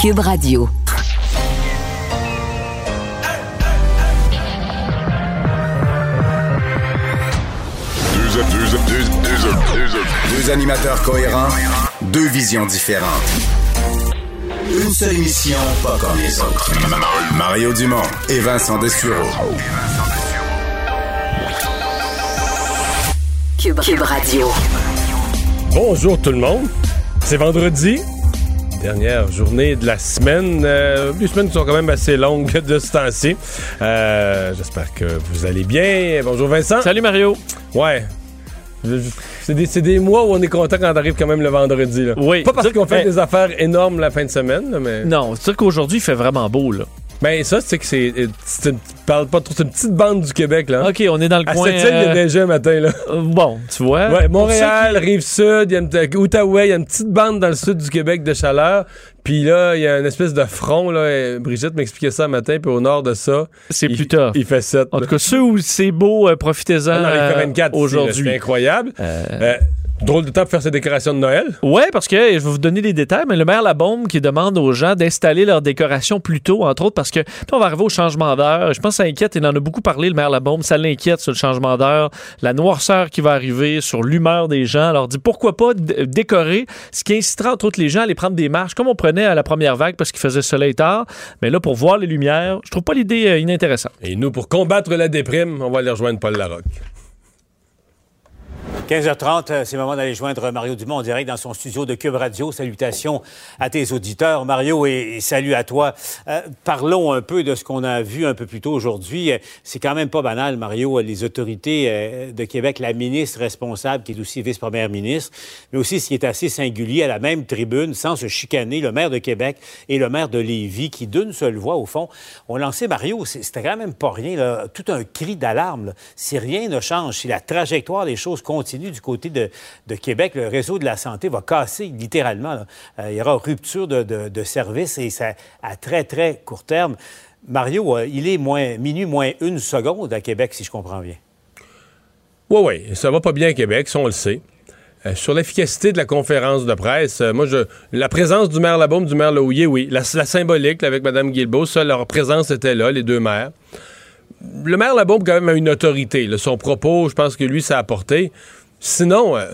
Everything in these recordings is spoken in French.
Cube Radio. Deux, deux, deux, deux, deux animateurs cohérents, deux visions différentes. Une seule émission, pas comme les autres. Mario Dumont et Vincent Dessureau. Cube, Cube Radio. Bonjour tout le monde. C'est vendredi. Dernière journée de la semaine. Euh, les semaines sont quand même assez longues de ce temps-ci. Euh, J'espère que vous allez bien. Bonjour Vincent. Salut Mario. Ouais. C'est des, mois où on est content quand on arrive quand même le vendredi. Là. Oui. Pas parce qu'on fait Mais- des affaires énormes la fin de semaine, mais. Non, c'est sûr qu'aujourd'hui, il fait vraiment beau, là. Ben ça, c'est que c'est. c'est une- parle pas trop. C'est une petite bande du Québec, là. OK, on est dans le À coin... cette île, il y a euh, neigé un matin, là. euh, bon, tu vois. Ouais, Montréal, qui- Rive-Sud, il y a une, Outaouais, il y a une petite bande dans le sud du Québec de chaleur. Puis là, il y a une espèce de front, là. et Brigitte m'expliquait ça un matin, puis au nord de ça, C'est plus tough. il fait 7. En tout cas, ceux où c'est beau, euh, profitez-en Ah euh, 24 ici, là, C'est aujourd'hui. incroyable. Drôle de temps pour faire ses décorations de Noël. Ouais, parce que je vais vous donner les détails, mais le maire Labombe qui demande aux gens d'installer leurs décorations plus tôt, entre autres, parce que on va arriver au changement d'heure. Je pense que ça inquiète, il en a beaucoup parlé, le maire Labombe, ça l'inquiète sur le changement d'heure, la noirceur qui va arriver, sur l'humeur des gens. Alors, dit pourquoi pas décorer, ce qui incitera entre autres les gens à aller prendre des marches, comme on prenait à la première vague parce qu'il faisait soleil tard. Mais là, pour voir les lumières, je trouve pas l'idée euh, inintéressante. Et nous, pour combattre la déprime, on va aller rejoindre Paul Larocque. 15h30, euh, c'est le moment d'aller joindre Mario Dumont en direct dans son studio de Cube Radio. Salutations à tes auditeurs, Mario, et, salut à toi. Euh, parlons un peu de ce qu'on a vu un peu plus tôt aujourd'hui. Euh, C'est quand même pas banal, Mario. Les autorités de Québec, la ministre responsable, qui est aussi vice-première ministre, mais aussi ce qui est assez singulier, à la même tribune, sans se chicaner, le maire de Québec et le maire de Lévis, qui d'une seule voix, au fond, ont lancé, Mario, c'était quand même pas rien, tout un cri d'alarme. Si rien ne change, si la trajectoire des choses continue du côté de, Québec, le réseau de la santé va casser littéralement. Euh, il y aura rupture de, services et ça à très, très court terme. Mario, euh, il est moins, minuit moins une seconde à Québec, si je comprends bien. Oui, oui, ça va pas bien à Québec, ça on le sait. Euh, sur l'efficacité de la conférence de presse, moi, la présence du maire Labaume, du maire Laouillet, oui. La, symbolique avec Mme Guilbeault, ça, leur présence était là, les deux maires. Le maire Labaume, quand même, a une autorité. Son propos, je pense que lui, ça a apporté. Sinon, euh,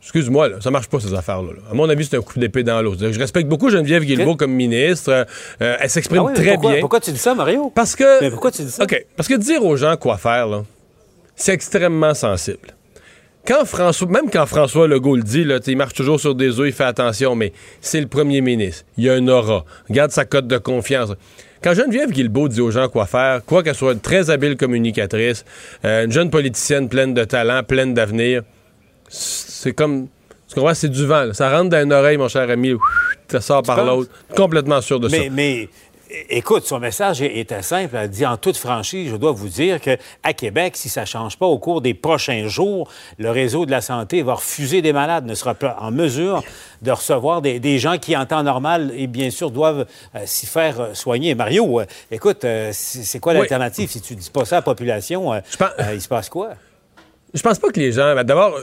excuse-moi, là, ça marche pas, ces affaires-là. là. À mon avis, c'est un coup d'épée dans l'eau. Je respecte beaucoup Geneviève Guilbeault comme ministre. Euh, euh, elle s'exprime Ah mais très pourquoi, bien. Pourquoi tu dis ça, Mario? Parce que. Mais pourquoi tu dis ça? OK. Parce que dire aux gens quoi faire, là, c'est extrêmement sensible. Quand François, même quand François Legault le dit, là, il marche toujours sur des œufs, il fait attention, mais c'est le premier ministre. Il y a un aura. Regarde sa cote de confiance. Quand Geneviève Guilbeault dit aux gens quoi faire, quoi qu'elle soit une très habile communicatrice, euh, une jeune politicienne pleine de talent, pleine d'avenir, c'est comme. Tu comprends? C'est du vent. là. Ça rentre dans une oreille, mon cher ami, ça sort par l'autre. Complètement sûr de ça. Mais, mais é- écoute, son message était simple. Elle dit en toute franchise, je dois vous dire que à Québec, si ça ne change pas au cours des prochains jours, le réseau de la santé va refuser des malades, ne sera pas en mesure de recevoir des, des gens qui, en temps normal, et bien sûr, doivent euh, s'y faire euh, soigner. Mario, euh, écoute, c'est quoi Oui. l'alternative? Si tu ne dis pas ça à la population, pense- il se passe quoi? Je pense pas que les gens. ben, D'abord,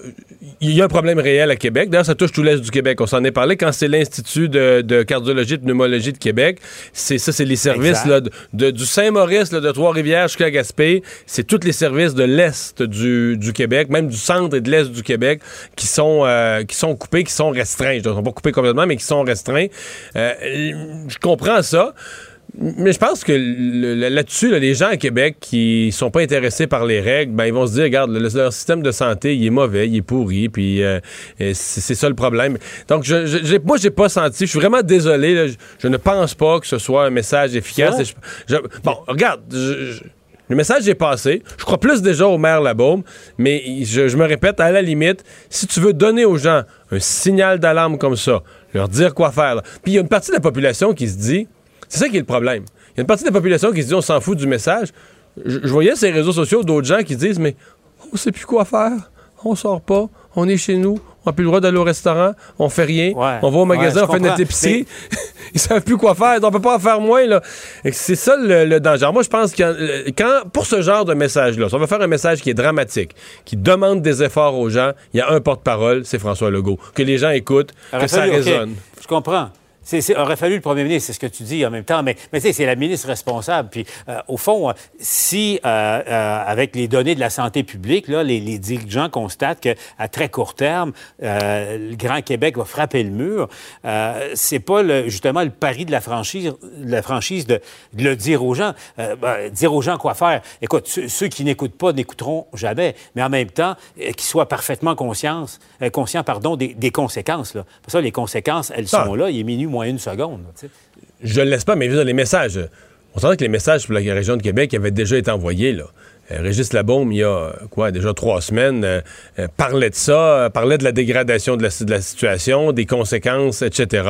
il y a un problème réel à Québec. D'ailleurs, ça touche tout l'Est du Québec. On s'en est parlé quand c'est l'Institut de, de cardiologie et de pneumologie de Québec. C'est ça, c'est les services là, de, de- du Saint-Maurice, de Trois-Rivières jusqu'à Gaspé. C'est tous les services de l'Est du, du Québec, même du centre et de l'Est du Québec, qui sont, euh, qui sont coupés, qui sont restreints. Ils ne sont pas coupés complètement, mais qui sont restreints. Euh, je comprends ça. Mais je pense que là-dessus, là, les gens à Québec qui sont pas intéressés par les règles, ben ils vont se dire, regarde, le- leur système de santé, il est mauvais, il est pourri, puis euh, c'est ça le problème. Donc, je, je, moi, j'ai pas senti, je suis vraiment désolé, là, je, je ne pense pas que ce soit un message efficace. Je- bon, regarde, le message est passé. Je crois plus déjà au maire Labaume, mais je, je me répète, à la limite, si tu veux donner aux gens un signal d'alarme comme ça, leur dire quoi faire, là. puis il y a une partie de la population qui se dit, c'est ça qui est le problème. Il y a une partie de la population qui se dit on s'en fout du message. Je, je voyais sur les réseaux sociaux d'autres gens qui disent mais on sait plus quoi faire, on sort pas, on est chez nous, on n'a plus le droit d'aller au restaurant, on fait rien, Ouais. on va au magasin, Ouais, on fait notre épicerie. Ils savent plus quoi faire, on peut pas en faire moins là. C'est ça le, le danger. Alors, moi je pense que quand pour ce genre de message là, si on va faire un message qui est dramatique, qui demande des efforts aux gens, il y a un porte-parole, c'est François Legault, que les gens écoutent, que ça résonne. Je comprends. C'est, aurait fallu le premier ministre, c'est ce que tu dis en même temps, mais, mais tu sais, c'est la ministre responsable. Puis, euh, au fond, si, euh, euh, avec les données de la santé publique, là, les, les dirigeants constatent qu'à très court terme, le Grand Québec va frapper le mur, c'est pas le, justement le pari de la franchise, de, la franchise de, le dire aux gens, ben, dire aux gens quoi faire. Écoute, ceux, qui n'écoutent pas n'écouteront jamais, mais en même temps, qu'ils soient parfaitement conscients, conscients pardon, des, des conséquences. Là. Pour ça, les conséquences, elles sont là. Il est minuit moins une seconde. Je ne le laisse pas, mais les messages. On sent que les messages pour la région de Québec avaient déjà été envoyés. Là. Euh, Régis Labaume, il y a quoi, déjà trois semaines, euh, euh, parlait de ça, parlait de la dégradation de la, situation, des conséquences, etc.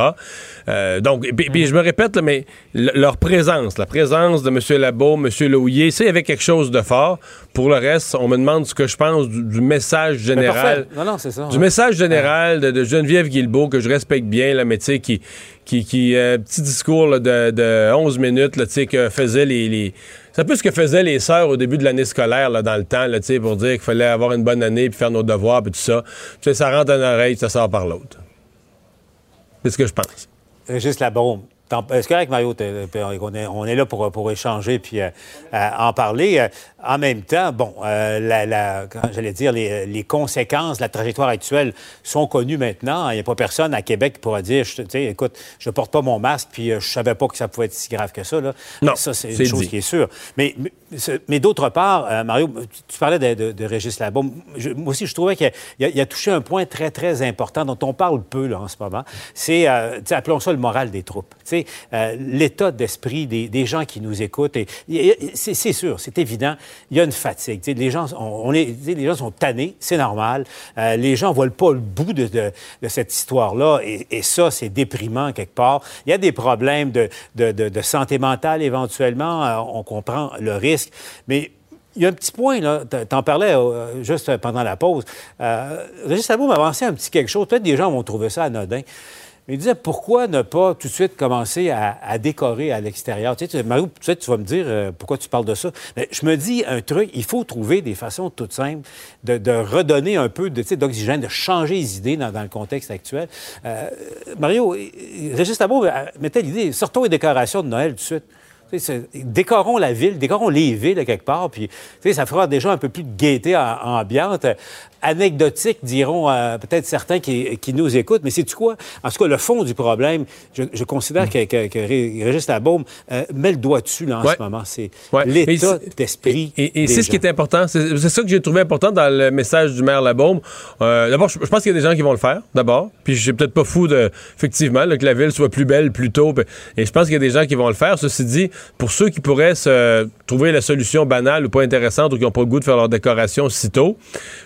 donc, puis, je me répète, mais leur présence, la présence de M. Labaume, M. Louillet, ça, il y avait quelque chose de fort. Pour le reste, on me demande ce que je pense du, message général. Non, non, c'est ça. Du message général de, Geneviève Guilbeault, que je respecte bien, là, mais sais, qui, qui, qui petit discours de, de, 11 minutes, tu sais, que faisait les c'est un peu ce que faisaient les sœurs au début de l'année scolaire, là, dans le temps, là, pour dire qu'il fallait avoir une bonne année, puis faire nos devoirs, puis tout ça. Ça rentre dans oreille, ça sort par l'autre. C'est ce que je pense. Juste la Est-ce qu'avec Mario, on est, là pour, pour échanger puis euh, euh, en parler? Euh, en même temps, bon, la, j'allais dire, les, conséquences, la trajectoire actuelle sont connues maintenant. Il n'y a pas personne à Québec qui pourra dire, tu sais, écoute, je porte pas mon masque puis je savais pas que ça pouvait être si grave que ça. Là. Non, ça, c'est une chose qui est sûre. Mais, mais, d'autre part, Mario, tu, parlais de, de, Régis Labo. moi aussi, je trouvais qu'il a, a, touché un point très, très important dont on parle peu là, en ce moment. C'est, appelons ça le moral des troupes. Euh, l'état d'esprit des, gens qui nous écoutent. c'est sûr, c'est évident, il y a une fatigue. les, gens, on, est, les gens sont tannés, c'est normal. Euh, les gens ne voient pas le bout de, cette histoire-là, et, ça, c'est déprimant quelque part. Il y a des problèmes de, santé mentale éventuellement, euh, on comprend le risque, mais il y a un petit point, là, t'en parlais juste pendant la pause. Euh, Régis m'a avancé un petit quelque chose. Peut-être des gens vont trouver ça anodin il disait pourquoi ne pas tout de suite commencer à, décorer à l'extérieur? Tu sais, Mario, tu, tu vas me dire euh, pourquoi tu parles de ça. Je me dis un truc, il faut trouver des façons toutes simples de, redonner un peu d'oxygène, de changer les idées dans, le contexte actuel. Euh, Mario, Régis Labo euh, mettait l'idée, sortons les décorations de Noël tout de suite. Décorons la ville, décorons les villes quelque part, puis ça fera déjà un peu plus de gaieté ambiante anecdotique, diront euh, peut-être certains qui, nous écoutent, mais c'est-tu quoi? En tout cas, le fond du problème, je, considère mm. que, que, Régis Labaume euh, met le doigt dessus là, en ce moment. C'est l'état d'esprit. Et, c'est ce qui est important. C'est ça que j'ai trouvé important dans le message du maire Labaume. Euh, d'abord, je, pense qu'il y a des gens qui vont le faire, d'abord. Puis je suis peut-être pas fou de, effectivement, que la ville soit plus belle plus tôt. Et je pense qu'il y a des gens qui vont le faire. Ceci dit, pour ceux qui pourraient se trouver la solution banale ou pas intéressante ou qui n'ont pas le goût de faire leur décoration si tôt,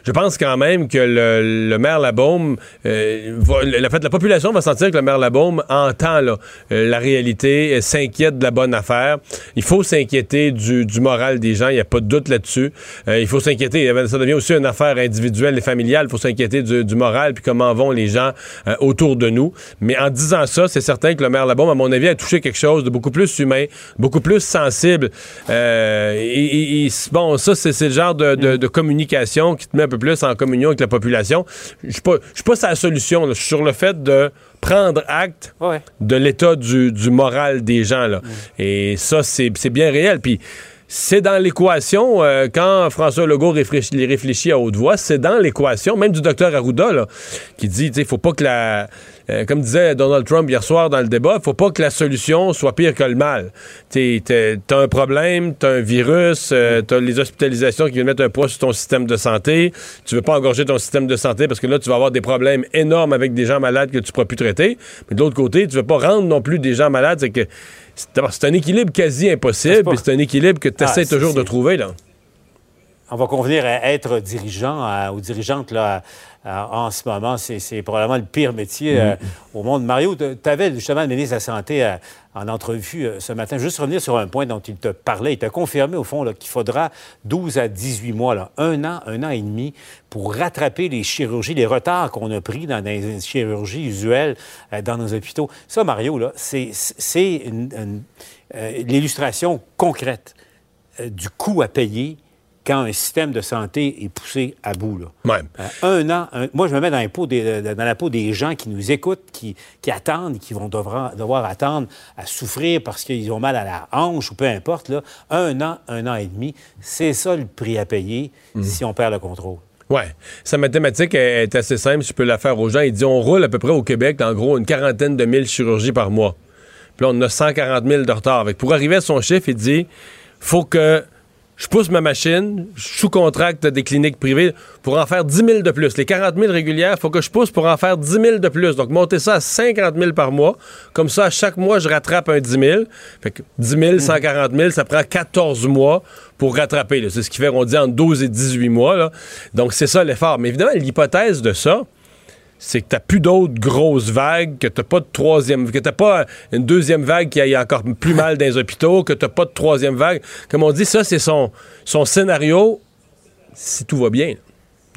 je pense quand même que le, maire Labaume, euh, la, fait, la population va sentir que le maire Labaume entend là, euh, la réalité, s'inquiète de la bonne affaire. Il faut s'inquiéter du, moral des gens, il n'y a pas de doute là-dessus. Euh, il faut s'inquiéter, ça devient aussi une affaire individuelle et familiale, il faut s'inquiéter du, moral puis comment vont les gens autour de nous. Mais en disant ça, c'est certain que le maire Labaume, à mon avis, a touché quelque chose de beaucoup plus humain, beaucoup plus sensible. et, bon, ça, c'est le genre de, de communication qui te met un peu plus en communion avec la population. Je ne suis pas sur la solution. Je suis sur le fait de prendre acte de l'état du, moral des gens. Là. Et ça, c'est bien réel. Puis c'est dans l'équation, euh, quand François Legault réfléchit, réfléchit à haute voix, c'est dans l'équation, même du docteur Arruda, là, qui dit, il faut pas que la... Euh, comme disait Donald Trump hier soir dans le débat, il faut pas que la solution soit pire que le mal. Tu as un problème, tu as un virus, euh, tu as les hospitalisations qui viennent mettre un poids sur ton système de santé. Tu veux pas engorger ton système de santé parce que là, tu vas avoir des problèmes énormes avec des gens malades que tu pourras plus traiter. Mais de l'autre côté, tu veux pas rendre non plus des gens malades. C'est que c'est un équilibre quasi impossible, c'est un équilibre que tu essaies ah, toujours de trouver. Là. On va convenir à être dirigeant ou dirigeante là, en ce moment. C'est probablement le pire métier euh, mm. au monde. Mario, tu avais justement le ministre de la Santé euh, en entrevue euh, ce matin. Juste revenir sur un point dont il te parlait. Il t'a confirmé, au fond, qu'il faudra 12 à 18 mois, là, un an, un an et demi, pour rattraper les chirurgies, les retards qu'on a pris dans les chirurgies usuelles dans nos hôpitaux. Ça, Mario, c'est l'illustration concrète du coût à payer quand un système de santé est poussé à bout. Là. Euh, un an, moi, je me mets dans, dans, la peau des gens qui nous écoutent, qui, attendent, qui vont devoir, devoir attendre à souffrir parce qu'ils ont mal à la hanche ou peu importe. Là. Un an, un an et demi, c'est ça le prix à payer mhm. si on perd le contrôle. Oui. Sa mathématique est assez simple, je peux la faire aux gens. Il dit on roule à peu près au Québec, en gros, une quarantaine de mille chirurgies par mois. Puis là, on a 140 000 de retard. pour arriver à son chiffre, il dit faut que je pousse ma machine, je sous-contracte des cliniques privées pour en faire 10 000 de plus. Les 40 000 régulières, il faut que je pousse pour en faire 10 000 de plus. Donc, monter ça à 50 000 par mois. Comme ça, à chaque mois, je rattrape un 10 000. Fait que 10 000, 140 000, ça prend 14 mois pour rattraper. C'est ce qui fait, on dit, entre 12 et 18 mois. Donc, c'est ça l'effort. Mais évidemment, l'hypothèse de ça, c'est que t'as plus d'autres grosses vagues, que t'as pas de troisième, que t'as pas une deuxième vague qui aille encore plus mal dans les hôpitaux, que t'as pas de troisième vague. Comme on dit, ça, c'est son, son scénario si tout va bien.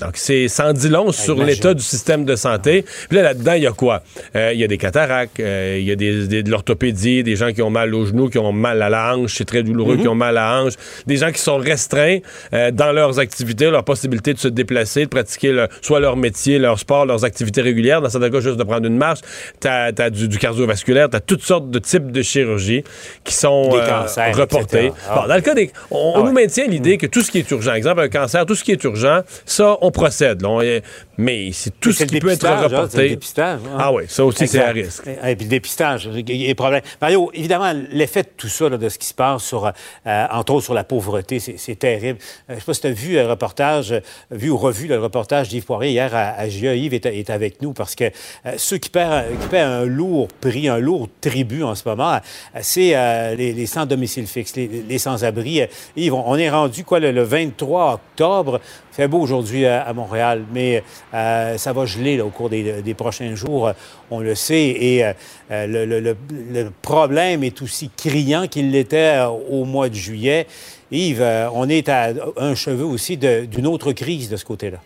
Donc, c'est sans dit long sur l'état du système de santé. Puis là, là-dedans, il y a quoi? Euh, il y a des cataractes, euh, il y a des, de l'orthopédie, des gens qui ont mal aux genoux, qui ont mal à la hanche, c'est très douloureux, qui mhm. ont mal à la hanche, des gens qui sont restreints euh, dans leurs activités, leur possibilité de se déplacer, de pratiquer soit leur métier, leur sport, leurs activités régulières. Dans certains cas, juste de prendre une marche. T'as as du, du cardiovasculaire, t'as toutes sortes de types de chirurgie qui sont reportés. Bon, dans le cas des... On, ah nous maintient l'idée mm. que tout ce qui est urgent, exemple un cancer, tout ce qui est urgent, ça, on procède. Mais c'est tout ce qui peut être hein, reporté. le dépistage. Hein. Ah oui, ça aussi, c'est à risque. Et puis le dépistage, il y a problème. Mario, évidemment, l'effet de tout ça, de ce qui se passe, sur, euh, entre autres sur la pauvreté, c'est terrible. Euh, je ne sais pas si tu as vu le reportage, vu ou revu le reportage d'Yves Poirier hier à, à Yves est, avec nous parce que euh, ceux qui paient, un lourd prix, un lourd tribut en ce moment, c'est les, sans-domicile fixe, les, sans-abri. Yves, on est rendu, quoi, le 23 octobre fait beau aujourd'hui à, Montréal, mais euh, ça va geler au cours des, prochains jours, on le sait. Et euh, le, problème est aussi criant qu'il l'était euh, au mois de juillet. Yves, on est à un cheveu aussi d'une autre crise de ce côté-là.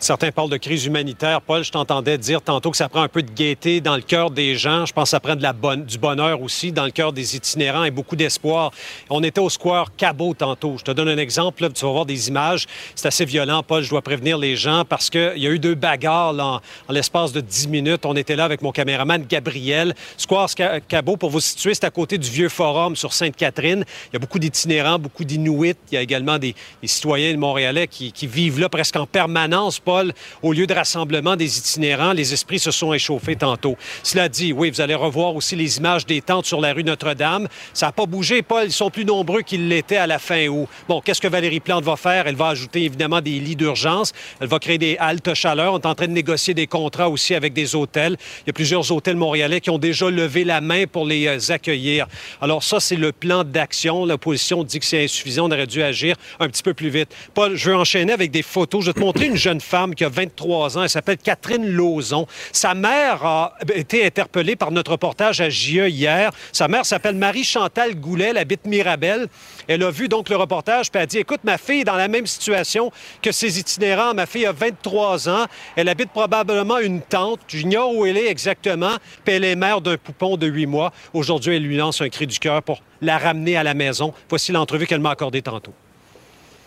Certains parlent de crise humanitaire. Paul, je t'entendais dire tantôt que ça prend un peu de gaieté dans le cœur des gens. Je pense que ça prend de du bonheur aussi dans le cœur des itinérants et beaucoup d'espoir. On était au square Cabot tantôt. Je te donne un exemple. tu vas voir des images. C'est assez violent, Paul. Je dois prévenir les gens parce qu'il y a eu deux bagarres en, l'espace de 10 minutes. On était là avec mon caméraman Gabriel. Square Cabot, pour vous situer, c'est à côté du vieux forum sur Sainte-Catherine. Il y a beaucoup d'itinérants, beaucoup d'Inuits. Il y a également des, citoyens montréalais qui, qui vivent là presque en permanence Paul, au lieu de rassemblement des itinérants, les esprits se sont échauffés tantôt. Cela dit, oui, vous allez revoir aussi les images des tentes sur la rue Notre-Dame. Ça n'a pas bougé, Paul. Ils sont plus nombreux qu'ils l'étaient à la fin août. Bon, qu'est-ce que Valérie Plante va faire? Elle va ajouter évidemment des lits d'urgence. Elle va créer des haltes chaleur. On est en train de négocier des contrats aussi avec des hôtels. Il y a plusieurs hôtels montréalais qui ont déjà levé la main pour les euh, accueillir. Alors ça, c'est le plan d'action. L'opposition dit que c'est insuffisant. On aurait dû agir un petit peu plus vite. Paul, je veux enchaîner avec des photos. Je vais te montrer une jeune femme qui a 23 ans. Elle s'appelle Catherine Lauzon. Sa mère a été interpellée par notre reportage à JE hier. Sa mère s'appelle Marie-Chantal Goulet, elle habite Mirabel. Elle a vu donc le reportage, puis elle a dit, écoute, ma fille est dans la même situation que ses itinérants. Ma fille a 23 ans. Elle habite probablement une tante. J'ignore où elle est exactement. Puis elle est mère d'un poupon de 8 mois. Aujourd'hui, elle lui lance un cri du cœur pour la ramener à la maison. Voici l'entrevue qu'elle m'a accordée tantôt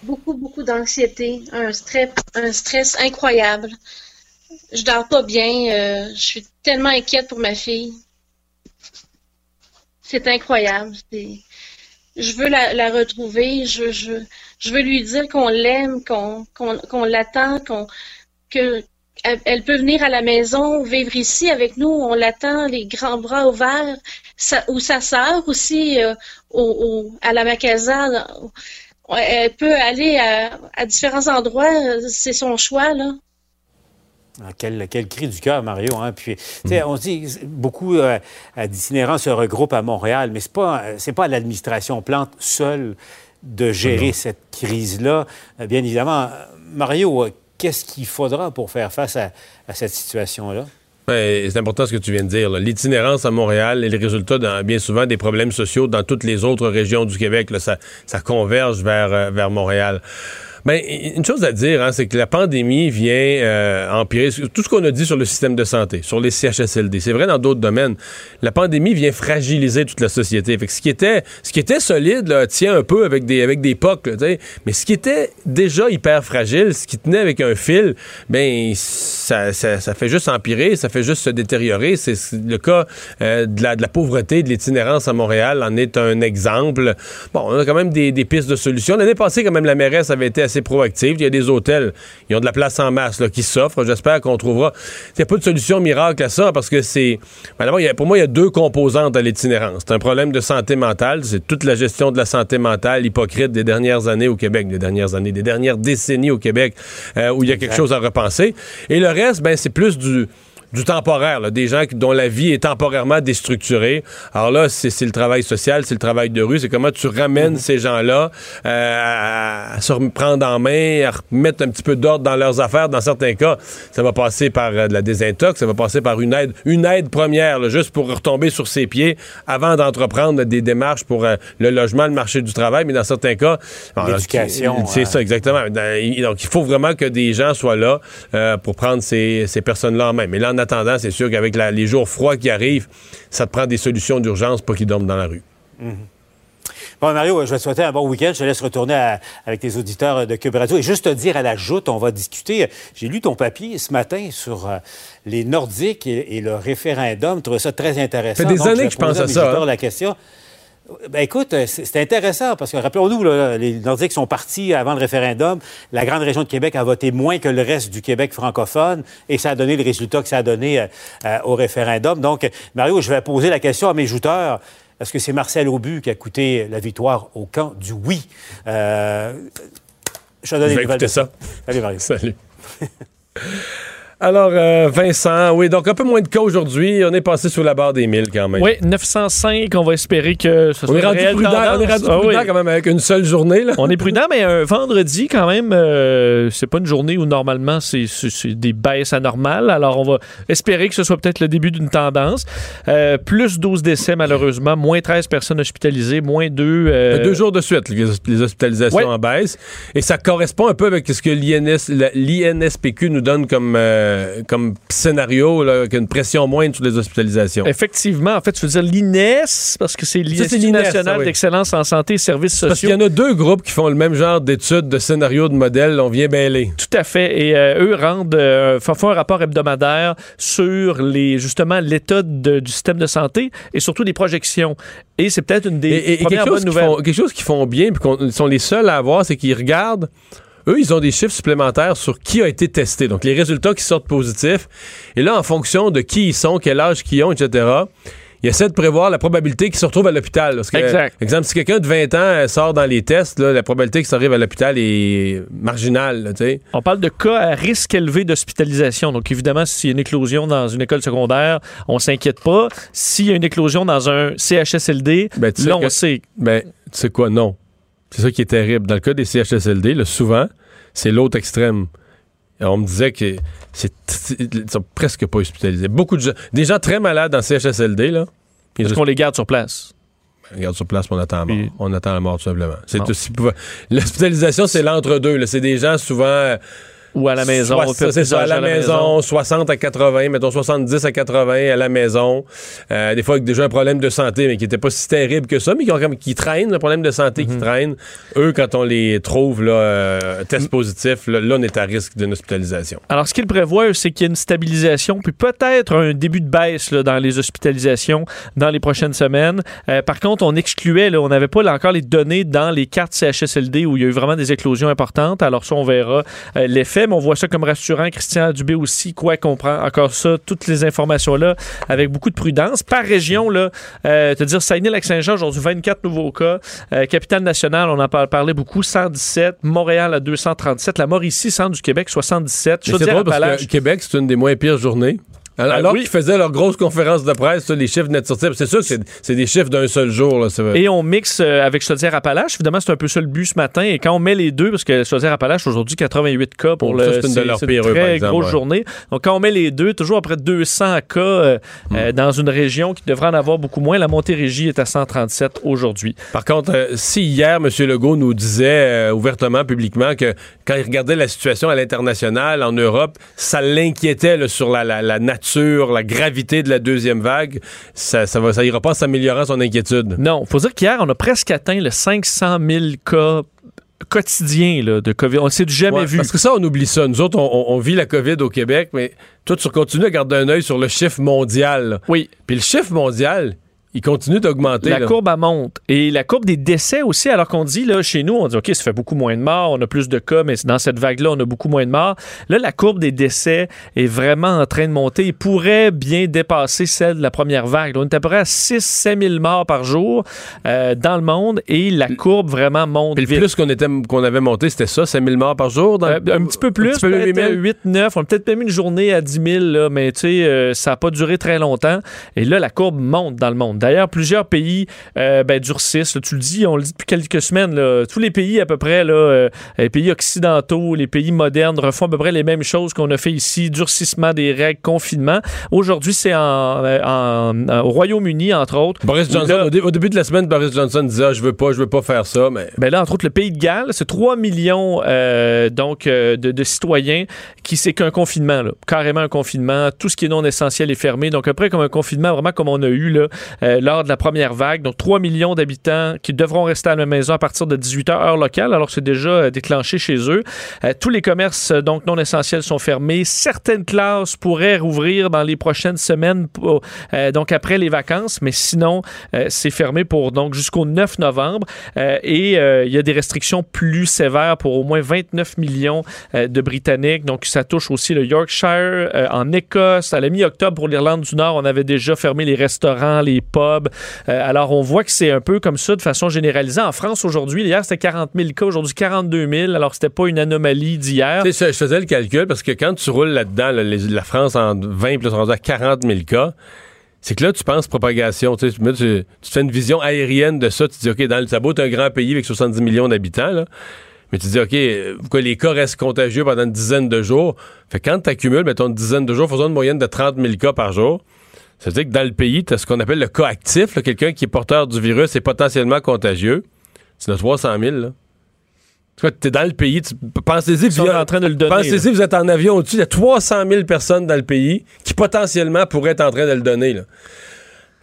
beaucoup, beaucoup d'anxiété, un stress, un stress incroyable. Je dors pas bien, euh, je suis tellement inquiète pour ma fille. C'est incroyable. Je veux la, retrouver, je, je, je, veux lui dire qu'on l'aime, qu'on qu'on l'attend, qu'on que elle peut venir à la maison, vivre ici avec nous, on l'attend, les grands bras ouverts, ou sa sœur aussi euh, au, à la Macasa, elle peut aller à, différents endroits, c'est son choix, là. Ah, quel, cri du cœur, Mario. Hein? Puis, mm. on se dit, beaucoup euh, d'itinérants se regroupent à Montréal, mais ce n'est pas, pas l'administration Plante seule de gérer cette crise-là. Euh, bien évidemment, Mario, qu'est-ce qu'il faudra pour faire face à cette situation-là? C'est important ce que tu viens de dire. L'itinérance à Montréal est le résultat bien souvent des problèmes sociaux dans toutes les autres régions du Québec. Ça, converge vers, euh, vers Montréal. Ben, une chose à dire, hein, c'est que la pandémie vient euh, empirer tout ce qu'on a dit sur le système de santé, sur les CHSLD. C'est vrai dans d'autres domaines. La pandémie vient fragiliser toute la société. Fait que ce qui était, ce qui était solide tient un peu avec des, avec des pocs, mais ce qui était déjà hyper fragile, ce qui tenait avec un fil, ben ça, ça, fait juste empirer, ça fait juste se détériorer. C'est le cas euh, de, la, pauvreté, de l'itinérance à Montréal en est un exemple. Bon, on a quand même des, des pistes de solutions. L'année passée, quand même, la mairesse avait été assez proactive. Il y a des hôtels, ils ont de la place en masse là, qui s'offrent. J'espère qu'on trouvera. Il n'y a pas de solution miracle à ça parce que c'est. pour moi, il y a deux composantes à l'itinérance. C'est un problème de santé mentale. C'est toute la gestion de la santé mentale hypocrite des dernières années au Québec, des dernières années, des dernières décennies au Québec, euh, où il y a quelque chose à repenser. Et le reste, ben, c'est plus du du temporaire, des gens dont la vie est temporairement déstructurée. Alors là, c'est le travail social, c'est le travail de rue, c'est comment tu ramènes mhm. ces gens-là euh, à, se reprendre en main, à remettre un petit peu d'ordre dans leurs affaires. Dans certains cas, ça va passer par euh, de la désintox, ça va passer par une aide, une aide première, juste pour retomber sur ses pieds avant d'entreprendre des démarches pour euh, le logement, le marché du travail. Mais dans certains cas, l'éducation, c'est ça exactement. Donc, il faut vraiment que des gens soient là pour prendre ces, ces personnes-là en main. Mais là, attendant, c'est sûr qu'avec les jours froids qui arrivent, ça te prend des solutions d'urgence pour qu'ils dorment dans la rue. Mhm. Bon, Mario, je vais te souhaiter un bon week-end. Je te laisse retourner avec tes auditeurs de Cube Radio. Et juste te dire à la joute, on va discuter. J'ai lu ton papier ce matin sur euh, les Nordiques et, le référendum. Je trouvais ça très intéressant. Ça fait des années que je pense à ça. Hein. la question. Ben écoute, euh, c'est intéressant parce que rappelons-nous, les Nordiques sont partis avant le référendum. La grande région de Québec a voté moins que le reste du Québec francophone et ça a donné le résultat que ça a donné euh, euh, au référendum. Donc, Mario, je vais poser la question à mes jouteurs. Est-ce que c'est Marcel Aubu qui a coûté la victoire au camp du oui? je vais donner ça. Salut, Mario. Salut. Alors, euh, Vincent, oui, donc un peu moins de cas aujourd'hui. On est passé sous la barre des 1000 quand même. Oui, 905. On va espérer que ce soit on est rendu prudent, On est rendu ah prudent quand même avec une seule journée. Là. On est prudent, mais un vendredi quand même, euh, c'est pas une journée où normalement c'est des baisses anormales. Alors, on va espérer que ce soit peut-être le début d'une tendance. Euh, plus 12 décès malheureusement, moins 13 personnes hospitalisées, moins 2... Deux jours de suite, les, hospitalisations en baisse. Et ça correspond un peu avec ce que l'INSPQ nous donne comme euh, comme scénario, là, une pression moindre sur les hospitalisations. Effectivement. En fait, tu veux dire l'INES, parce que c'est l'Institut national d'excellence en santé et services sociaux. Parce qu'il y en a deux groupes qui font le même genre d'études, de scénarios, de modèles. On vient bêler. Tout à fait. Et euh, eux rendent, euh, font un rapport hebdomadaire sur les, justement l'état du système de santé et surtout des projections. Et c'est peut-être une des premières bonnes nouvelles. quelque chose qu'ils font bien, puis qu'ils sont les seuls à avoir, c'est qu'ils regardent eux, ils ont des chiffres supplémentaires sur qui a été testé. Donc, les résultats qui sortent positifs. Et là, en fonction de qui ils sont, quel âge qu'ils ont, etc., ils essaient de prévoir la probabilité qu'ils se retrouvent à l'hôpital. Exact. Exemple, si quelqu'un de 20 ans euh, sort dans les tests, la probabilité qu'il s'arrive à l'hôpital est marginale. On parle de cas à risque élevé d'hospitalisation. Donc, évidemment, s'il y a une éclosion dans une école secondaire, on s'inquiète pas. S'il y a une éclosion dans un CHSLD, ben, là, on sait. Ben, tu sais quoi? Non. C'est ça qui est terrible. Dans le cas des CHSLD, souvent, c'est l'autre extrême. on me disait que c'est sont presque pas hospitalisés. Beaucoup de gens, des gens très malades en CHSLD, là. Est-ce qu'on les garde sur place? On les garde sur place, on attend la mort. On attend la mort, tout simplement. L'hospitalisation, c'est l'entre-deux. C'est des gens souvent ou à la maison. c'est ça, à la, maison, 60 à 80, mettons 70 à 80 à la maison. Euh, des fois avec déjà un problème de santé, mais qui n'était pas si terrible que ça, mais qui, ont, qui traînent, le problème de santé qui mhm. traîne. Eux, quand on les trouve, là, euh, test positif, là, on est à risque d'une hospitalisation. Alors, ce qu'ils prévoient, c'est qu'il y ait une stabilisation, puis peut-être un début de baisse là, dans les hospitalisations dans les prochaines semaines. Euh, par contre, on excluait, là, on n'avait pas encore les données dans les cartes CHSLD où il y a eu vraiment des éclosions importantes. Alors ça, on verra l'effet mais on voit ça comme rassurant. Christian Dubé aussi, quoi qu'on prend encore ça, toutes les informations-là, avec beaucoup de prudence. Par région, là, euh, te dire, Saguenay-Lac-Saint-Jean, aujourd'hui, 24 nouveaux cas. Euh, Capitale nationale, on en parlait beaucoup, 117. Montréal à 237. La Mauricie, centre du Québec, 77. C'est drôle parce que Québec, c'est une des moins pires journées. Alors qu'ils faisaient leur grosse conférence de presse, les chiffres venaient de sortir. C'est sûr que c'est des chiffres d'un seul jour. Là, et on mixe avec Chaudière-Appalaches. Évidemment, c'est un peu ça le but ce matin. Et quand on met les deux, parce que Chaudière-Appalaches, aujourd'hui, 88 cas pour le. C'est une de leurs pires, très grosse journée. Donc, quand on met les deux, toujours après 200 cas hmm. dans une région qui devrait en avoir beaucoup moins, la Montérégie est à 137 aujourd'hui. Par contre, si hier, M. Legault nous disait ouvertement, publiquement, que quand il regardait la situation à l'international, en Europe, ça l'inquiétait sur la, nature, la gravité de la deuxième vague. Ça, ça, va, ça ira pas s'améliorant son inquiétude. Non, faut dire qu'hier, on a presque atteint le 500 000 cas quotidiens de COVID. On ne s'est jamais vu. Parce que ça, on oublie ça. Nous autres, on, vit la COVID au Québec, mais toi, tu continues à garder un œil sur le chiffre mondial. Oui. Puis le chiffre mondial, il continue d'augmenter. La courbe, elle monte. Et la courbe des décès aussi, alors qu'on dit, là, chez nous, on dit, OK, ça fait beaucoup moins de morts, on a plus de cas, mais dans cette vague-là, on a beaucoup moins de morts. Là, la courbe des décès est vraiment en train de monter et pourrait bien dépasser celle de la première vague. on est à peu près à 6-7 000 morts par jour euh, dans le monde et la courbe vraiment monte et le plus qu'on était qu'on avait monté, c'était ça, 5 000 morts par jour? Euh, un petit peu plus, peut-être 8, 9. On a peut-être même une journée à 10 000, là, mais tu sais, euh, ça n'a pas duré très longtemps. Et là, la courbe monte dans le monde. D'ailleurs, plusieurs pays euh, ben, durcissent. tu le dis, on le dit depuis quelques semaines. Tous les pays à peu près, là, euh, les pays occidentaux, les pays modernes refont à peu près les mêmes choses qu'on a fait ici. Durcissement des règles, confinement. Aujourd'hui, c'est en, euh, au Royaume-Uni, entre autres. Boris Johnson, au, début de la semaine, Boris Johnson disait ah, Je veux pas, je veux pas faire ça. Mais... Ben là, entre autres, le pays de Galles, c'est 3 millions donc, de, citoyens qui c'est qu'un confinement, carrément un confinement. Tout ce qui est non essentiel est fermé. Donc, après, comme un confinement, vraiment comme on a eu là, lors de la première vague. Donc, 3 millions d'habitants qui devront rester à la maison à partir de 18 h heure locale, alors c'est déjà euh, déclenché chez eux. Euh, tous les commerces euh, donc non essentiels sont fermés. Certaines classes pourraient rouvrir dans les prochaines semaines, donc après les vacances, mais sinon, c'est fermé pour donc jusqu'au 9 novembre. et il y a des restrictions plus sévères pour au moins 29 millions de Britanniques. Donc, ça touche aussi le Yorkshire, en Écosse. À la mi-octobre, pour l'Irlande du Nord, on avait déjà fermé les restaurants, les pubs, euh, alors, on voit que c'est un peu comme ça de façon généralisée. En France, aujourd'hui, hier, c'était 40 000 cas. Aujourd'hui, 42 000. Alors, c'était pas une anomalie d'hier. Je faisais le calcul parce que quand tu roules là-dedans, la France en 20 plus à 40 000 cas, c'est que là, tu penses propagation. Tu, fais une vision aérienne de ça. Tu te dis, OK, dans le sabot, tu un grand pays avec 70 millions d'habitants. Mais tu te dis, OK, pourquoi les cas restent contagieux pendant une dizaine de jours? Fait quand tu accumules, mettons, une dizaine de jours, faisons une moyenne de 30 000 cas par jour. Ça veut dire que dans le pays, tu as ce qu'on appelle le cas actif, quelqu'un qui est porteur du virus et potentiellement contagieux. C'est de 300 000. Là. Tu es dans le pays, pensez-y, vous, en train de le donner. Pensez-y, vous êtes en avion au-dessus, il y a 300 000 personnes dans le pays qui potentiellement pourraient être en train de le donner. Là.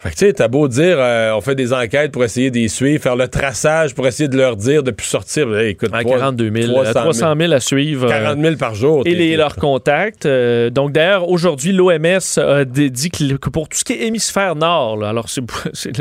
Fait que tu sais, t'as beau dire, euh, on fait des enquêtes pour essayer d'y suivre, faire le traçage pour essayer de leur dire de plus sortir. écoute, 42 000, 300 000. à suivre. 40 euh, 000 par jour. Et les, leurs contacts. Euh, donc d'ailleurs, aujourd'hui, l'OMS a dit que pour tout ce qui est hémisphère nord, alors c'est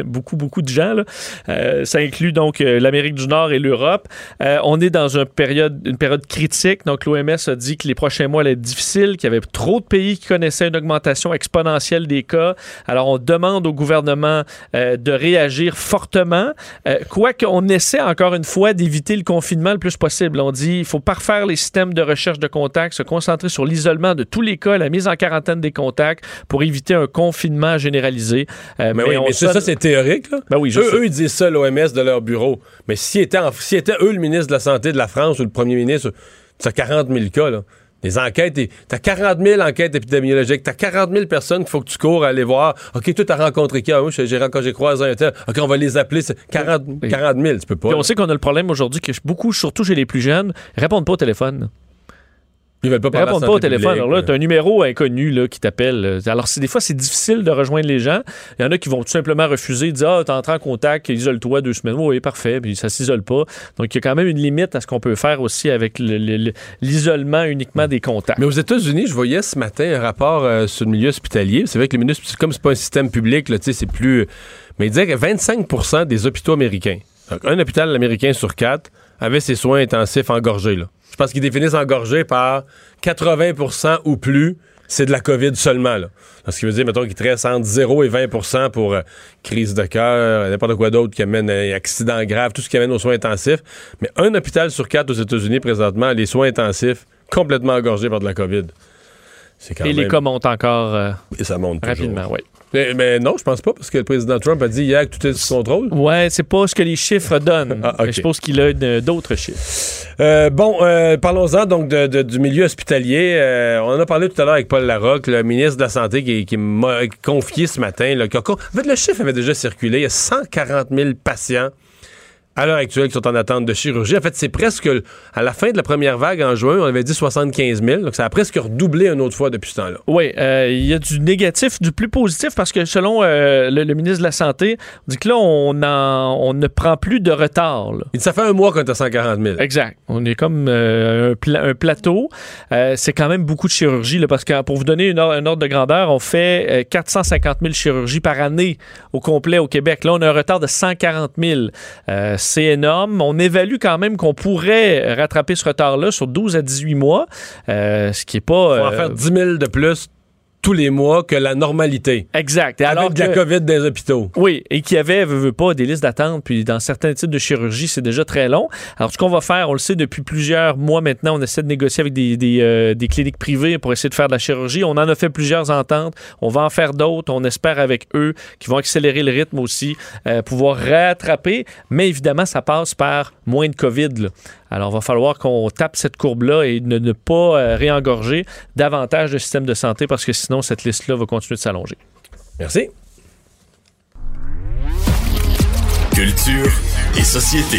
beaucoup, beaucoup de gens, là, ça inclut donc l'Amérique du Nord et l'Europe. on est dans une période, une période critique. Donc l'OMS a dit que les prochains mois allaient être difficiles, qu'il y avait trop de pays qui connaissaient une augmentation exponentielle des cas. Alors on demande au gouvernement gouvernement euh, de réagir fortement. Euh, quoique on essaie encore une fois d'éviter le confinement le plus possible. On dit il faut parfaire les systèmes de recherche de contacts, se concentrer sur l'isolement de tous les cas, la mise en quarantaine des contacts pour éviter un confinement généralisé. Euh, mais, oui, mais ça, c'est théorique. Là. Ben oui, eux, eux, ils disent ça, l'OMS, de leur bureau. Mais s'ils étaient, si étaient eux le ministre de la Santé de la France ou le premier ministre, c'est 40 000 cas. Là. Les enquêtes, t'as 40 000 enquêtes épidémiologiques, t'as 40 000 personnes qu'il faut que tu cours à aller voir. OK, toi, t'as rencontré qui? Ah, oui, j'ai, j'ai croisé un tel. OK, on va les appeler. 40, 40 000, tu peux pas. on sait qu'on a le problème aujourd'hui que beaucoup, surtout chez les plus jeunes, répondent pas au téléphone. Ils veulent pas parler répondent pas au téléphone. Alors là, tu as un numéro inconnu là, qui t'appelle. Alors, des fois, c'est difficile de rejoindre les gens. Il y en a qui vont tout simplement refuser, dire Ah, t'es entré en contact, isole-toi deux semaines. Oui, parfait. Puis ça s'isole pas. Donc, il y a quand même une limite à ce qu'on peut faire aussi avec l'isolement uniquement des contacts. Mais aux États-Unis, je voyais ce matin un rapport euh, sur le milieu hospitalier. C'est vrai que les ministres, comme c'est pas un système public, c'est plus. Mais il disait que 25% des hôpitaux américains, donc un hôpital américain sur quatre, avait ses soins intensifs engorgés. Là. Je pense qu'ils définissent engorgé par 80% ou plus c'est de la COVID seulement. Là. Ce qui veut dire, mettons, qu'il te entre 0 et 20% pour euh, crise de cœur, n'importe quoi d'autre qui amène un accident grave, tout ce qui amène aux soins intensifs. Mais un hôpital sur quatre aux États-Unis, présentement, les soins intensifs complètement engorgés par de la COVID. C'est quand Et les cas montent encore euh, Et ça monte toujours. rapidement, oui. Mais, mais non, je pense pas, parce que le président Trump a dit hier que tout est sous contrôle. Ouais, c'est pas ce que les chiffres donnent. Ah. Mais Je suppose qu'il a une- d'autres chiffres. Euh, bon, euh, parlons-en donc de- de- du milieu hospitalier. Euh, on en a parlé tout à l'heure avec Paul Larocque, le ministre de la Santé, qui, qui m'a confié ce matin. là, que- en fait, le chiffre avait déjà circulé. Il y a 140 000 patients à l'heure actuelle qui sont en attente de chirurgie. En fait, c'est presque à la fin de la première vague en juin, on avait dit 75 000. Donc, ça a presque redoublé une autre fois depuis ce temps-là. Oui, euh, il y a du négatif, du plus positif, parce que selon euh, le, le ministre de la Santé, on dit que là, on, en- on ne prend plus de retard. là. Ça fait un mois qu'on est à 140 000. Exact. On est comme euh, un, pla- un plateau. C'est quand même beaucoup de chirurgie, là, parce que pour vous donner une or- un ordre de grandeur, on fait euh, 450 000 chirurgies par année au complet au Québec. Là, on a un retard de 140 000. Euh, c'est énorme. On évalue quand même qu'on pourrait rattraper ce retard-là sur 12 à 18 mois, euh, ce qui est pas... On va en euh, faire 10 000 de plus tous les mois que la normalité. Exact. Et Avec alors de la que- COVID des hôpitaux. Oui, et qui avait, veut, veut pas, des listes d'attente, puis dans certains types de chirurgie, c'est déjà très long. Alors, ce qu'on va faire, on le sait depuis plusieurs mois maintenant, on essaie de négocier avec des, des, euh, des cliniques privées pour essayer de faire de la chirurgie. On en a fait plusieurs ententes, on va en faire d'autres, on espère avec eux qui vont accélérer le rythme aussi, euh, pouvoir rattraper, mais évidemment, ça passe par moins de COVID. là. Alors, il va falloir qu'on tape cette courbe-là et ne, ne pas euh, réengorger davantage le système de santé parce que sinon, cette liste-là va continuer de s'allonger. Merci. Culture et société.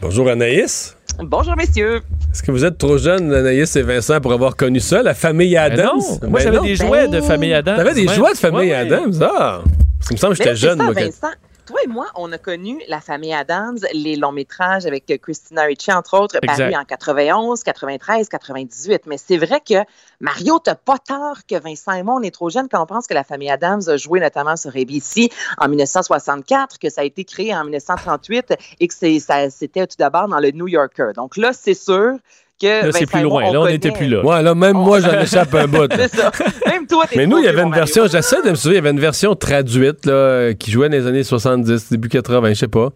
Bonjour Anaïs. Bonjour, messieurs. Est-ce que vous êtes trop jeune, Anaïs et Vincent, pour avoir connu ça, la famille Ben Adams? non, moi Ben j'avais des jouets de famille Adams. T'avais des Ouais. jouets de famille Ouais, ouais. Adams? Ah! Ça me semble que j'étais jeune, ça, moi. Vincent. Toi et moi, on a connu la famille Adams, les longs métrages avec Christina Ricci, entre autres, Exact. parus en 91, 93, 98. Mais c'est vrai que Mario, t'as pas tort que Vincent et moi, on est trop jeunes quand on pense que la famille Adams a joué notamment sur ABC en 1964, que ça a été créé en 1938 et que c'était tout d'abord dans le New Yorker. Donc là, c'est sûr que Là, Vincent c'est plus moi, loin. Là, on n'était plus là. Ouais, là, même moi, j'en échappe un bout. là. C'est ça. Même toi, t'es Mais nous, il y avait une Mario. version, j'essaie de me souvenir, il y avait une version traduite là, qui jouait dans les années 70, début 80, je sais pas.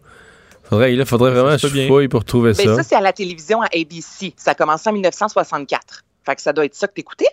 Faudrait, là, faudrait vraiment que je fouille pour trouver Mais ça. ça, c'est à la télévision à ABC. Ça a commencé en 1964. Fait que ça doit être ça que t'écoutais?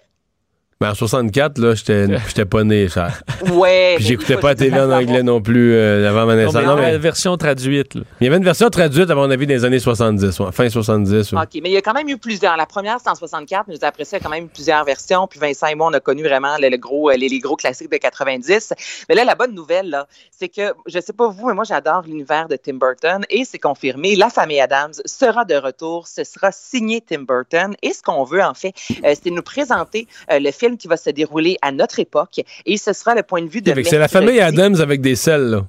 Mais en 64, là, j'étais j'étais pas né, cher. Ouais. Puis j'écoutais pas la télé en anglais non plus euh, avant ma Non, naissance. mais Non, la mais version traduite. là. il y avait une version traduite, à mon avis, les années 70, ouais, fin 70. ouais. OK, mais il y a quand même eu plusieurs. La première, c'est en 64, mais après ça, il y a quand même eu plusieurs versions. Puis Vincent et moi, on a connu vraiment le, le gros, euh, les, les gros classiques de 90. Mais là, la bonne nouvelle, là, c'est que, je sais pas vous, mais moi, j'adore l'univers de Tim Burton et c'est confirmé, la famille Adams sera de retour. Ce sera signé Tim Burton. Et ce qu'on veut, en fait, euh, c'est nous présenter euh, le film qui va se dérouler à notre époque et ce sera le point de vue de C'est la famille. Adams avec des selles, là.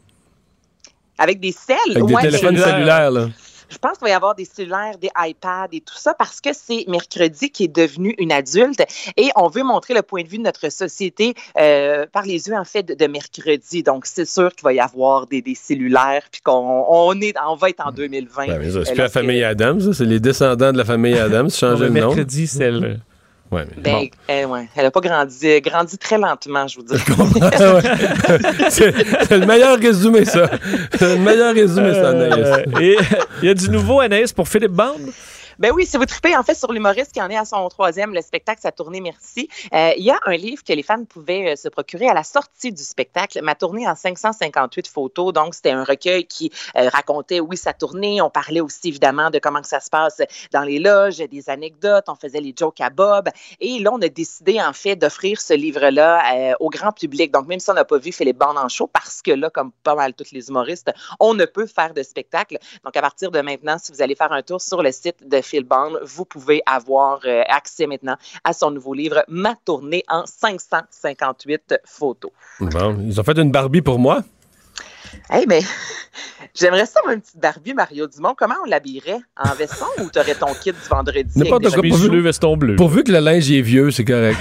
Avec des selles? Avec des Ouais, téléphones mais- cellulaires, là. Je pense qu'il va y avoir des cellulaires, des iPads et tout ça parce que c'est mercredi qui est devenu une adulte et on veut montrer le point de vue de notre société euh, par les yeux en fait de, de mercredi. Donc c'est sûr qu'il va y avoir des, des cellulaires puis qu'on on est on va être en 2020. Ben, mais ça, Euh, c'est plus la famille Adams, c'est les descendants de la famille Adams, changer le nom. mercredi, c'est le... Ouais, mais Ben, bon. eh ouais, elle n'a pas grandi, grandi très lentement, je vous dis. C'est le meilleur résumé, ça. C'est le meilleur résumé, ça, Anaïs. Euh, et il y a du nouveau, Anaïs, pour Philippe Bande? Ben oui, si vous tripez en fait sur l'humoriste qui en est à son troisième, le spectacle Sa tournée Merci, euh, il y a un livre que les fans pouvaient euh, se procurer à la sortie du spectacle, Ma tournée en 558 photos. Donc, c'était un recueil qui euh, racontait, oui, sa tournée. On parlait aussi évidemment de comment que ça se passe dans les loges, des anecdotes, on faisait les jokes à Bob. Et là, on a décidé en fait d'offrir ce livre-là euh, au grand public. Donc, même si on n'a pas vu Philippe Bond en show, parce que là, comme pas mal tous les humoristes, on ne peut faire de spectacle. Donc, à partir de maintenant, si vous allez faire un tour sur le site de Phil Bond, vous pouvez avoir euh, accès maintenant à son nouveau livre, Ma tournée en 558 photos. Bon, ils ont fait une Barbie pour moi. Hey, mais j'aimerais ça, une petite Barbie Mario Dumont. Comment on l'habillerait? En veston ou t'aurais ton kit du vendredi? N'importe quoi, veston bleu. Pourvu que le linge est vieux, c'est correct.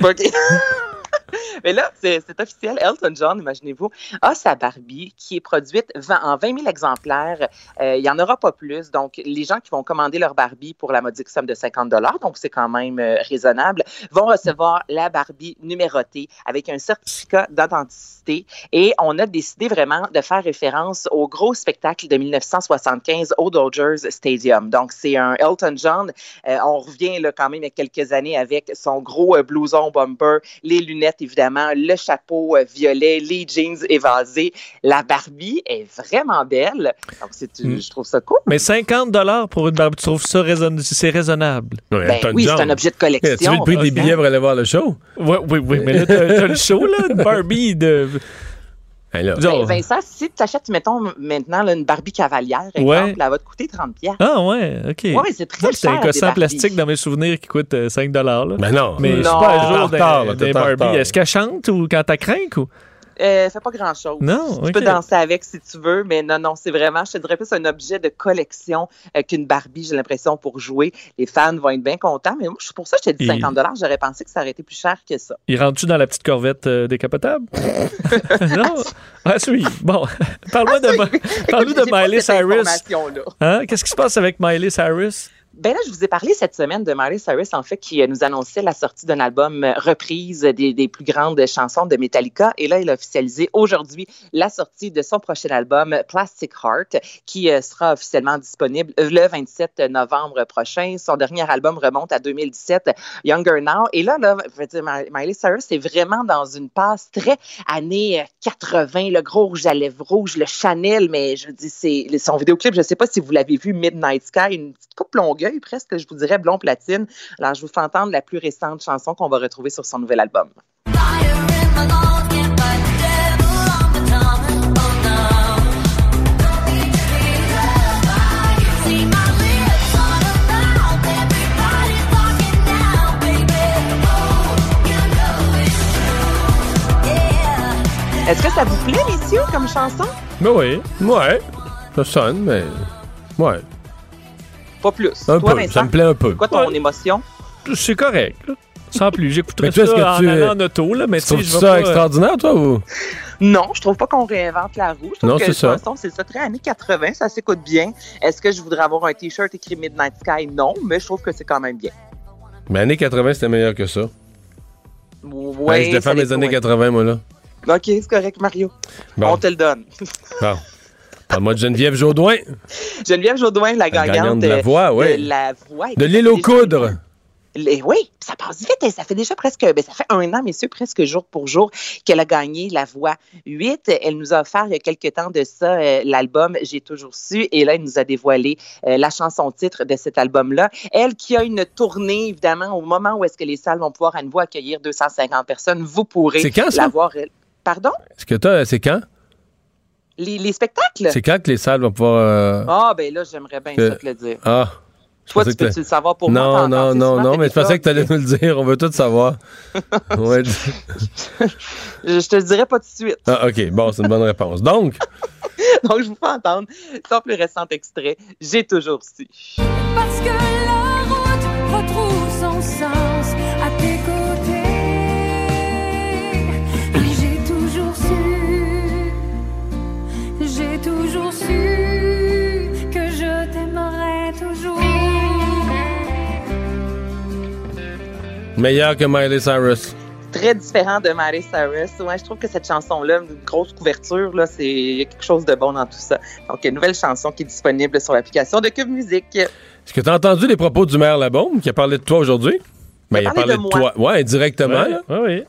Mais là, c'est officiel. Elton John, imaginez-vous, a sa Barbie qui est produite en 20 000 exemplaires. Euh, il n'y en aura pas plus. Donc, les gens qui vont commander leur Barbie pour la modique somme de 50 donc c'est quand même euh, raisonnable, vont recevoir la Barbie numérotée avec un certificat d'authenticité. Et on a décidé vraiment de faire référence au gros spectacle de 1975 au Dodgers Stadium. Donc, c'est un Elton John. Euh, on revient là, quand même il y a quelques années avec son gros blouson bumper, les lunettes évidemment, le chapeau euh, violet, les jeans évasés. La Barbie est vraiment belle. Donc, c'est, Mm. je trouve ça cool. Mais 50 pour une Barbie, tu trouves ça raison- c'est raisonnable? Ouais, Ben oui, c'est un objet de Eh, Tu veux collection. le prix des billets pour aller voir le show? Oui, oui, oui. Mais là, t'as t'as le show, là, une Barbie de. Ben, Vincent, si tu achètes, mettons, maintenant là, une Barbie cavalière, exemple, Ouais. elle va te coûter 30 pièces. Ah, ouais, OK. Oui, c'est très cher. un cossin Barbies. plastique dans mes souvenirs qui coûte euh, 5 là. Ben non. Mais je suis Non. pas à jour des, t'es des en Barbie. retard. Est-ce qu'elle chante ou quand elle craint ou? Euh, fait pas grand-chose. Non, Tu peux danser avec si tu veux, mais non, non, c'est vraiment, je te dirais plus un objet de collection euh, qu'une Barbie, j'ai l'impression, pour jouer. Les fans vont être bien contents, mais moi, pour ça, je t'ai dit Et- 50 J'aurais pensé que ça aurait été plus cher que ça. Il rentre-tu dans la petite corvette euh, décapotable? non? Ah, oui. Bon, parle-moi de, parle-nous de J'ai pas Miley Cyrus. Hein? Qu'est-ce qui se passe avec Miley Cyrus? Ben là, je vous ai parlé cette semaine de Miley Cyrus, en fait, qui euh, nous annonçait la sortie d'un album euh, reprise des, plus grandes chansons de Metallica. Et là, il a officialisé aujourd'hui la sortie de son prochain album, Plastic Heart, qui euh, sera officiellement disponible le 27 novembre prochain. Son dernier album remonte à 2017, Younger Now. Et là, là, Miley Cyrus est vraiment dans une passe très années euh, 80, le gros rouge à lèvres rouge, le Chanel, mais je dis, c'est son vidéoclip, je ne sais pas si vous l'avez vu, Midnight Sky, une petite coupe longueuil, presque, je vous dirais, blond platine. Alors, je vous fais entendre la plus récente chanson qu'on va retrouver sur son nouvel album. Est-ce que ça vous plaît, messieurs, comme chanson? Ben oui. Ouais. Ça sonne, mais. Ouais. Pas plus. Un Toi, peu. Vincent, Ça me plaît un peu. c'est quoi ton Ouais. émotion? C'est correct. là. Sans plus. J'écouterais ça est-ce que en tu- allant en auto, là, mais Tu trouves ça pas... euh, extraordinaire, toi, ou? Non, je trouve pas qu'on réinvente la roue. Je trouve Non, que c'est ça. c'est ça, très années 80, ça s'écoute bien. Est-ce que je voudrais avoir un T-shirt écrit Midnight Sky? Non, mais je trouve que c'est quand même bien. Mais années 80, c'était meilleur que ça. Ouais, Hey, je défends mes années ouais. 80, moi, là. OK, c'est correct, Mario. Bon. On te le donne. Bon. Parle-moi de Geneviève Jaudoin, Geneviève Jaudoin, la la gagnante, gagnante de la voix, de oui. la voix. De l'île aux coudres. Les- oui, ça passe vite. hein. Ça fait déjà presque, ben, ça fait un an, messieurs, presque jour pour jour, qu'elle a gagné la voix 8. Elle nous a offert il y a quelques temps de ça euh, l'album J'ai toujours su. Et là, elle nous a dévoilé euh, la chanson titre de cet album-là. Elle qui a une tournée, évidemment, au moment où est-ce que les salles vont pouvoir à nouveau accueillir 250 personnes, vous pourrez C'est quand, ça? la voir. Pardon? Est-ce que. C'est quand? Les, les spectacles? C'est quand que les salles vont pouvoir. euh, Ah, ben là, j'aimerais bien Que- ça te le dire. Ah. Je Toi, tu peux-tu le savoir pour moi? non, T'en- non, non, non, t'as mais je pensais que tu allais nous le dire. On veut tout savoir. Ouais. Je, je te le dirai pas tout de suite. Ah, OK. Bon, c'est une bonne réponse. Donc, Donc, je vous fais entendre son plus récent extrait. J'ai toujours su. Parce que la route retrouve son sens meilleur que Miley Cyrus. Très différent de Miley Cyrus. Ouais, je trouve que cette chanson-là, une grosse couverture, là, c'est il y a quelque chose de bon dans tout ça. Donc, une nouvelle chanson qui est disponible sur l'application de Cube Musique. Est-ce que tu as entendu les propos du maire Labaume qui a parlé de toi aujourd'hui? Ben, a parlé de moi. toi. Ouais, directement. Ouais, là.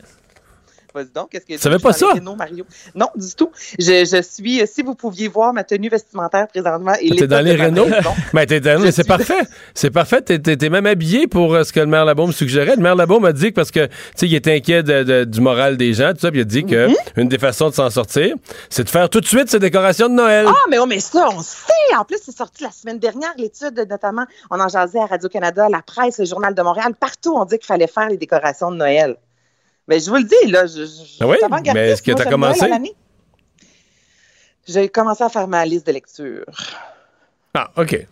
Vas-y donc, qu'est-ce que Tu savais je pas ça? Mario? Non, du tout. Je, je suis, si vous pouviez voir ma tenue vestimentaire présentement. et T'es dans les Renault? Ben, t'es dans- mais c'est suis- parfait. C'est parfait. T'es, même habillé pour euh, ce que le maire Labaume suggérait. Le maire Labaume a dit que parce que, tu sais, il était inquiet de- de- du moral des gens, tout ça, puis il a dit que Mhm. une des façons de s'en sortir, c'est de faire tout de suite ses décorations de Noël. Ah, mais, oh, mais ça, on sait. En plus, c'est sorti la semaine dernière, l'étude, notamment, on en jasait à Radio-Canada, la presse, le Journal de Montréal. Partout, on dit qu'il fallait faire les décorations de Noël. Mais je vous le dis, là, je, je, Ah oui? Mais est-ce que j'aime Noël commencé? J'ai commencé à faire ma liste de lecture. Ah, OK.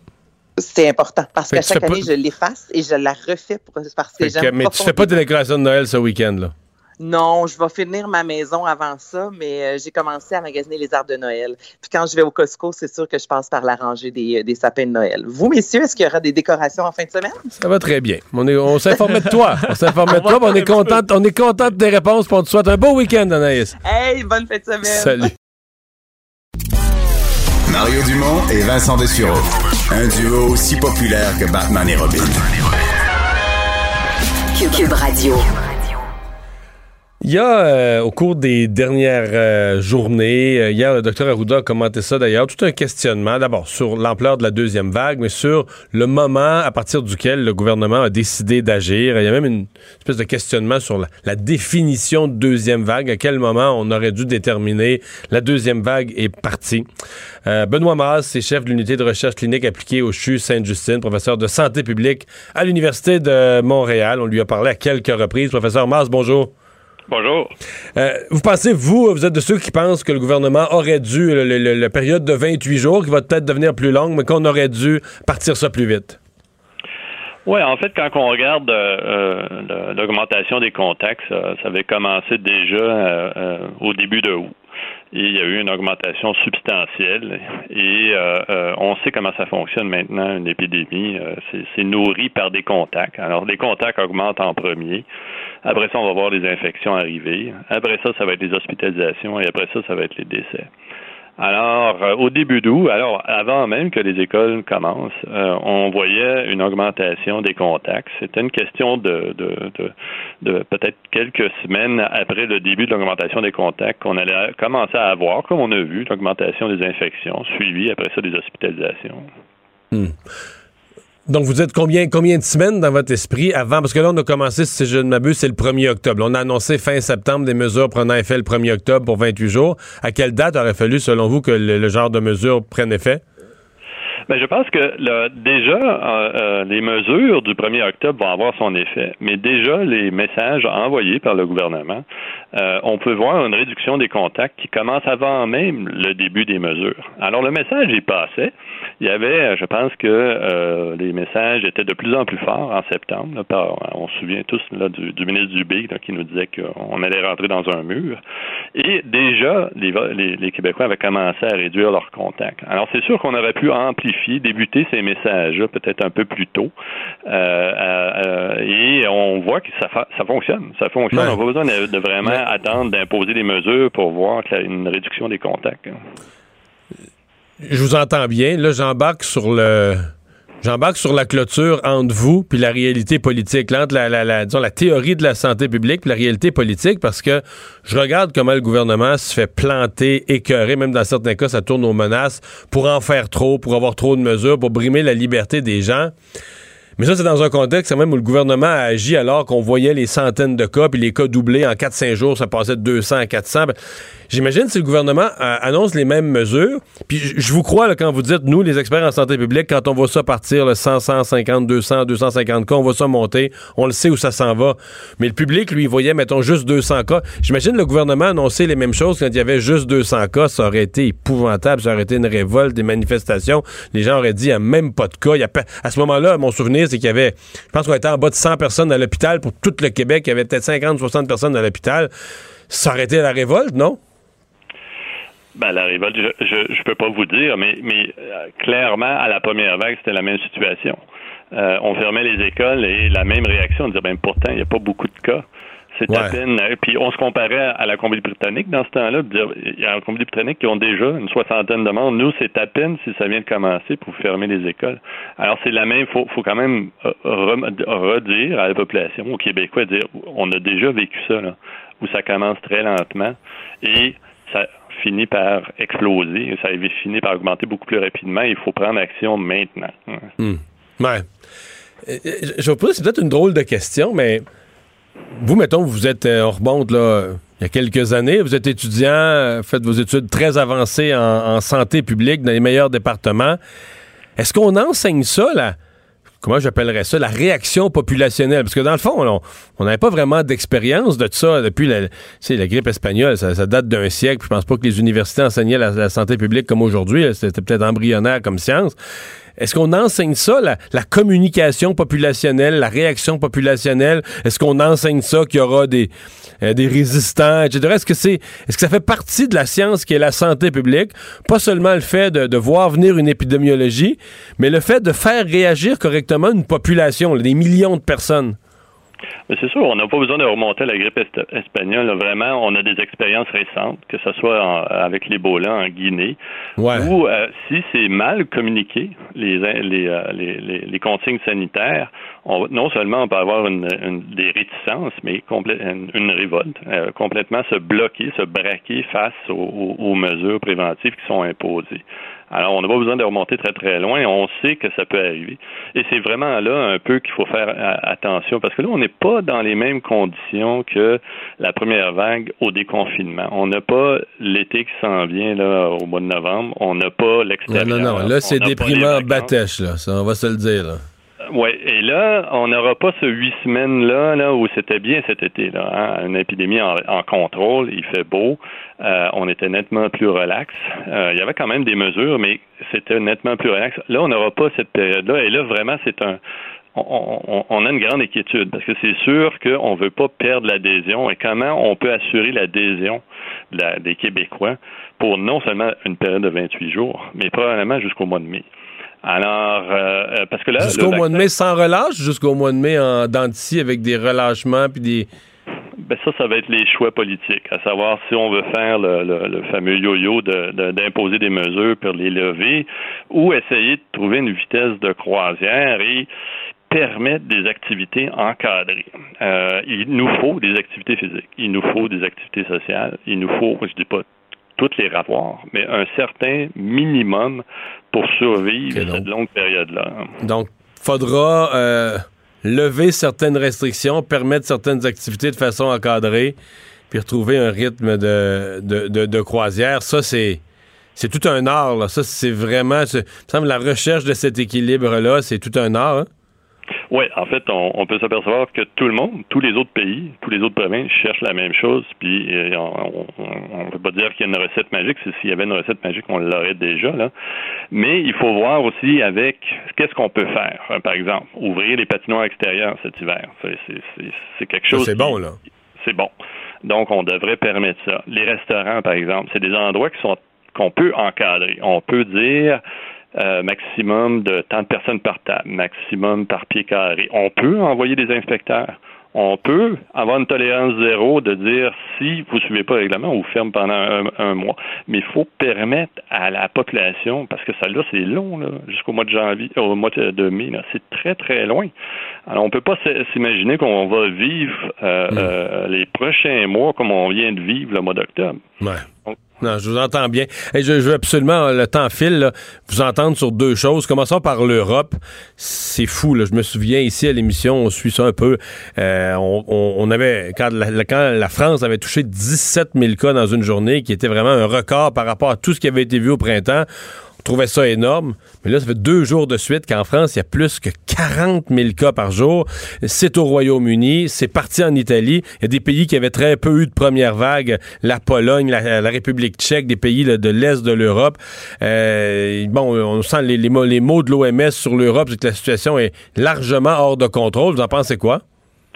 C'est important parce qu'à que tu chaque année, pas- je l'efface et je la refais pour, parce que Fait que- j'aime mais tu fais pas de décorations de Noël ce week-end, là? Non, je vais finir ma maison avant ça, mais euh, j'ai commencé à magasiner les arbres de Noël. Puis quand je vais au Costco, c'est sûr que je passe par la rangée des, euh, des sapins de Noël. Vous, messieurs, est-ce qu'il y aura des décorations en fin de semaine? Ça va très bien. On, est- on s'informait de toi. On s'informait de toi. On est content, on est content de tes réponses. puis On te souhaite un beau week-end, Anaïs. Hey, bonne fin de semaine! Salut. Mario Dumont et Vincent Dessureau. Un duo aussi populaire que Batman et Robin. Cube Radio. Il y a, euh, au cours des dernières euh, journées, euh, hier, le docteur Arruda a commenté ça d'ailleurs, tout un questionnement, d'abord sur l'ampleur de la deuxième vague, mais sur le moment à partir duquel le gouvernement a décidé d'agir. Il y a même une espèce de questionnement sur la, la définition de deuxième vague, à quel moment on aurait dû déterminer la deuxième vague est partie. Euh, Benoît Maas, c'est chef de l'unité de recherche clinique appliquée au CHU Sainte-Justine, professeur de santé publique à l'Université de Montréal. On lui a parlé à quelques reprises. Professeur Maas, bonjour. Bonjour. Euh, vous pensez, vous, vous êtes de ceux qui pensent que le gouvernement aurait dû, le- le- la période de 28 jours, qui va peut-être devenir plus longue, mais qu'on aurait dû partir ça plus vite? Oui, en fait, quand on regarde euh, euh, l'augmentation des contacts, ça, ça avait commencé déjà euh, au début de août. Il y a eu une augmentation substantielle. Et euh, euh, on sait comment ça fonctionne maintenant, une épidémie. euh, c'est- c'est nourri par des contacts. Alors, les contacts augmentent en premier. Après ça, on va voir les infections arriver. Après ça, ça va être les hospitalisations. Et après ça, ça va être les décès. Alors, euh, au début d'août, alors avant même que les écoles commencent, euh, on voyait une augmentation des contacts. C'était une question de, de, de, de peut-être quelques semaines après le début de l'augmentation des contacts qu'on allait commencer à avoir, comme on a vu, l'augmentation des infections, suivie après ça des hospitalisations. Donc, vous êtes combien, combien de semaines dans votre esprit avant? Parce que là, on a commencé, si je ne m'abuse, c'est le 1er octobre. On a annoncé fin septembre des mesures prenant effet le 1er octobre pour 28 jours. À quelle date aurait fallu, selon vous, que le, genre de mesures prenne effet? Ben, je pense que déjà, euh, euh, les mesures du 1er octobre vont avoir son effet, mais déjà, les messages envoyés par le gouvernement, euh, on peut voir une réduction des contacts qui commence avant même le début des mesures. Alors, le message y passait. Il y avait, je pense que euh, les messages étaient de plus en plus forts en septembre. là, par- on se souvient tous là, du, du ministre Dubé là, qui nous disait qu'on allait rentrer dans un mur. Et déjà, les, les, les Québécois avaient commencé à réduire leurs contacts. Alors, c'est sûr qu'on aurait pu amplifier, débuter ces messages-là peut-être un peu plus tôt. Euh, euh, euh, et on voit que ça, fa- ça fonctionne. Ça fonctionne. Ouais. On n'a pas besoin de, de vraiment Ouais. attendre d'imposer des mesures pour voir qu'il y a une réduction des contacts. Je vous entends bien. Là, j'embarque sur le. J'embarque sur la clôture entre vous puis la réalité politique, entre la, la, la- disons, la théorie de la santé publique puis la réalité politique, parce que je regarde comment le gouvernement se fait planter, écœurer, même dans certains cas, ça tourne aux menaces, pour en faire trop, pour avoir trop de mesures, pour brimer la liberté des gens. Mais ça, c'est dans un contexte quand même où le gouvernement a agi alors qu'on voyait les centaines de cas, puis les cas doublés en 4-5 jours, ça passait de 200 à 400. J'imagine si le gouvernement euh, annonce les mêmes mesures, puis je vous crois là, quand vous dites, nous, les experts en santé publique, quand on voit ça partir, le 100, 150, 200, 250 cas, on voit ça monter, on le sait où ça s'en va. Mais le public, lui, voyait, mettons, juste 200 cas. J'imagine le gouvernement annoncer les mêmes choses quand il y avait juste 200 cas, ça aurait été épouvantable, ça aurait été une révolte, des manifestations. Les gens auraient dit, il n'y a même pas de cas. Il y a pas- À ce moment-là, mon souvenir, c'est qu'il y avait, je pense qu'on était en bas de 100 personnes à l'hôpital pour tout le Québec. Il y avait peut-être 50, 60 personnes à l'hôpital. Ça aurait été la révolte, non? Ben, la révolte, je, je peux pas vous dire, mais, mais euh, clairement, à la première vague, c'était la même situation. Euh, on fermait les écoles et la même réaction, on disait, ben, pourtant, il n'y a pas beaucoup de cas. C'est à peine. euh, Puis on se comparait à la Colombie-Britannique dans ce temps-là. Il y a la Colombie-Britannique qui ont déjà une soixantaine de morts. Nous, c'est à peine si ça vient de commencer pour fermer les écoles. Alors c'est la même. Faut, faut quand même redire à la population, aux Québécois, dire, on a déjà vécu ça là, où ça commence très lentement et ça finit par exploser. Ça finit par augmenter beaucoup plus rapidement. Il faut prendre action maintenant. Ouais. Euh, euh, Je vous c'est peut-être une drôle de question, mais vous, mettons, vous êtes, euh, on remonte là, il y a quelques années, vous êtes étudiant, faites vos études très avancées en santé publique dans les meilleurs départements. Est-ce qu'on enseigne ça, là? Comment j'appellerais ça? La réaction populationnelle. Parce que dans le fond, on- n'avait pas vraiment d'expérience de ça depuis la, la grippe espagnole. Ça, date d'un siècle. Je pense pas que les universités enseignaient la, santé publique comme aujourd'hui. C'était peut-être embryonnaire comme science. Est-ce qu'on enseigne ça, la, communication populationnelle, la réaction populationnelle? Est-ce qu'on enseigne ça qu'il y aura des, euh, résistants, etc.? Est-ce que c'est, que ça fait partie de la science qui est la santé publique? Pas seulement le fait de, voir venir une épidémiologie, mais le fait de faire réagir correctement une population, des millions de personnes. C'est sûr, on n'a pas besoin de remonter à la grippe espagnole. Vraiment, on a des expériences récentes, que ce soit en- avec l'Ebola en Guinée, Ouais. où euh, si c'est mal communiqué, les, les, euh, les, les- les consignes sanitaires, on- non seulement on peut avoir une, une- des réticences, mais une, une révolte, euh, complètement se bloquer, se braquer face aux, aux- aux mesures préventives qui sont imposées. Alors, on n'a pas besoin de remonter très, très loin. On sait que ça peut arriver. Et c'est vraiment là un peu qu'il faut faire attention, parce que là, on n'est pas dans les mêmes conditions que la première vague au déconfinement. On n'a pas l'été qui s'en vient là, au mois de novembre. On n'a pas Non, l'extérieur. non, non. Là, On c'est déprimant batèche, là. Ça, on va se le dire, là. Oui, et là, on n'aura pas ce huit semaines-là là, où c'était bien cet été, là, hein, une épidémie en, contrôle, il fait beau, euh, on était nettement plus relax. Euh, il y avait quand même des mesures, mais c'était nettement plus relax. Là, on n'aura pas cette période-là, et là, vraiment, c'est un on, on- on a une grande inquiétude parce que c'est sûr qu'on ne veut pas perdre l'adhésion et comment on peut assurer l'adhésion de la- des Québécois pour non seulement une période de 28 jours, mais probablement jusqu'au mois de mai. Alors, euh, euh, parce que là, Jusqu'au mois de mai sans relâche, jusqu'au mois de mai en scie avec des relâchements puis des. Ben ça, ça va être les choix politiques, à savoir si on veut faire le, le- le fameux yo-yo de- de- d'imposer des mesures pour les lever ou essayer de trouver une vitesse de croisière et permettre des activités encadrées. Euh, il nous faut des activités physiques, il nous faut des activités sociales, il nous faut, je dis pas toutes les rapports, mais un certain minimum pour survivre Ok, donc. cette longue période-là. Donc, faudra euh, lever certaines restrictions, permettre certaines activités de façon encadrée, puis retrouver un rythme de, de, de- de croisière. Ça, c'est. C'est tout un art, là. Ça, c'est vraiment. Il me semble la recherche de cet équilibre-là, c'est tout un art. hein? Oui, en fait, on, on peut s'apercevoir que tout le monde, tous les autres pays, tous les autres provinces cherchent la même chose, puis euh, on ne peut pas dire qu'il y a une recette magique. S'il y avait une recette magique, on l'aurait déjà, là. Mais il faut voir aussi avec qu'est-ce qu'on peut faire. Euh, Par exemple, ouvrir les patinoires extérieurs cet hiver. C'est- quelque chose. c'est bon, là. c'est bon. Donc, on devrait permettre ça. Les restaurants, par exemple, c'est des endroits qui sont qu'on peut encadrer. On peut dire euh, maximum de tant de personnes par table, maximum par pied carré. On peut envoyer des inspecteurs. On peut avoir une tolérance zéro de dire si vous ne suivez pas le règlement, on vous ferme pendant un, un mois. Mais il faut permettre à la population, parce que ça là, c'est long, là, jusqu'au mois de janvier, au mois de mai, c'est très, très loin. Alors, on peut pas s'imaginer qu'on va vivre euh, euh, les prochains mois comme on vient de vivre le mois d'octobre. Ouais. Non, je vous entends bien. Je, veux absolument, le temps file, vous entendre sur deux choses. Commençons par l'Europe. C'est fou, là. Je me souviens ici à l'émission, on suit ça un peu. Euh, on, avait, quand la- quand la France avait touché 17 000 cas dans une journée, qui était vraiment un record par rapport à tout ce qui avait été vu au printemps, on trouvait ça énorme. Mais là, ça fait deux jours de suite qu'en France, il y a plus que 40 000 cas par jour. C'est au Royaume-Uni, c'est parti en Italie. Il y a des pays qui avaient très peu eu de première vague, la Pologne, la, République tchèque, des pays de l'Est de l'Europe. Euh, bon, on sent les, les mots de l'OMS sur l'Europe, c'est que la situation est largement hors de contrôle. Vous en pensez quoi?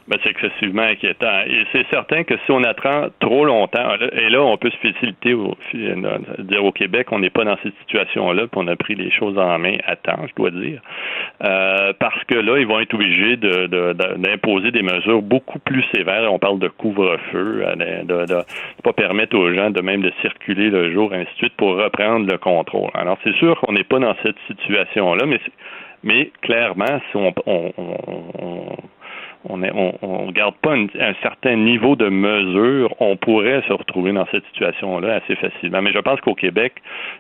Ben, c'est excessivement inquiétant. Et c'est certain que si on attend trop longtemps, et là, on peut se féliciter, au, euh, dire au Québec, on n'est pas dans cette situation-là, puis on a pris les choses en main à temps, je dois dire. Euh, parce que là, ils vont être obligés de- de- de- d'imposer des mesures beaucoup plus sévères. On parle de couvre-feu, euh, de, de pas permettre aux gens de même de circuler le jour, ainsi de suite, pour reprendre le contrôle. Alors, c'est sûr qu'on n'est pas dans cette situation-là, mais, mais clairement, si on, on, on- on- ne on, garde pas un, certain niveau de mesure, on pourrait se retrouver dans cette situation-là assez facilement. Mais je pense qu'au Québec,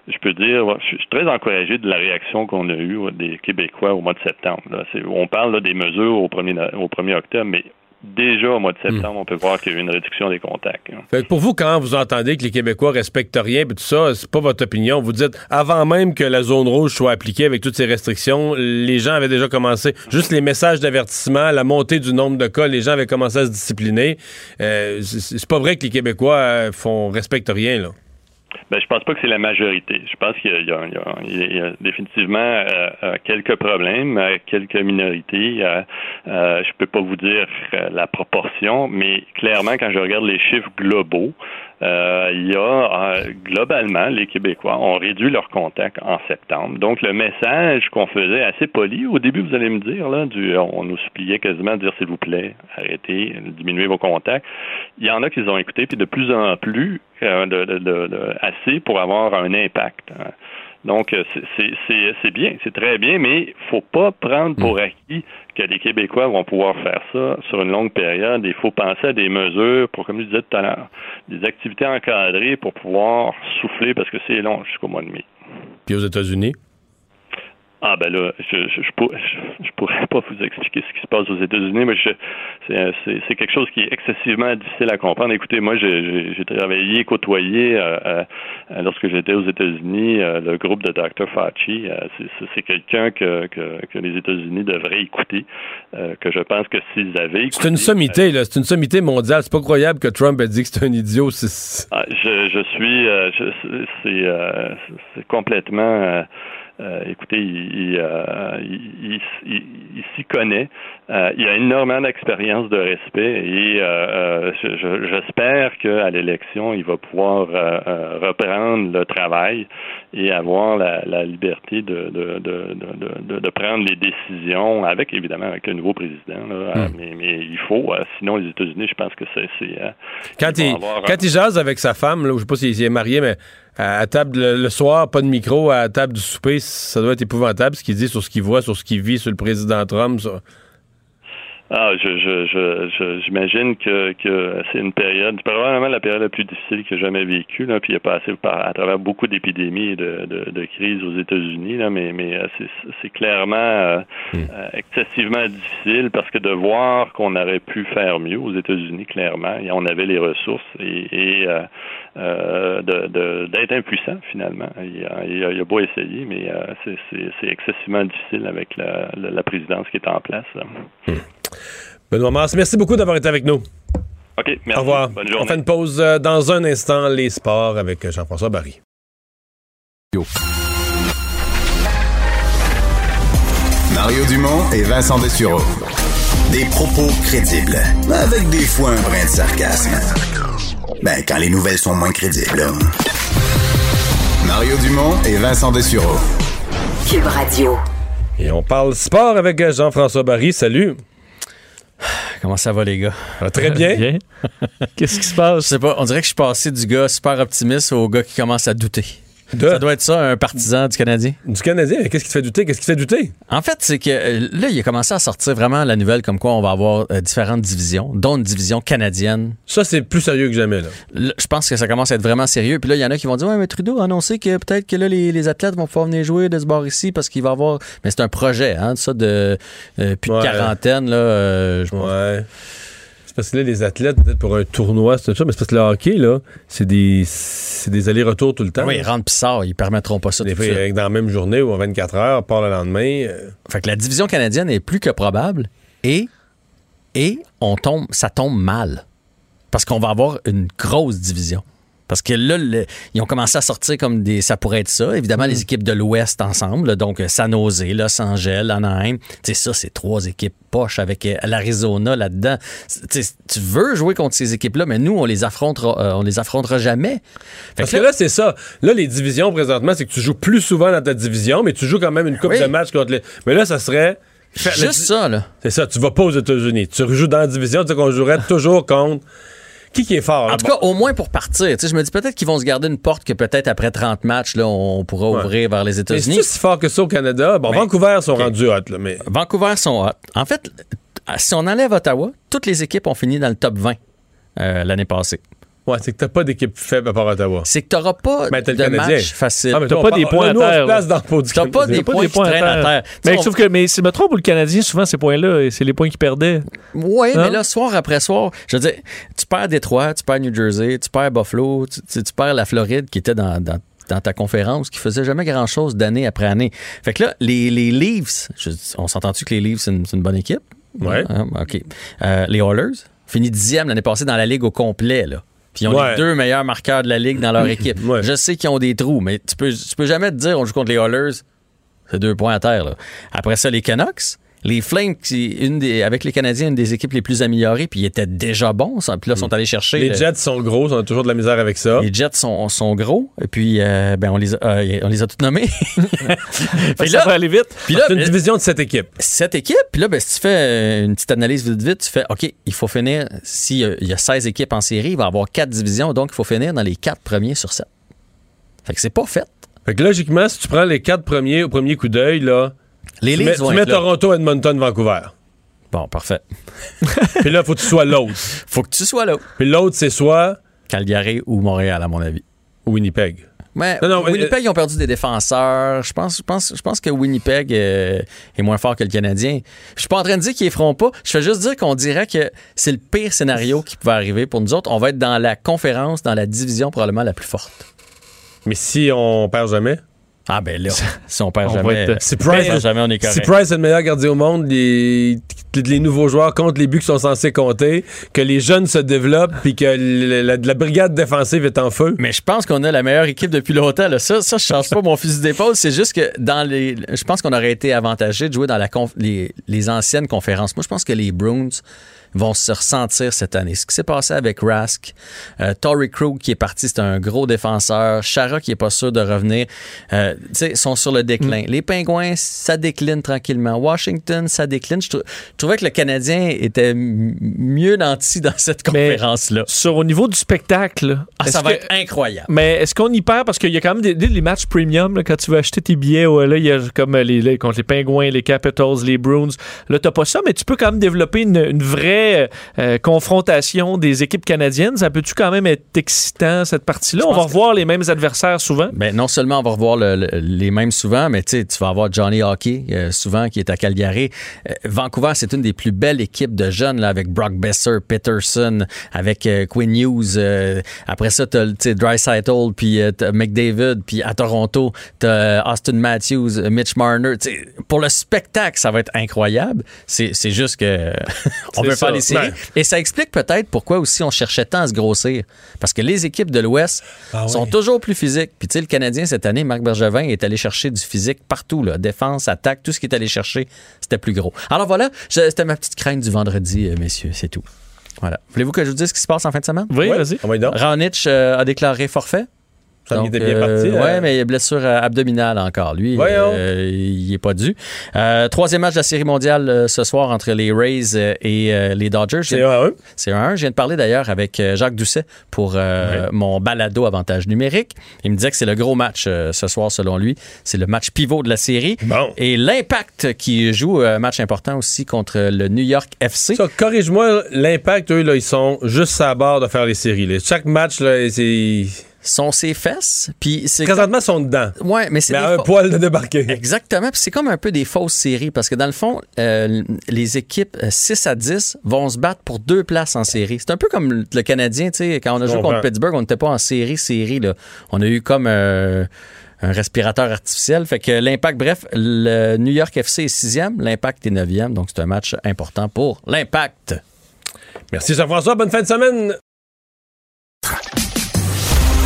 je peux dire, je suis très encouragé de la réaction qu'on a eue des Québécois au mois de septembre. On parle des mesures au 1er, no- au 1er octobre, mais déjà au mois de septembre, on peut voir qu'il y a eu une réduction des contacts. Fait que pour vous, quand vous entendez que les Québécois respectent rien, puis tout ça, c'est pas votre opinion. Vous dites, avant même que la zone rouge soit appliquée avec toutes ces restrictions, les gens avaient déjà commencé, juste les messages d'avertissement, la montée du nombre de cas, les gens avaient commencé à se discipliner. Euh, c'est c'est pas vrai que les Québécois euh, font respectent rien, là. Ben, je pense pas que c'est la majorité. Je pense qu'il y, y, y, a définitivement euh, euh, quelques problèmes, euh, quelques minorités. Euh, je peux pas vous dire la proportion, mais clairement, quand je regarde les chiffres globaux, il y a globalement les Québécois ont réduit leurs contacts en septembre. Donc le message qu'on faisait assez poli au début, vous allez me dire là, du, on nous suppliait quasiment de dire s'il vous plaît, arrêtez, diminuez vos contacts. Il y en a qui les ont écoutés, puis de plus en plus de, de, de, assez pour avoir un impact. Donc, c'est bien, c'est très bien, mais il faut pas prendre pour acquis que les Québécois vont pouvoir faire ça sur une longue période. Il faut penser à des mesures pour, comme je disais tout à l'heure, des activités encadrées pour pouvoir souffler parce que c'est long jusqu'au mois de mai. Puis aux États-Unis? Ah ben là, je je, je, pourrais, je, pourrais pas vous expliquer ce qui se passe aux États-Unis, mais c'est quelque chose qui est excessivement difficile à comprendre. Écoutez, moi j'ai travaillé, côtoyé euh, euh, lorsque j'étais aux États-Unis, euh, le groupe de Dr. Fauci. c'est quelqu'un que, que, que, les États-Unis devraient écouter, que je pense que s'ils avaient C'est une sommité, là. C'est une sommité mondiale. C'est pas croyable que Trump ait dit que c'est un idiot. Ah, je, je suis, c'est complètement écoutez, il, euh, il, il, il s'y connaît. Euh, il a énormément d'expérience de respect et j'espère qu'à l'élection, il va pouvoir reprendre le travail et avoir la, la liberté de, de, de, de, de prendre les décisions avec, évidemment, avec le nouveau président. Là, Hmm. mais, mais, il faut, sinon les États-Unis, je pense que c'est... Quand, il, quand il jase avec sa femme, là, je sais pas s'il est marié, mais à table le, le, soir, pas de micro, à table du souper, ça doit être épouvantable ce qu'il dit sur ce qu'il voit, sur ce qu'il vit, sur le président Trump. Ah, je, je, je, j'imagine que, que c'est une période, probablement la période la plus difficile qu'il a jamais vécue, là, puis il a passé par, à travers beaucoup d'épidémies et de, de, de crises aux États-Unis, là, mais, mais c'est, c'est clairement euh, mm. euh, excessivement difficile parce que de voir qu'on aurait pu faire mieux aux États-Unis, clairement, et on avait les ressources et, et euh, euh, de, de, d'être impuissant finalement. Il a, il a, il a beau essayer, mais euh, c'est, c'est, c'est excessivement difficile avec la, la, la, présidence qui est en place. Mmh. Benoît Mars, merci beaucoup d'avoir été avec nous. OK, merci. Au revoir. Bonne journée. On fait une pause dans un instant, les sports avec Jean-François Barry. Yo. Mario Dumont et Vincent Dessureau. Des propos crédibles, avec des fois un brin de sarcasme. Ben, quand les nouvelles sont moins crédibles. Mario Dumont et Vincent Dessureau. Cube Radio. Et on parle sport avec Jean-François Barry. Salut. Comment ça va, les gars? Ah, très bien? bien. Qu'est-ce qui se passe? Je sais pas. On dirait que je suis passé du gars super optimiste au gars qui commence à douter. De... Ça doit être ça, un partisan du Canadien. Du Canadien? Qu'est-ce qui te fait douter? Qu'est-ce qui te fait douter? En fait, c'est que euh, là, il a commencé à sortir vraiment la nouvelle comme quoi on va avoir euh, différentes divisions, dont une division canadienne. Ça, c'est plus sérieux que jamais. Là. là. je pense que ça commence à être vraiment sérieux. Puis là, il y en a qui vont dire Ouais, mais Trudeau a annoncé que peut-être que là, les, les, athlètes vont pouvoir venir jouer de ce bord ici parce qu'il va avoir. Mais c'est un projet, hein, ça, de euh, plus de quarantaine. Là, euh, je ouais. Parce que là, les athlètes, peut-être pour un tournoi, c'est ça, mais c'est parce que le hockey, là, c'est des, c'est des allers-retours tout le temps. Oui, ils rentrent pis sortent, ils permettront pas ça. Des fois, dans la même journée ou en 24 heures, part le lendemain. Euh... Fait que la division canadienne est plus que probable et, et on tombe, ça tombe mal. Parce qu'on va avoir une grosse division. Parce que là, le, ils ont commencé à sortir comme des. Ça pourrait être ça. Évidemment, mmh. les équipes de l'Ouest ensemble. Là, donc, San Jose, Los Angeles, Anaheim. Tu sais, ça, c'est trois équipes poches avec euh, l'Arizona là-dedans. Tu veux jouer contre ces équipes-là, mais nous, on les affrontera, euh, on les affrontera jamais. Fait Parce que là, là c'est ça. Là, les divisions présentement, c'est que tu joues plus souvent dans ta division, mais tu joues quand même une coupe oui. de matchs contre les. Mais là, ça serait. Juste ça, là. C'est ça. Tu vas pas aux États-Unis. Tu rejoues dans la division, tu sais qu'on jouerait toujours contre qui, qui est fort? En tout cas, au moins pour partir. Je me dis peut-être qu'ils vont se garder une porte que peut-être après 30 matchs, là, on pourra ouais. ouvrir vers les États-Unis. C'est si fort que ça au Canada? Bon, mais, Vancouver sont okay. rendus hot, là, mais. Vancouver sont hot. En fait, si on enlève Ottawa, toutes les équipes ont fini dans le top 20 euh, l'année passée. Ouais, c'est que t'as pas d'équipe faible à part Ottawa. C'est que t'auras pas mais de match facile. Ah, mais t'as pas des points à terre. T'as pas des points, à terre. À terre. Mais je trouve que, mais si je me trompe, le Canadien, souvent, ces points-là, c'est les points qu'ils perdaient. Oui, hein? mais là, soir après soir, je veux dire, tu perds Détroit, tu perds New Jersey, tu perds Buffalo, tu, tu, tu perds la Floride qui était dans, dans dans ta conférence qui faisait jamais grand chose d'année après année. Fait que là, les, les Leafs, je, on s'entend-tu que les Leafs, c'est une, une, bonne équipe? Ouais. Ah, OK. Euh, les Oilers, fini dixième l'année passée dans la ligue au complet, là. Puis ils ont Ouais. les deux meilleurs marqueurs de la ligue dans leur équipe. Je sais qu'ils ont des trous, mais tu peux, tu peux jamais te dire on joue contre les Oilers, c'est deux points à terre. là. Après ça, les Canucks. Les Flames, qui, une des, avec les Canadiens, une des équipes les plus améliorées, puis ils étaient déjà bons. ça. Puis là, sont allés chercher. Les le- Jets sont gros, on a toujours de la misère avec ça. les Jets sont, sont gros, et puis euh, ben, on, les a, euh, on les a tous nommés. puis ça va aller vite. Puis là, C'est une euh, division de cette équipe. cette équipe, puis là, ben, si tu fais euh, une petite analyse vite vite, tu fais OK, il faut finir, s'il y a- il y a 16 équipes en série, il va y avoir 4 divisions, donc il faut finir dans les 4 premiers sur 7. Fait que c'est pas fait. Fait que logiquement, si tu prends les quatre premiers au premier coup d'œil, là, Les tu mets, tu mets. Toronto, Edmonton, Vancouver. Bon, parfait. Puis là, faut que tu sois l'autre. Faut que tu sois là. Puis l'autre, c'est soit Calgary ou Montréal, à mon avis. Winnipeg. Mais Non, non, Winnipeg, euh, ils ont perdu des défenseurs. Je pense, je pense, je pense que Winnipeg euh, est moins fort que le Canadien. Je suis pas en train de dire qu'ils feront pas. Je fais juste dire qu'on dirait que c'est le pire scénario qui pouvait arriver pour nous autres. On va être dans la conférence, dans la division probablement la plus forte. Mais si on perd jamais? Ah ben là, si on perd On jamais, être- Si on perd Price, jamais, on est si correct. Price est le meilleur gardien au monde, les, les nouveaux joueurs comptent les buts qu'ils sont censés compter, que les jeunes se développent, puis que la, la- la brigade défensive est en feu. Mais je pense qu'on a la meilleure équipe depuis longtemps. là. Ça, ça, je change pas mon fusil d'épaule. C'est juste que dans les, je pense qu'on aurait été avantagé de jouer dans la conf- les, les anciennes conférences. Moi, je pense que les Bruins vont se ressentir cette année. Ce qui s'est passé avec Rask, euh, Torrey Krug qui est parti, c'est un gros défenseur. Chara qui est pas sûr de revenir, euh, sont sur le déclin. Les Pingouins, ça décline tranquillement. Washington, ça décline. Je, trou- je trouvais que le Canadien était mieux nanti dans cette conférence-là. Sur au niveau du spectacle, Ah, ça va que- être incroyable. Mais est-ce qu'on y perd? Parce qu'il y a quand même des, des- les matchs premium, là, quand tu vas acheter tes billets, ouais, là, il y a comme les, les- contre les Pingouins, les Capitals, les Bruins. Là, t'as pas ça, mais tu peux quand même développer une, une vraie euh, confrontation des équipes canadiennes. Ça peut-tu quand même être excitant, cette partie-là? On va que- revoir les mêmes adversaires souvent. Ben, non seulement on va revoir le- le- les mêmes souvent, mais tu vas avoir Johnny Hockey euh, souvent qui est à Calgary. Euh, Vancouver, c'est une des plus belles équipes de jeunes là, avec Brock Besser, Peterson, avec euh, Quinn Hughes. euh, après ça, tu as Dreisaitl, puis euh, McDavid, puis à Toronto, tu as Austin Matthews, euh, Mitch Marner. Tu sais, pour le spectacle, ça va être incroyable. C'est juste que on veut ça. faire les séries. Ouais. Et ça explique peut-être pourquoi aussi on cherchait tant à se grossir. Parce que les équipes de l'Ouest Ah sont oui. toujours plus physiques. Puis tu sais, le Canadien cette année, Marc Bergevin est allé chercher du physique partout. Là. Défense, attaque, tout ce qu'il est allé chercher, c'était plus gros. Alors voilà, c'était ma petite crainte du vendredi, euh, messieurs, c'est tout. Voilà. Voulez-vous que je vous dise ce qui se passe en fin de semaine? Oui, Ouais. vas-y. Ah. Raonic euh, a déclaré forfait. Ça, Donc, était bien euh, parti. ouais, euh, mais il a blessure euh, abdominale encore. Lui, euh, il est pas dû. Euh, troisième match de la Série mondiale ce soir entre les Rays et les Dodgers. C'est 1 à 1. C'est un. Je viens de parler d'ailleurs avec Jacques Doucet pour mon balado avantage numérique. Il me disait que c'est le gros match ce soir selon lui. C'est le match pivot de la série. Bon. Et l'Impact qui joue un match important aussi contre le New York FC. Ça, corrige-moi, l'impact, eux, là, ils sont juste à bord de faire les séries. là. Chaque match, là, c'est. Sont ses fesses. Puis c'est Présentement, ils sont dedans. ouais, mais c'est Mais à un fa- poil de débarquer. Exactement. Puis c'est comme un peu des fausses séries parce que dans le fond, euh, les équipes euh, 6 à 10 vont se battre pour deux places en série. C'est un peu comme le Canadien, tu sais, quand on a joué contre Pittsburgh, on n'était pas en série, série. Là. On a eu comme euh, un respirateur artificiel. Fait que l'impact, bref, le New York FC est sixième, l'impact est neuvième. Donc c'est un match important pour l'impact. Merci Jean-François, bonne fin de semaine.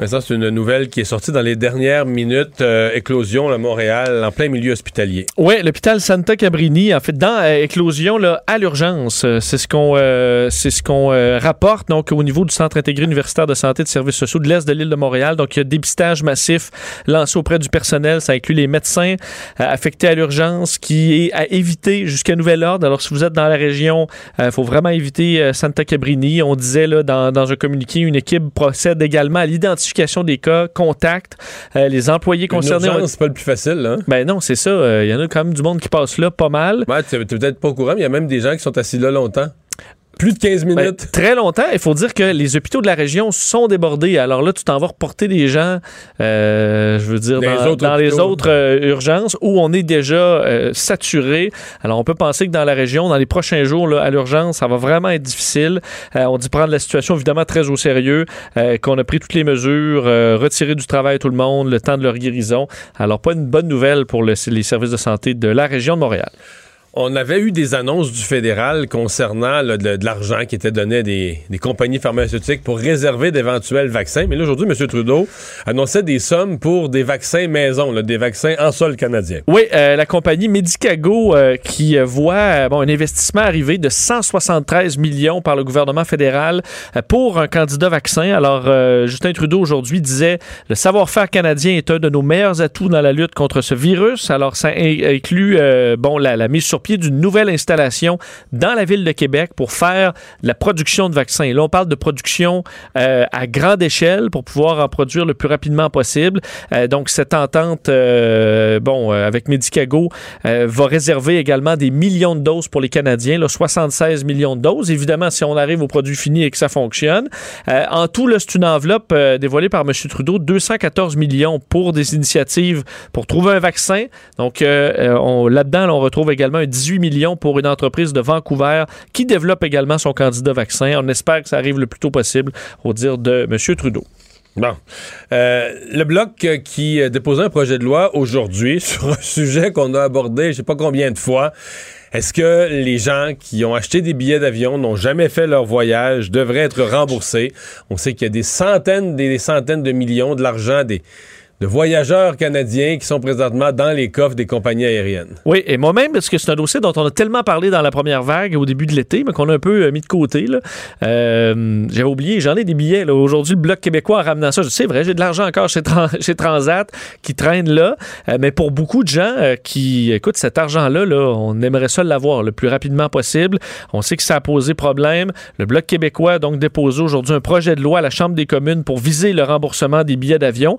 Mais ça, c'est une nouvelle qui est sortie dans les dernières minutes. euh, éclosion à Montréal, en plein milieu hospitalier. Oui, l'hôpital Santa Cabrini, en fait, dans euh, éclosion là, à l'urgence. Euh, C'est ce qu'on c'est ce qu'on rapporte donc au niveau du Centre intégré universitaire de santé et de services sociaux de l'Est de l'île de Montréal. Donc, il y a dépistage massif lancé auprès du personnel. Ça inclut les médecins affectés à l'urgence qui est à éviter jusqu'à nouvel ordre. Alors, si vous êtes dans la région, il faut vraiment éviter Santa Cabrini. On disait là, dans un communiqué, une équipe procède également à l'identification des cas, contacte euh, les employés Une concernés. urgence, c'est pas le plus facile, là. Ben non, c'est ça. Il y en a quand même du monde qui passe là pas mal. Ouais, tu es peut-être pas au courant, mais il y a même des gens qui sont assis là longtemps. Plus de 15 Ben, minutes. très longtemps. Il faut dire que les hôpitaux de la région sont débordés. Alors là, tu t'en vas reporter des gens, euh, je veux dire, Dans les dans, autres dans les hôpitaux. autres euh, urgences où on est déjà euh, saturé. Alors, on peut penser que dans la région, dans les prochains jours, là, à l'urgence, ça va vraiment être difficile. On dit prendre la situation évidemment très au sérieux, qu'on a pris toutes les mesures, retirer du travail tout le monde, le temps de leur guérison. Alors, pas une bonne nouvelle pour le- les services de santé de la région de Montréal. On avait eu des annonces du fédéral concernant de, l'argent qui était donné des, des compagnies pharmaceutiques pour réserver d'éventuels vaccins. Mais là, aujourd'hui, M. Trudeau annonçait des sommes pour des vaccins maison, des vaccins en sol canadien. Oui, euh, la compagnie Medicago euh, qui voit euh, bon, un investissement arriver de 173 millions par le gouvernement fédéral pour un candidat vaccin. Alors, Justin Trudeau aujourd'hui disait le savoir-faire canadien est un de nos meilleurs atouts dans la lutte contre ce virus. Alors, ça in- inclut bon, la, la mise sur pied d'une nouvelle installation dans la ville de Québec pour faire la production de vaccins. Là, on parle de production euh, à grande échelle pour pouvoir en produire le plus rapidement possible. Euh, donc, cette entente, euh, bon, avec Medicago, va réserver également des millions de doses pour les Canadiens, là, 76 millions de doses. Évidemment, si on arrive au produit fini et que ça fonctionne. En tout, là, c'est une enveloppe dévoilée par M. Trudeau, 214 millions pour des initiatives pour trouver un vaccin. Donc, on- là-dedans, là, on retrouve également un 18 millions pour une entreprise de Vancouver qui développe également son candidat vaccin. On espère que ça arrive le plus tôt possible, au dire de M. Trudeau. Bon. Euh, le Bloc qui déposait un projet de loi aujourd'hui sur un sujet qu'on a abordé je sais pas combien de fois. Est-ce que les gens qui ont acheté des billets d'avion, n'ont jamais fait leur voyage, devraient être remboursés? On sait qu'il y a des centaines, des centaines de millions de l'argent des de voyageurs canadiens qui sont présentement dans les coffres des compagnies aériennes. Oui, et moi-même, parce que c'est un dossier dont on a tellement parlé dans la première vague au début de l'été, mais qu'on a un peu euh, mis de côté. Euh, J'avais oublié, j'en ai des billets. Aujourd'hui, le Bloc québécois en ramenant ça, sais, vrai, j'ai de l'argent encore chez, Tran- chez Transat qui traîne là. Euh, mais pour beaucoup de gens qui, écoute, cet argent-là, là, on aimerait ça l'avoir le plus rapidement possible. On sait que ça a posé problème. Le Bloc québécois a donc déposé aujourd'hui un projet de loi à la Chambre des communes pour viser le remboursement des billets d'avion,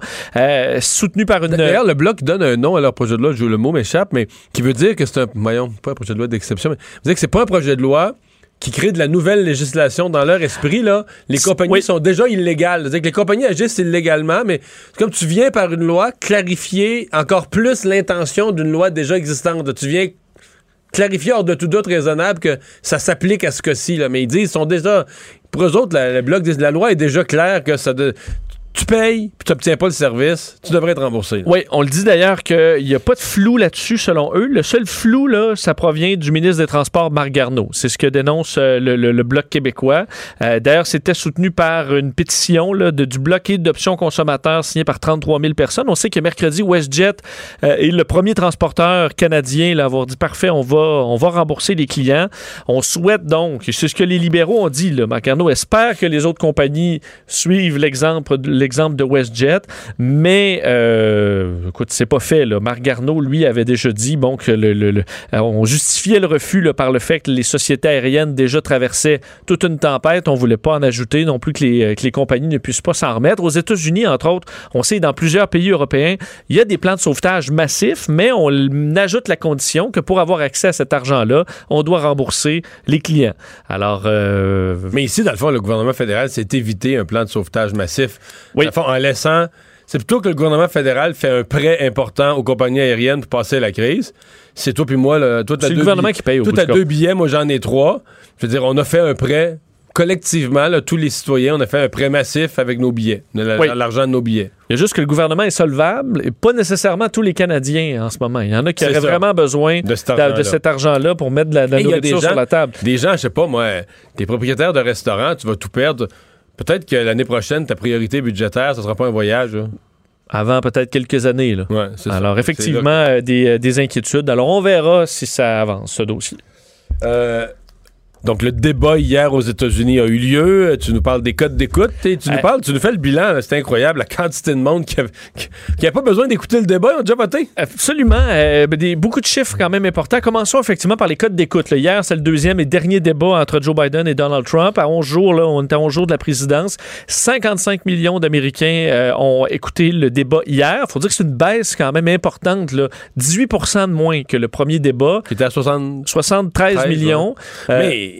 soutenu par une... D'ailleurs, le Bloc donne un nom à leur projet de loi, je, le mot m'échappe, mais qui veut dire que c'est un. Voyons, pas un projet de loi d'exception, mais veut dire que c'est pas un projet de loi qui crée de la nouvelle législation dans leur esprit, là. Les compagnies oui. sont déjà illégales. C'est-à-dire que les compagnies agissent illégalement, mais c'est comme tu viens par une loi clarifier encore plus l'intention d'une loi déjà existante. Tu viens clarifier hors de tout doute raisonnable que ça s'applique à ce cas-ci, là. Mais ils disent, ils sont déjà. Pour eux autres, la- le Bloc dit la loi est déjà claire que ça. de- tu payes, puis tu n'obtiens pas le service, tu devrais être remboursé. Oui, on le dit d'ailleurs qu'il n'y a pas de flou là-dessus selon eux. Le seul flou, là, ça provient du ministre des Transports, Marc Garneau. C'est ce que dénonce euh, le, Bloc québécois. Euh, d'ailleurs, c'était soutenu par une pétition là, de, du bloqué d'options consommateurs signée par 33 000 personnes. On sait que mercredi, WestJet euh, est le premier transporteur canadien à avoir dit parfait, on va, on va rembourser les clients. On souhaite donc, c'est ce que les libéraux ont dit, Marc Garneau espère que les autres compagnies suivent l'exemple de- l'exemple de WestJet, mais euh, écoute, c'est pas fait. Là. Marc Garneau, lui, avait déjà dit bon, que euh, on justifiait le refus par le fait que les sociétés aériennes déjà traversaient toute une tempête. On voulait pas en ajouter non plus que les, euh, que les compagnies ne puissent pas s'en remettre. Aux États-Unis, entre autres, on sait dans plusieurs pays européens, il y a des plans de sauvetage massifs, mais on ajoute la condition que pour avoir accès à cet argent-là, on doit rembourser les clients. Alors, euh, Mais ici, dans le fond, le gouvernement fédéral s'est évité un plan de sauvetage massif. Oui. Fond, en laissant. C'est plutôt que le gouvernement fédéral fait un prêt important aux compagnies aériennes pour passer la crise. C'est toi puis moi, là, toi, le gouvernement billets- qui paye au Toi, t'as deux billets, moi, j'en ai trois. Je veux dire, on a fait un prêt collectivement, là, tous les citoyens, on a fait un prêt massif avec nos billets, Oui. l'argent de nos billets. Il y a juste que le gouvernement est solvable et pas nécessairement tous les Canadiens en ce moment. Il y en a qui auraient ça. vraiment besoin De cet argent-là. pour mettre de la, de nourriture des gens- sur la table. Des gens, je sais pas, moi, t'es propriétaire de restaurant, tu vas tout perdre. Peut-être que l'année prochaine, ta priorité budgétaire, ce sera pas un voyage. là. Avant peut-être quelques années. Là. Ouais, c'est ça. Alors effectivement, euh, des, euh, des inquiétudes. Alors on verra si ça avance, ce dossier. Euh, donc, le débat hier aux États-Unis a eu lieu. Tu nous parles des codes d'écoute. et Tu nous Euh, parles, tu nous fais le bilan. C'est incroyable, la quantité de monde qui n'a pas besoin d'écouter le débat. Ils ont déjà voté. Absolument. euh, des, beaucoup de chiffres quand même importants. Commençons effectivement par les codes d'écoute. Hier, c'est le deuxième et dernier débat entre Joe Biden et Donald Trump. À 11 jours, là, on était à 11 jours de la présidence. 55 millions d'Américains euh, ont écouté le débat hier. faut dire que c'est une baisse quand même importante. Là. 18 de moins que le premier débat. Qui était à 60. 73 13, millions. Euh, Mais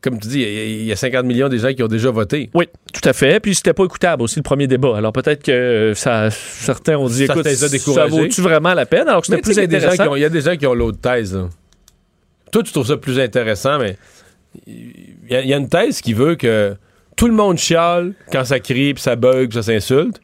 comme tu dis, il y a- il y, a 50 millions de gens qui ont déjà voté. Oui, tout à fait. Puis c'était pas écoutable aussi le premier débat. Alors peut-être que euh, ça, certains ont dit, écoute, ça vaut-tu vraiment la peine? Alors que c'était plus des intéressant. Il y a des gens qui ont l'autre thèse. là. Toi, tu trouves ça plus intéressant, mais il y, y a une thèse qui veut que tout le monde chiale quand ça crie, puis ça bug, puis ça s'insulte.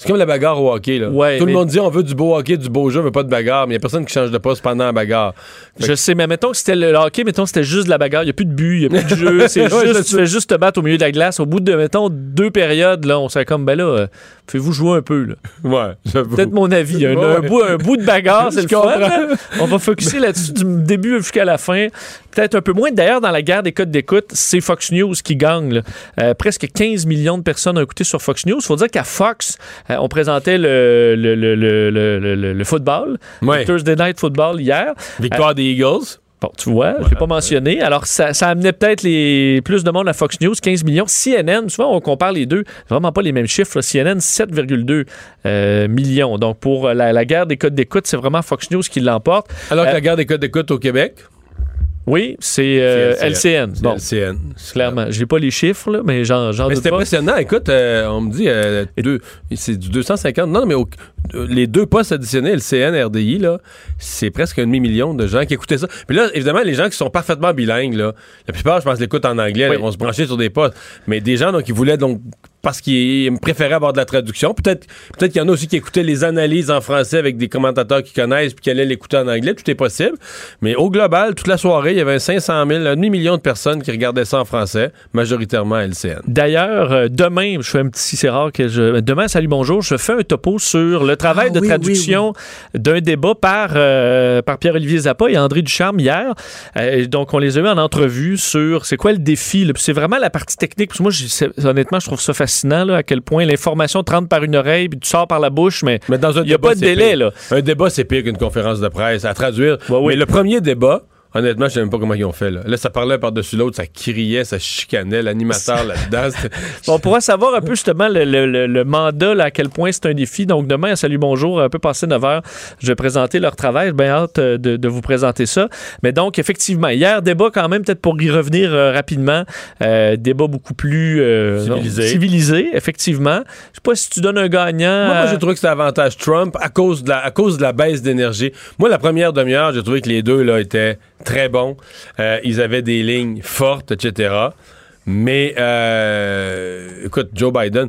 C'est comme la bagarre au hockey. Là. Ouais, tout le monde dit on veut du beau hockey, du beau jeu, mais pas de bagarre. Mais il n'y a personne qui change de poste pendant la bagarre. Je sais, mais mettons que c'était le hockey, mettons que c'était juste de la bagarre. Il n'y a plus de but, il n'y a plus de jeu. C'est juste, tu fais juste te battre au milieu de la glace. Au bout de, mettons, deux périodes, là, on serait comme, ben là, euh, faites-vous jouer un peu, là. Ouais. Peut-être mon avis. Un, Ouais, un ouais. bout, un bout de bagarre, c'est le fun. On va focuser là-dessus du début jusqu'à la fin. Peut-être un peu moins. D'ailleurs, dans la guerre des codes d'écoute, c'est Fox News qui gagne. Euh, presque 15 millions de personnes ont écouté sur Fox News. Il faut dire qu'à Fox, euh, on présentait le, le, football, Ouais. Thursday Night Football hier. Victoire des Eagles. Bon, tu vois, je l'ai pas mentionné. Alors, ça, ça amenait peut-être les plus de monde à Fox News, 15 millions. CNN, souvent, on compare les deux. Vraiment pas les mêmes chiffres. là. CNN, 7,2 euh, millions. Donc, pour euh, la, la guerre des codes d'écoute, c'est vraiment Fox News qui l'emporte. Alors que Euh, la guerre des codes d'écoute au Québec? Oui, c'est euh, C'est LCN. Bon, LCN. clairement. J'ai pas les chiffres, là, mais j'en doute c'est impressionnant. Écoute, euh, on me dit, euh, c'est du 250. Non, mais au- euh, les deux postes additionnés, LCN, RDI, là, c'est presque un demi-million de gens qui écoutaient ça. Puis là, évidemment, les gens qui sont parfaitement bilingues, là, la plupart, je pense, l'écoutent en anglais, Oui. ils vont se brancher sur des postes. Mais des gens donc, qui voulaient donc parce qu'ils préféraient avoir de la traduction. Peut-être peut-être qu'il y en a aussi qui écoutaient les analyses en français avec des commentateurs qui connaissent puis qui allaient l'écouter en anglais. Tout est possible. Mais au global, toute la soirée, il y avait 500 000, un demi-million de personnes qui regardaient ça en français, majoritairement à LCN. D'ailleurs, euh, demain, je fais un petit, c'est rare que je. Demain, salut, bonjour, je fais un topo sur le travail Ah de oui, traduction d'un débat par, euh, par Pierre-Olivier Zappa et André Ducharme hier. Euh, donc, on les a eu en entrevue sur c'est quoi le défi. C'est vraiment la partie technique. Parce que moi, honnêtement, je trouve ça fascinant là, à quel point l'information te rentre par une oreille puis tu sors par la bouche, mais Mais dans un il n'y a débat, pas de délai. pire. Là. Un débat, c'est pire qu'une conférence de presse à traduire. Ouais, oui. Mais le premier débat, honnêtement, je sais même pas comment ils ont fait. Là, Là, ça parlait par-dessus l'autre, ça criait, ça chicanait, l'animateur là-dedans. On pourra savoir un peu justement le, le- le- le mandat, là, à quel point c'est un défi. Donc demain, à Salut Bonjour, un peu passé 9 heures, je vais présenter leur travail. J'ai bien hâte euh, de, de vous présenter ça. Mais donc, effectivement, hier, débat quand même, peut-être pour y revenir euh, rapidement, euh, débat beaucoup plus euh, Civilisé. non, civilisé, effectivement. Je sais pas si tu donnes un gagnant. Moi, moi, j'ai trouvé que c'était avantage Trump à cause de la, à cause de la baisse d'énergie. Moi, la première demi-heure, j'ai trouvé que les deux là, étaient très bons. Euh, ils avaient des lignes fortes, etc. Mais, euh, écoute, Joe Biden,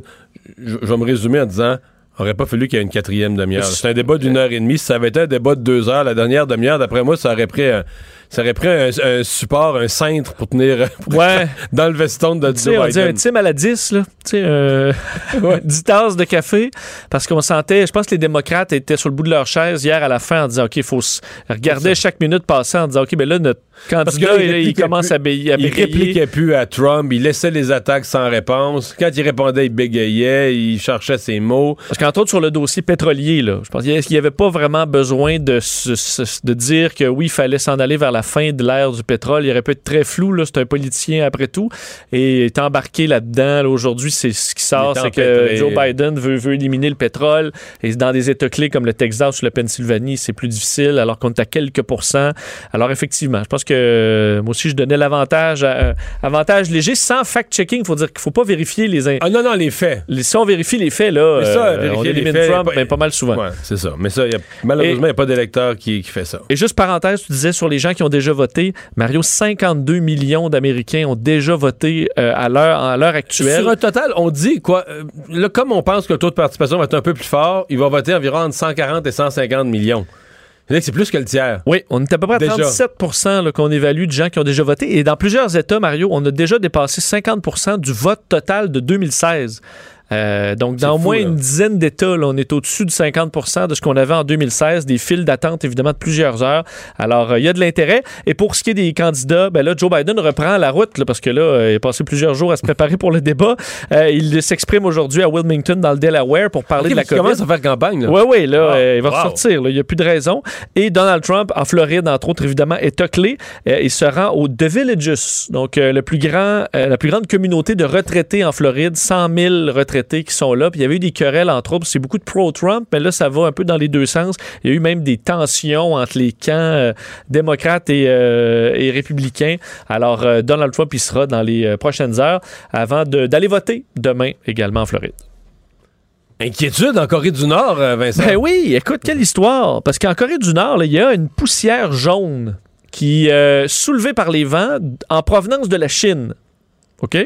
je je vais me résumer en disant aurait pas fallu qu'il y ait une quatrième demi-heure. C'est un débat d'une heure et demie. Si ça avait été un débat de deux heures, la dernière demi-heure, d'après moi, ça aurait pris un, ça aurait pris un, un support, un cintre pour tenir pour- Ouais. dans le veston de Joe on dit un Biden. Tim à la 10, là. Euh, 10 tasses de café. Parce qu'on sentait, je pense que les démocrates étaient sur le bout de leur chaise hier à la fin en disant, OK, il faut se regarder chaque minute passer en disant, OK, ben là, notre Parce candidat, que là, il, commence plus- à, bégayer- Il répliquait plus à Trump, il laissait les attaques sans réponse. Quand il répondait, il bégayait, il cherchait ses mots. Parce qu'entre autres, sur le dossier pétrolier, là, je pense qu'il n'y avait pas vraiment besoin de, dire que oui, il fallait s'en aller vers la fin de l'ère du pétrole? Il aurait pu être très flou, là, c'est un politicien après tout. Et est embarqué là-dedans. là. Aujourd'hui, c'est ce qui sort, c'est que. Joe Biden veut, veut éliminer le pétrole. Et dans des États clés comme le Texas ou la Pennsylvanie, c'est plus difficile, alors qu'on est à quelques pourcents. Alors effectivement, je pense que euh, moi aussi, je donnais l'avantage à- euh, avantage léger sans fact-checking. Il faut dire qu'il faut pas vérifier les... in- Ah non, non, les faits. les- Si on vérifie les faits, là, Mais ça, euh, on les élimine faits, Trump pas- ben, pas mal souvent. Ouais, c'est ça. Mais ça, y a- malheureusement, il n'y a pas d'électeur qui, qui fait ça. Et juste parenthèse, tu disais sur les gens qui ont déjà voté, Mario, 52 millions d'Américains ont déjà voté euh, à l'heure à l'heure actuelle. Sur un total, on dit quoi? là, comme on pense que le taux de participation va être un peu plus fort, il va voter environ entre 140 et 150 millions. C'est plus que le tiers. Oui, on est à peu près à Déjà. 37 là, qu'on évalue de gens qui ont déjà voté. Et dans plusieurs États, Mario, on a déjà dépassé 50% du vote total de 2016. Euh, donc, dans au moins là. une dizaine d'États, on est au-dessus de 50% de ce qu'on avait en 2016, des files d'attente, évidemment, de plusieurs heures. Alors, euh, il y a de l'intérêt. Et pour ce qui est des candidats, ben là, Joe Biden reprend la route, là, parce que là, euh, il a passé plusieurs jours à se préparer pour le débat. Il s'exprime aujourd'hui à Wilmington, dans le Delaware, pour parler de la COVID. commences à faire campagne. Là. Oui, oui, là, Wow. il va Wow. ressortir. Il n'y a plus de raison. Et Donald Trump, en Floride, entre autres, évidemment, est clé. Il se rend au The Villages, donc le plus grand, la plus grande communauté de retraités en Floride, 100 000 retraités. Retraités qui sont là. Puis il y avait eu des querelles, entre autres. C'est beaucoup de pro-Trump, mais là, ça va un peu dans les deux sens. Il y a eu même des tensions entre les camps euh, démocrates et, euh, et républicains. Alors, euh, Donald Trump, il sera dans les prochaines heures avant de- d'aller voter demain également en Floride. Inquiétude en Corée du Nord, Vincent. Ben oui, écoute, quelle histoire. Parce qu'en Corée du Nord, il y a une poussière jaune qui est soulevée par les vents en provenance de la Chine. OK?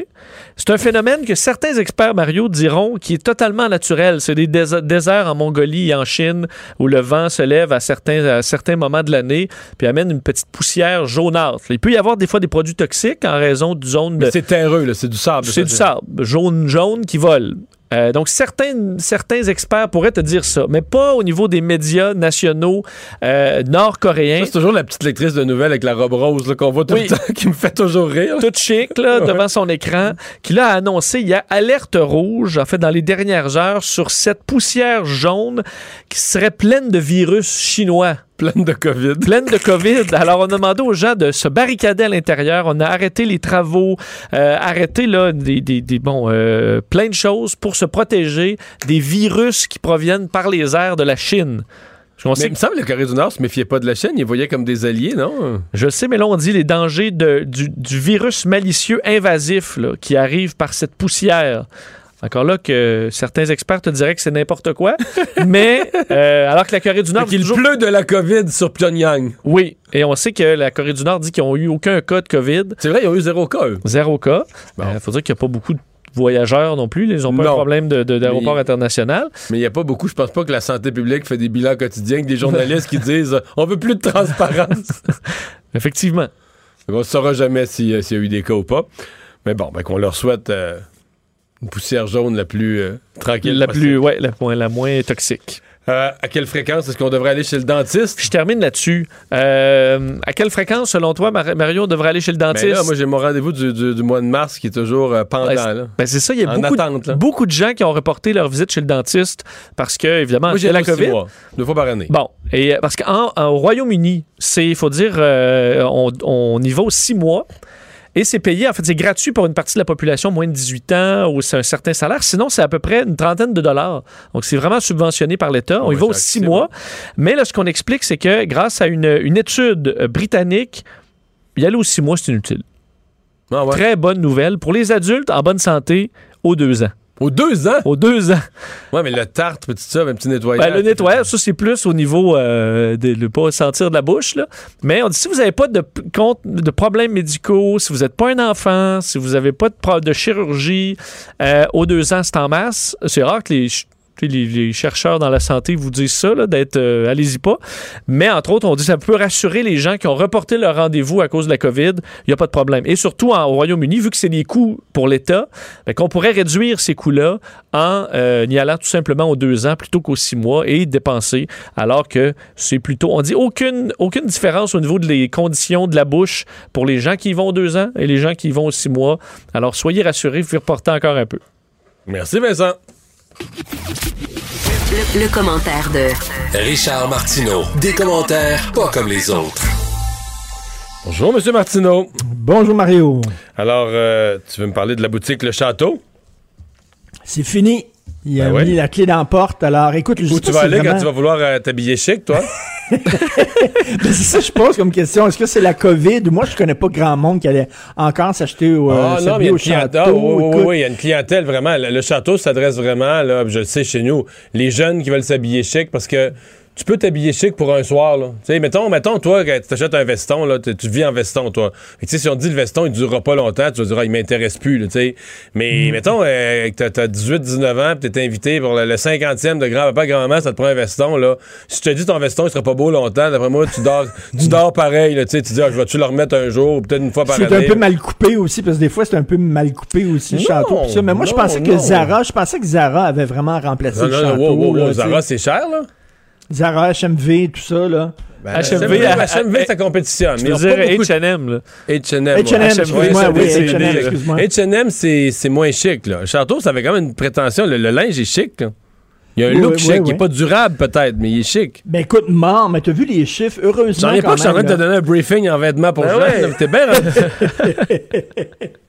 C'est un phénomène que certains experts, Mario, diront qui est totalement naturel. C'est des dés- déserts en Mongolie et en Chine où le vent se lève à certains, à certains moments de l'année puis amène une petite poussière jaunâtre. Il peut y avoir des fois des produits toxiques en raison de zones de... C'est terreux, c'est du sable. C'est du sable, jaune-jaune qui vole. Euh, donc, certains, certains experts pourraient te dire ça, mais pas au niveau des médias nationaux euh, nord-coréens. C'est toujours la petite lectrice de nouvelles avec la robe rose là, qu'on voit tout Oui. le temps, qui me fait toujours rire. Toute chic, là, devant son écran, qui l'a annoncé, il y a alerte rouge, en fait, dans les dernières heures, sur cette poussière jaune qui serait pleine de virus chinois. Pleine de COVID. Pleine de COVID. Alors, on a demandé aux gens de se barricader à l'intérieur. On a arrêté les travaux, euh, arrêté là, des, des- des- bon, euh, plein de choses pour se protéger des virus qui proviennent par les airs de la Chine. Mais il me semble que la Corée du Nord se méfiait pas de la Chine, ils voyaient comme des alliés, non? Je sais, mais là, on dit les dangers de- du, du virus malicieux invasif là, qui arrive par cette poussière. Encore là que certains experts te diraient que c'est n'importe quoi, mais euh, alors que la Corée du Nord... Qu'il toujours- pleut de la COVID sur Pyongyang. Oui, et on sait que la Corée du Nord dit qu'ils n'ont eu aucun cas de COVID. C'est vrai, ils ont eu zéro cas, eux. Zéro cas. Il Bon. faut dire qu'il n'y a pas beaucoup de voyageurs non plus. Ils n'ont pas problème de- de- d'aéroport international. Mais il n'y a pas beaucoup, je pense pas que la santé publique fait des bilans quotidiens, que des journalistes qui disent euh, on veut plus de transparence. Effectivement. on ne saura jamais si, euh, s'il y a eu des cas ou pas. Mais bon, ben, qu'on leur souhaite euh, une poussière jaune la plus euh, tranquille. La, possible. plus, ouais, la, moins- la moins toxique. Euh, à quelle fréquence est-ce qu'on devrait aller chez le dentiste? Je termine là-dessus. Euh, à quelle fréquence, selon toi, Mar- Mario, on devrait aller chez le Ben dentiste? là, moi, j'ai mon rendez-vous du, du- du mois de mars qui est toujours euh, pendant. Ben c'est ça, il y a beaucoup, de- attente, là. beaucoup de gens qui ont reporté leur visite chez le dentiste parce que, évidemment, Moi, la COVID. mois, deux fois par année. Bon, et parce qu'au Royaume-Uni, c'est, il faut dire, on, on y va aux six mois. Et c'est payé, en fait, c'est gratuit pour une partie de la population moins de 18 ans ou c'est un certain salaire. Sinon, c'est à peu près une trentaine de dollars. Donc, c'est vraiment subventionné par l'État. On y ouais, va aux six mois. Mais là, ce qu'on explique, c'est que grâce à une, une étude euh, britannique, y aller aux six mois, c'est inutile. Ah ouais. Très bonne nouvelle. Pour les adultes en bonne santé, aux deux ans. Aux deux ans? Aux deux ans. Ouais, mais le tartre, tout ça, un petit nettoyage. Ben, le nettoyage, ça, c'est plus au niveau euh, de ne pas sentir de la bouche. Là. Mais on dit si vous n'avez pas de, de problèmes médicaux, si vous n'êtes pas un enfant, si vous n'avez pas de, de chirurgie, euh, aux deux ans, c'est en masse. C'est rare que les, les, les chercheurs dans la santé vous disent ça, d'être euh, allez-y pas. Mais entre autres, on dit ça peut rassurer les gens qui ont reporté leur rendez-vous à cause de la COVID. Il n'y a pas de problème. Et surtout au Royaume-Uni, vu que c'est des coûts pour l'État, ben, qu'on pourrait réduire ces coûts-là en euh, y allant tout simplement aux deux ans plutôt qu'aux six mois et dépenser, alors que c'est plutôt, on dit aucune, aucune différence au niveau des conditions de la bouche pour les gens qui y vont aux deux ans et les gens qui y vont aux six mois. Alors soyez rassurés, vous reporter encore un peu. Merci, Vincent. Le, le commentaire de Richard Martineau. Des commentaires pas comme les autres. Bonjour, Monsieur Martineau. Bonjour Mario. Alors, euh, tu veux me parler de la boutique Le Château? C'est fini. Il a Ben ouais. mis la clé dans la porte. Alors, écoute, je Où tu vas aller vraiment- quand tu vas vouloir euh, t'habiller chic, toi? Ben, c'est ça que je pose comme question. Est-ce que c'est la COVID? Moi, je connais pas grand monde qui allait encore s'acheter au, euh, Ah non, mais il y a une clientèle. château. oui, oui, Écoute, oui, il y a une clientèle vraiment. Le, le château s'adresse vraiment, là, je le sais chez nous, les jeunes qui veulent s'habiller chic parce que tu peux t'habiller chic pour un soir. Là. Tu sais, mettons, mettons, toi, quand tu t'achètes un veston, là, tu, tu vis en veston, toi. Tu sais, si on te dit le veston, il durera pas longtemps, tu vas dire, ah, il m'intéresse plus. Là, tu. Mais mettons, euh, que t'as, 18-19 ans, puis t'es invité pour le, le 50e de grand-papa, grand-maman, ça te prend un veston. Là. Si je te dis ton veston, il sera pas beau longtemps, d'après moi, tu dors, tu dors pareil. Là, tu sais, tu dis, ah, je vais-tu le remettre un jour, ou peut-être une fois par C'est année? un peu mal coupé aussi, parce que des fois, c'est un peu mal coupé aussi, le Non, château. pis ça. Mais moi, je pensais que. Zara, je pensais que Zara avait vraiment remplacé Non, le non, château. non, wow, wow, là, wow, tu sais. Zara, c'est cher, là? Zara, HMV, tout ça, là. Ben, HMV, HMV, ça compétitionne. Je veux dire H&M, là. H&M. H&M, H&M, c'est- excuse-moi. H&M, c'est c'est moins chic, là. Château, ça avait quand même une prétention. Le, le linge est chic, là. Il y a un Oui, look oui, chic. oui, oui. n'est pas durable, peut-être, mais il est chic. Ben écoute, mort, mais t'as vu les chiffres, heureusement. J'en ai pas que je suis en train de te donner un briefing en vêtements pour Ben Jean. T'es bien rendu-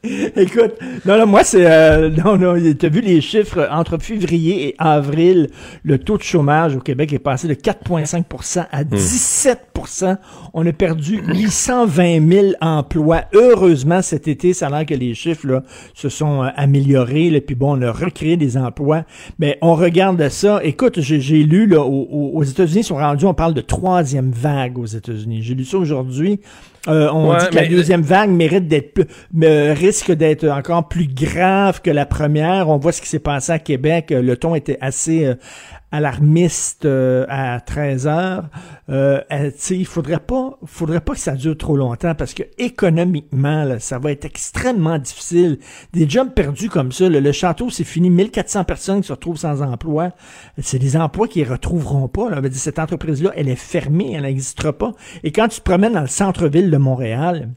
Écoute, non, non, moi, c'est. euh, non, non, t'as vu les chiffres? Entre février et avril, le taux de chômage au Québec est passé de 4,5% à 17% On a perdu 820 000 emplois. Heureusement, cet été, ça a l'air que les chiffres là, se sont euh, améliorés. Là, puis bon, on a recréé des emplois. Mais on regarde ça. Écoute, j'ai lu là, au- au- aux États-Unis, ils sont rendus, on parle de troisième vague aux États-Unis. J'ai lu ça aujourd'hui. Euh, on Ouais, dit que la deuxième vague mérite d'être plus, risque d'être encore plus grave que la première. On voit ce qui s'est passé à Québec. Euh, Le ton était assez euh, alarmiste euh, à 13 heures. Euh, il faudrait pas, faudrait pas que ça dure trop longtemps parce que économiquement, ça va être extrêmement difficile. Des jobs perdus comme ça, le château, c'est fini. 1400 personnes qui se retrouvent sans emploi. C'est des emplois qu'ils retrouveront pas. Là. Cette entreprise-là, elle est fermée, elle n'existera pas. Et quand tu te promènes dans le centre-ville de Montréal,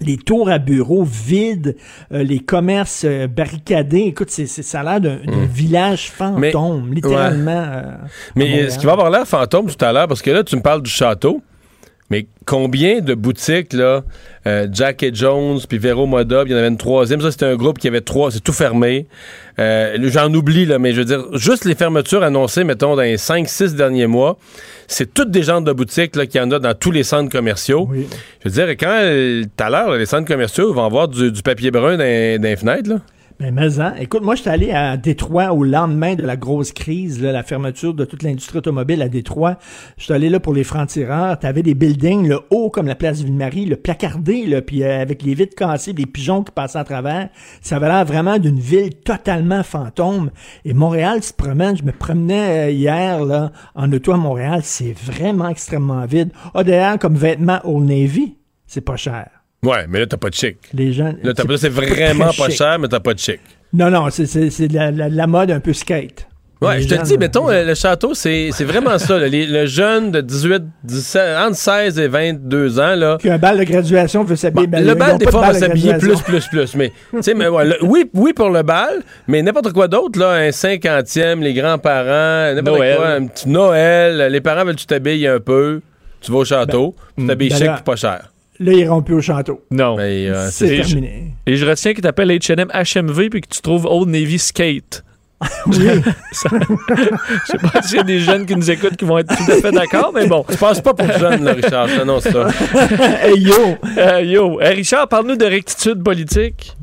les tours à bureaux vides, euh, les commerces euh, barricadés. Écoute, c'est, ça a l'air d'un, d'un village fantôme, littéralement. euh, à Mais Montréal. ce qui va avoir l'air fantôme tout à l'heure, parce que là, tu me parles du château, mais combien de boutiques, là, euh, Jack et Jones, puis Vero Moda, il y en avait une troisième, ça c'était un groupe qui avait trois, c'est tout fermé. Euh, J'en oublie, là, mais je veux dire, juste les fermetures annoncées, mettons, dans les 5-6 derniers mois, c'est toutes des genres de boutiques là, qu'il y en a dans tous les centres commerciaux. Je veux dire, quand euh, tout à l'heure, les centres commerciaux vont avoir du, du papier brun dans, dans les fenêtres, là. Ben, mais hein. Écoute, moi, j'étais allé à Détroit au lendemain de la grosse crise, la fermeture de toute l'industrie automobile à Détroit. J'étais allé là pour les francs-tireurs. T'avais des buildings, le haut comme la place Ville-Marie, le placardé, là, puis euh, avec les vitres cassées, les pigeons qui passaient à travers. Ça avait l'air vraiment d'une ville totalement fantôme. Et Montréal se promène. Je me promenais euh, hier, là, en auto à Montréal. C'est vraiment extrêmement vide. Ah, d'ailleurs, comme vêtements Old Navy, c'est pas cher. Ouais, mais là, t'as pas de chic. Les gens. Là, t'as- c'est vraiment pas chic. cher, mais t'as pas de chic. Non, non, c'est, c'est, c'est de la, la- la mode un peu skate. Ouais, Les je te gens, le dis, là, mettons, euh, le château, c'est c'est vraiment ça. là. Les- le jeune de 18, 17, entre 16 et 22 ans, là. Puis un bal de graduation veut s'habiller. ben, le ils bal, des fois, va de s'habiller plus, plus, plus. Mais, tu sais, mais ouais, le- oui, oui pour le bal, mais n'importe quoi d'autre, là, un cinquantième, les grands-parents, n'importe Noël. quoi, un petit Noël, les parents veulent que tu t'habilles un peu, tu vas au château, tu t'habilles ben chic pas cher. Là, ils iront plus au château. Non. Mais, euh, C'est terminé. Et je retiens que tu appelles H&M HMV puis que tu trouves Old Navy Skate. Oui. Ça- Je sais pas s'il y a des jeunes qui nous écoutent qui vont être tout à fait d'accord, mais bon. Tu passes pas pour jeune, là, Richard, je t'annonce ça. hey, yo! Euh, yo, Hey, Richard, parle-nous de rectitude politique.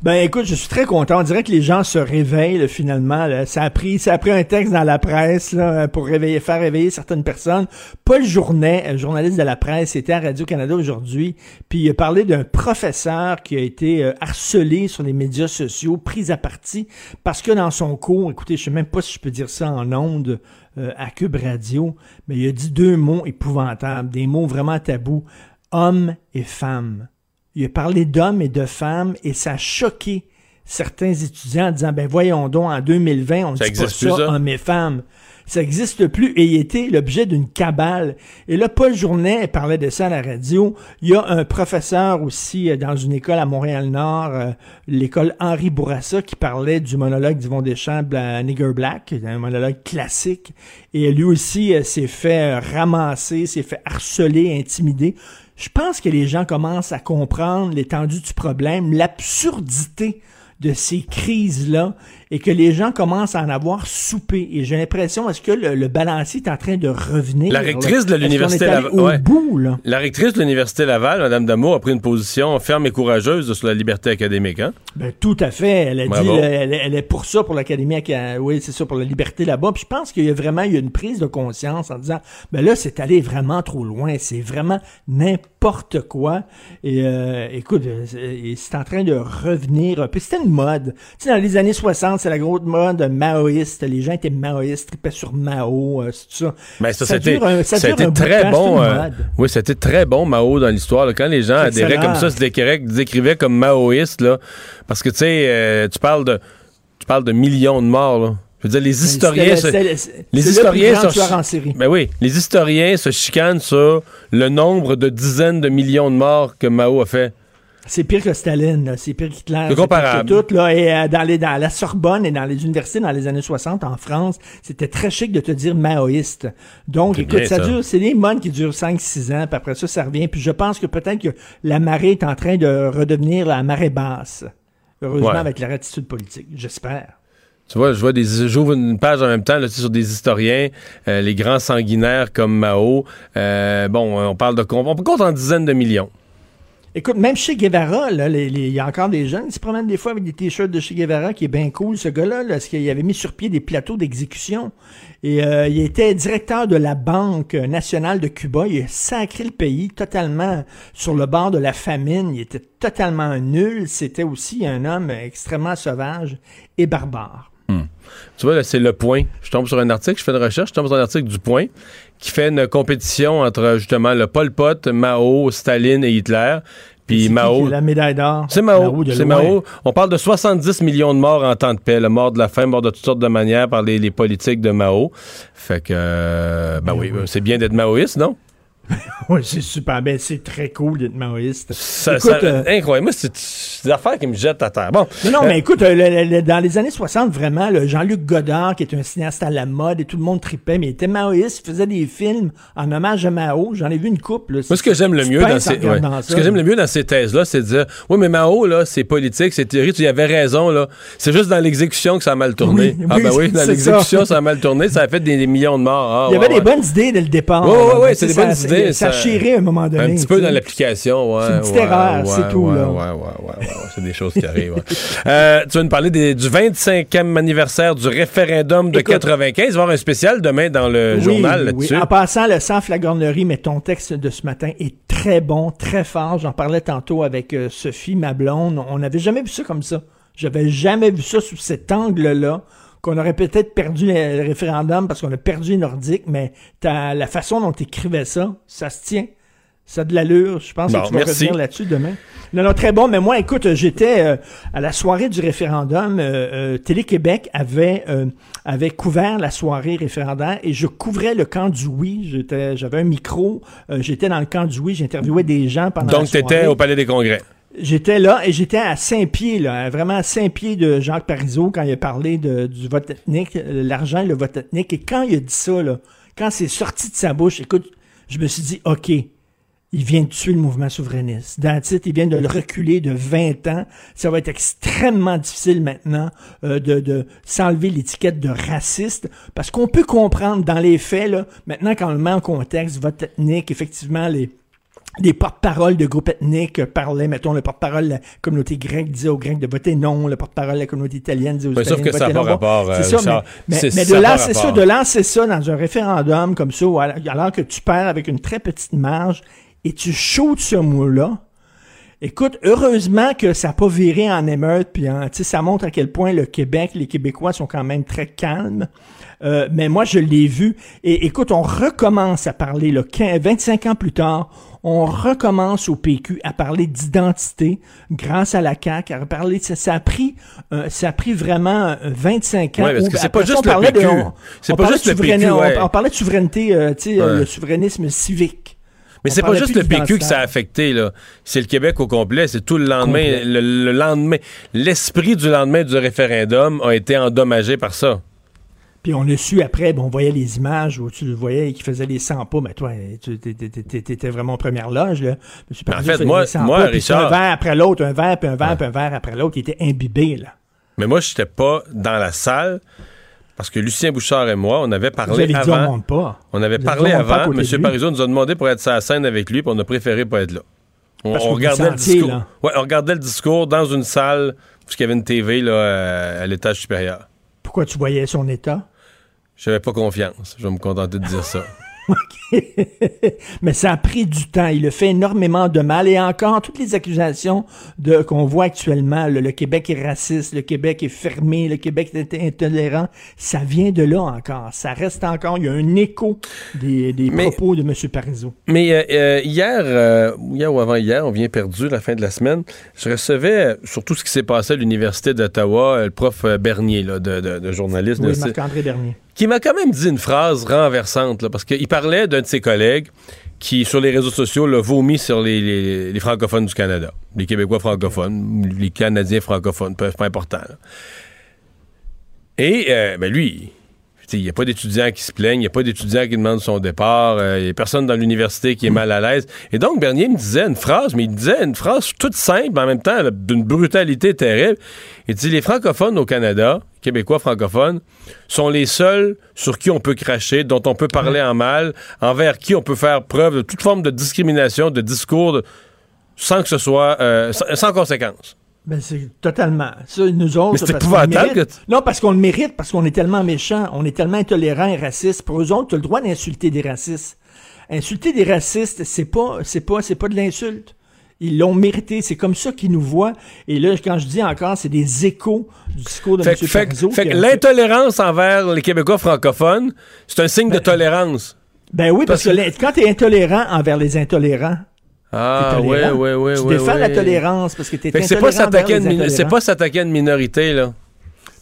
Ben écoute, je suis très content. On dirait que les gens se réveillent finalement. Ça a pris, ça a pris un texte dans la presse pour réveiller, faire réveiller certaines personnes. Paul Journet, euh, journaliste de la presse, était à Radio Canada aujourd'hui, puis il a parlé d'un professeur qui a été euh, harcelé sur les médias sociaux, pris à partie parce que dans son cours, écoutez, je sais même pas si je peux dire ça en ondes euh, à Cube Radio, mais il a dit deux mots épouvantables, des mots vraiment tabous, homme et femme. Il a parlé d'hommes et de femmes et ça a choqué certains étudiants en disant, ben voyons donc, en 2020, on ne dit pas ça, ça? hommes et femmes. Ça n'existe plus et il était l'objet d'une cabale. Et là, Paul Journet parlait de ça à la radio. Il y a un professeur aussi euh, dans une école à Montréal-Nord, euh, l'école Henri Bourassa, qui parlait du monologue d'Yvon Deschamps, Bla- Nigger Black, un monologue classique. Et lui aussi euh, s'est fait ramasser, s'est fait harceler, intimider. Je pense que les gens commencent à comprendre l'étendue du problème, l'absurdité de ces crises-là et que les gens commencent à en avoir soupé. Et j'ai l'impression, est-ce que le, le balancier est en train de revenir? La rectrice de l'université Laval- au ouais. bout, là? La rectrice de l'Université Laval, Mme Damour, a pris une position ferme et courageuse sur la liberté académique. Hein? Ben, tout à fait. Elle a Bravo. dit, elle, elle est pour ça, pour l'Académie, acad- oui, c'est ça, pour la liberté là-bas. Puis je pense qu'il y a vraiment eu une prise de conscience en disant, ben là, c'est allé vraiment trop loin. C'est vraiment n'importe quoi. Et euh, écoute, euh, c'est en train de revenir peu. C'était une mode. Tu sais, dans les années 60, c'est la grosse mode maoïste. Les gens étaient maoïstes, tripaient sur Mao, euh, c'est tout ça. Ben, ça, Ça c'était, très temps, bon. euh, oui, c'était très bon, Mao, dans l'histoire. Quand les gens adhéraient excellent. comme ça, se décrivaient, décrivaient comme maoïstes, là, parce que, tu sais, euh, tu parles de tu parles de millions de morts. Là. Je veux dire, les historiens... se- C'était- c'était- les le historiens se- en série. Ben oui, les historiens se chicanent sur le nombre de dizaines de millions de morts que Mao a fait. C'est pire que Staline, c'est pire qu'Hitler. C'est pire que tout, là. Et euh, dans, les, dans la Sorbonne et dans les universités dans les années 60 en France, c'était très chic de te dire maoïste. Donc, écoute, bien, ça, ça. dure, c'est des modes qui durent 5-6 ans, puis après ça, ça revient. Puis je pense que peut-être que la marée est en train de redevenir la marée basse. Heureusement, Ouais. avec leur attitude politique. J'espère. Tu vois, je vois des, j'ouvre une page en même temps là, sur des historiens, euh, les grands sanguinaires comme Mao. Euh, bon, on parle de on compte en dizaines de millions. Écoute, même chez Guevara, il y a encore des jeunes qui se promènent des fois avec des t-shirts de chez Guevara, qui est bien cool, ce gars-là, là, parce qu'il avait mis sur pied des plateaux d'exécution. Et euh, il était directeur de la Banque nationale de Cuba. Il a sacré le pays totalement sur le bord de la famine. Il était totalement nul. C'était aussi un homme extrêmement sauvage et barbare. Tu vois, c'est Le Point. Je tombe sur un article, je fais une recherche, je tombe sur un article du Point qui fait une compétition entre justement le Pol Pot, Mao, Staline et Hitler. Puis qui Mao. la médaille d'or? C'est Mao. C'est. Mao. On parle de 70 millions de morts en temps de paix. Le mort de la faim, mort de toutes sortes de manières par les, les politiques de Mao. Fait que, euh, ben oui, c'est bien d'être maoïste, non? Oui, c'est super. Ben, c'est très cool d'être maoïste. Ça, Écoute, ça- euh, incroyable. Moi, c'est des affaires qui me jettent à terre. Bon. Non, non, Euh, mais écoute, euh, le- le- le- dans les années 60, vraiment, Jean-Luc Godard, qui est un cinéaste à la mode, et tout le monde tripait, mais il était maoïste, il faisait des films en hommage à Mao. J'en ai vu une couple. là. Moi, ce que j'aime le mieux dans ces, ouais. ce que j'aime le mieux dans ces thèses-là, c'est de dire, oui, mais Mao, là, c'est politique, c'est théorie, tu y avais raison, là. C'est juste dans l'exécution que ça a mal tourné. Oui, ah, oui, ben oui, dans l'exécution, ça. ça. a mal tourné, ça a fait des, des millions de morts. Ah, il y ouais, avait ouais. des bonnes idées dès le départ. Ouais, Mais c'est des bonnes ça- Ça, ça- chirait à un moment donné. Un petit peu dans l'application, ouais. C'est une petite ouais, erreur, ouais, c'est tout, ouais, là. Ouais, ouais, c'est des choses qui arrivent. Euh, tu vas nous parler des- du 25e anniversaire du référendum de Écoute. 95. Il va y avoir un spécial demain dans le Oui, journal oui. là-dessus. En passant, le sans flagornerie, mais ton texte de ce matin est très bon, très fort. J'en parlais tantôt avec euh, Sophie, ma blonde. On n'avait jamais vu ça comme ça. J'avais jamais vu ça sous cet angle-là. Qu'on aurait peut-être perdu le référendum parce qu'on a perdu les Nordiques, mais t'as- la façon dont tu écrivais ça, ça se tient. Ça a de l'allure. Je pense Bon, que tu vas revenir là-dessus demain. Non, non, très bon. Mais moi, écoute, j'étais euh, à la soirée du référendum. euh, euh, Télé-Québec avait, euh, avait couvert la soirée référendaire et je couvrais le camp du oui. J'étais, j'avais un micro. euh, j'étais dans le camp du oui. J'interviewais des gens pendant la Donc, soirée. tu étais au Palais des Congrès. J'étais là et j'étais à Saint-Pied, là, vraiment à Saint-Pied de Jacques Parizeau quand il a parlé du vote ethnique, euh, l'argent le vote ethnique. Et quand il a dit ça, là, quand c'est sorti de sa bouche, écoute, je me suis dit, OK, il vient de tuer le mouvement souverainiste. Dans le titre, il vient de le reculer de 20 ans. Ça va être extrêmement difficile maintenant euh, de, de s'enlever l'étiquette de raciste parce qu'on peut comprendre dans les faits, là, maintenant quand on le met en contexte, vote ethnique, effectivement, les des porte-paroles de groupes ethniques euh, parlaient, mettons, le porte-parole de la communauté grecque disait aux Grecs de voter non, le porte-parole de la communauté italienne disait aux Italiens de que voter non. rapport, Bon, euh, C'est ça, mais, C'est- mais, mais ça de pas lancer ça, de lancer ça dans un référendum comme ça, alors que tu perds avec une très petite marge et tu shootes ce mot-là, Écoute, heureusement que ça n'a pas viré en émeute, puis sais, ça montre à quel point le Québec, les Québécois sont quand même très calmes. Euh, mais moi, je l'ai vu. Et écoute, on recommence à parler, là, 15 25 ans plus tard, on recommence au PQ à parler d'identité grâce à la CAQ, à parler de ça. Ça a pris, euh, ça a pris vraiment euh, 25 ans. Ouais, parce où- que c'est pas ça, juste on le parlait de- PQ. on- C'est on pas parlait juste de le PQ, souveraineté, on- ouais. On, parlait de souveraineté, euh, tu sais, euh, Ouais. le souverainisme civique. Mais c'est pas juste le PQ que ça a affecté, là. C'est le Québec au complet. C'est tout le lendemain. Complet. Le, le lendemain. L'esprit du lendemain du référendum a été endommagé par ça. Puis on a su après, on voyait les images où tu le voyais qui faisait les 100 pas, mais toi, tu étais vraiment en première loge, là. En fait, moi- les 100 moi, pas, puis c'est Richard- un verre après l'autre, un verre, puis un verre, puis un verre après l'autre, il était imbibé, là. Mais moi, je n'étais pas dans la salle parce que Lucien Bouchard et moi, on avait Vous parlé avez dit, on avant. monte pas. On avait Vous parlé on avant. M. Parizeau nous a demandé pour être sur la scène avec lui, puis on a préféré pas être là. On, vous regardait le discours. Ouais, on regardait le discours dans une salle parce qu'il y avait une TV là, euh, à l'étage supérieur. Pourquoi tu voyais son état? J'avais pas confiance. Je vais me contenter de dire ça. Mais ça a pris du temps. Il a fait énormément de mal. Et encore, toutes les accusations de qu'on voit actuellement, le, le Québec est raciste, le Québec est fermé, le Québec est intolérant, ça vient de là encore. Ça reste encore. Il y a un écho des, des Mais- propos de M. Parizeau. Mais euh, euh, hier, euh, hier ou avant-hier, on vient perdu la fin de la semaine, je recevais, euh, sur tout ce qui s'est passé à l'Université d'Ottawa, le prof Bernier, là, de, de, de journaliste, Oui, Marc-André Bernier. Qui m'a quand même dit une phrase renversante, là, parce qu'il parlait d'un de ses collègues qui, sur les réseaux sociaux, l'a vomi sur les, francophones du Canada. Les Québécois francophones, les Canadiens francophones, peu- pas important. Et euh, ben lui, il n'y a pas d'étudiants qui se plaignent, il n'y a pas d'étudiants qui demandent son départ, euh, il n'y a personne dans l'université qui est mal à l'aise. Et donc, Bernier me disait une phrase, mais il disait une phrase toute simple, mais en même temps d'une brutalité terrible. Il dit Les francophones au Canada, Québécois francophones, sont les seuls sur qui on peut cracher, dont on peut parler en mal, envers qui on peut faire preuve de toute forme de discrimination, de discours, sans que ce soit euh, sans, sans conséquence. Ben c'est totalement. Ça, nous autres. Mais c'est épouvantable que Non, parce qu'on le mérite, parce qu'on est tellement méchants, on est tellement intolérants et racistes. Pour eux autres, tu as le droit d'insulter des racistes. Insulter des racistes, c'est pas, c'est pas, c'est pas de l'insulte. Ils l'ont mérité. C'est comme ça qu'ils nous voient. Et là, quand je dis encore, c'est des échos du discours de Fait, M. que- fait que- Parizeau que l'intolérance envers les Québécois francophones, c'est un signe de tolérance. Ben oui, parce, Parce que, l'in- quand tu es intolérant envers les intolérants, Ah, t'es ouais, ouais, ouais, tu défends ouais. la tolérance parce que tu es Fait que c'est intolérant pas s'attaquer à envers une les min- c'est pas s'attaquer à une minorité, là.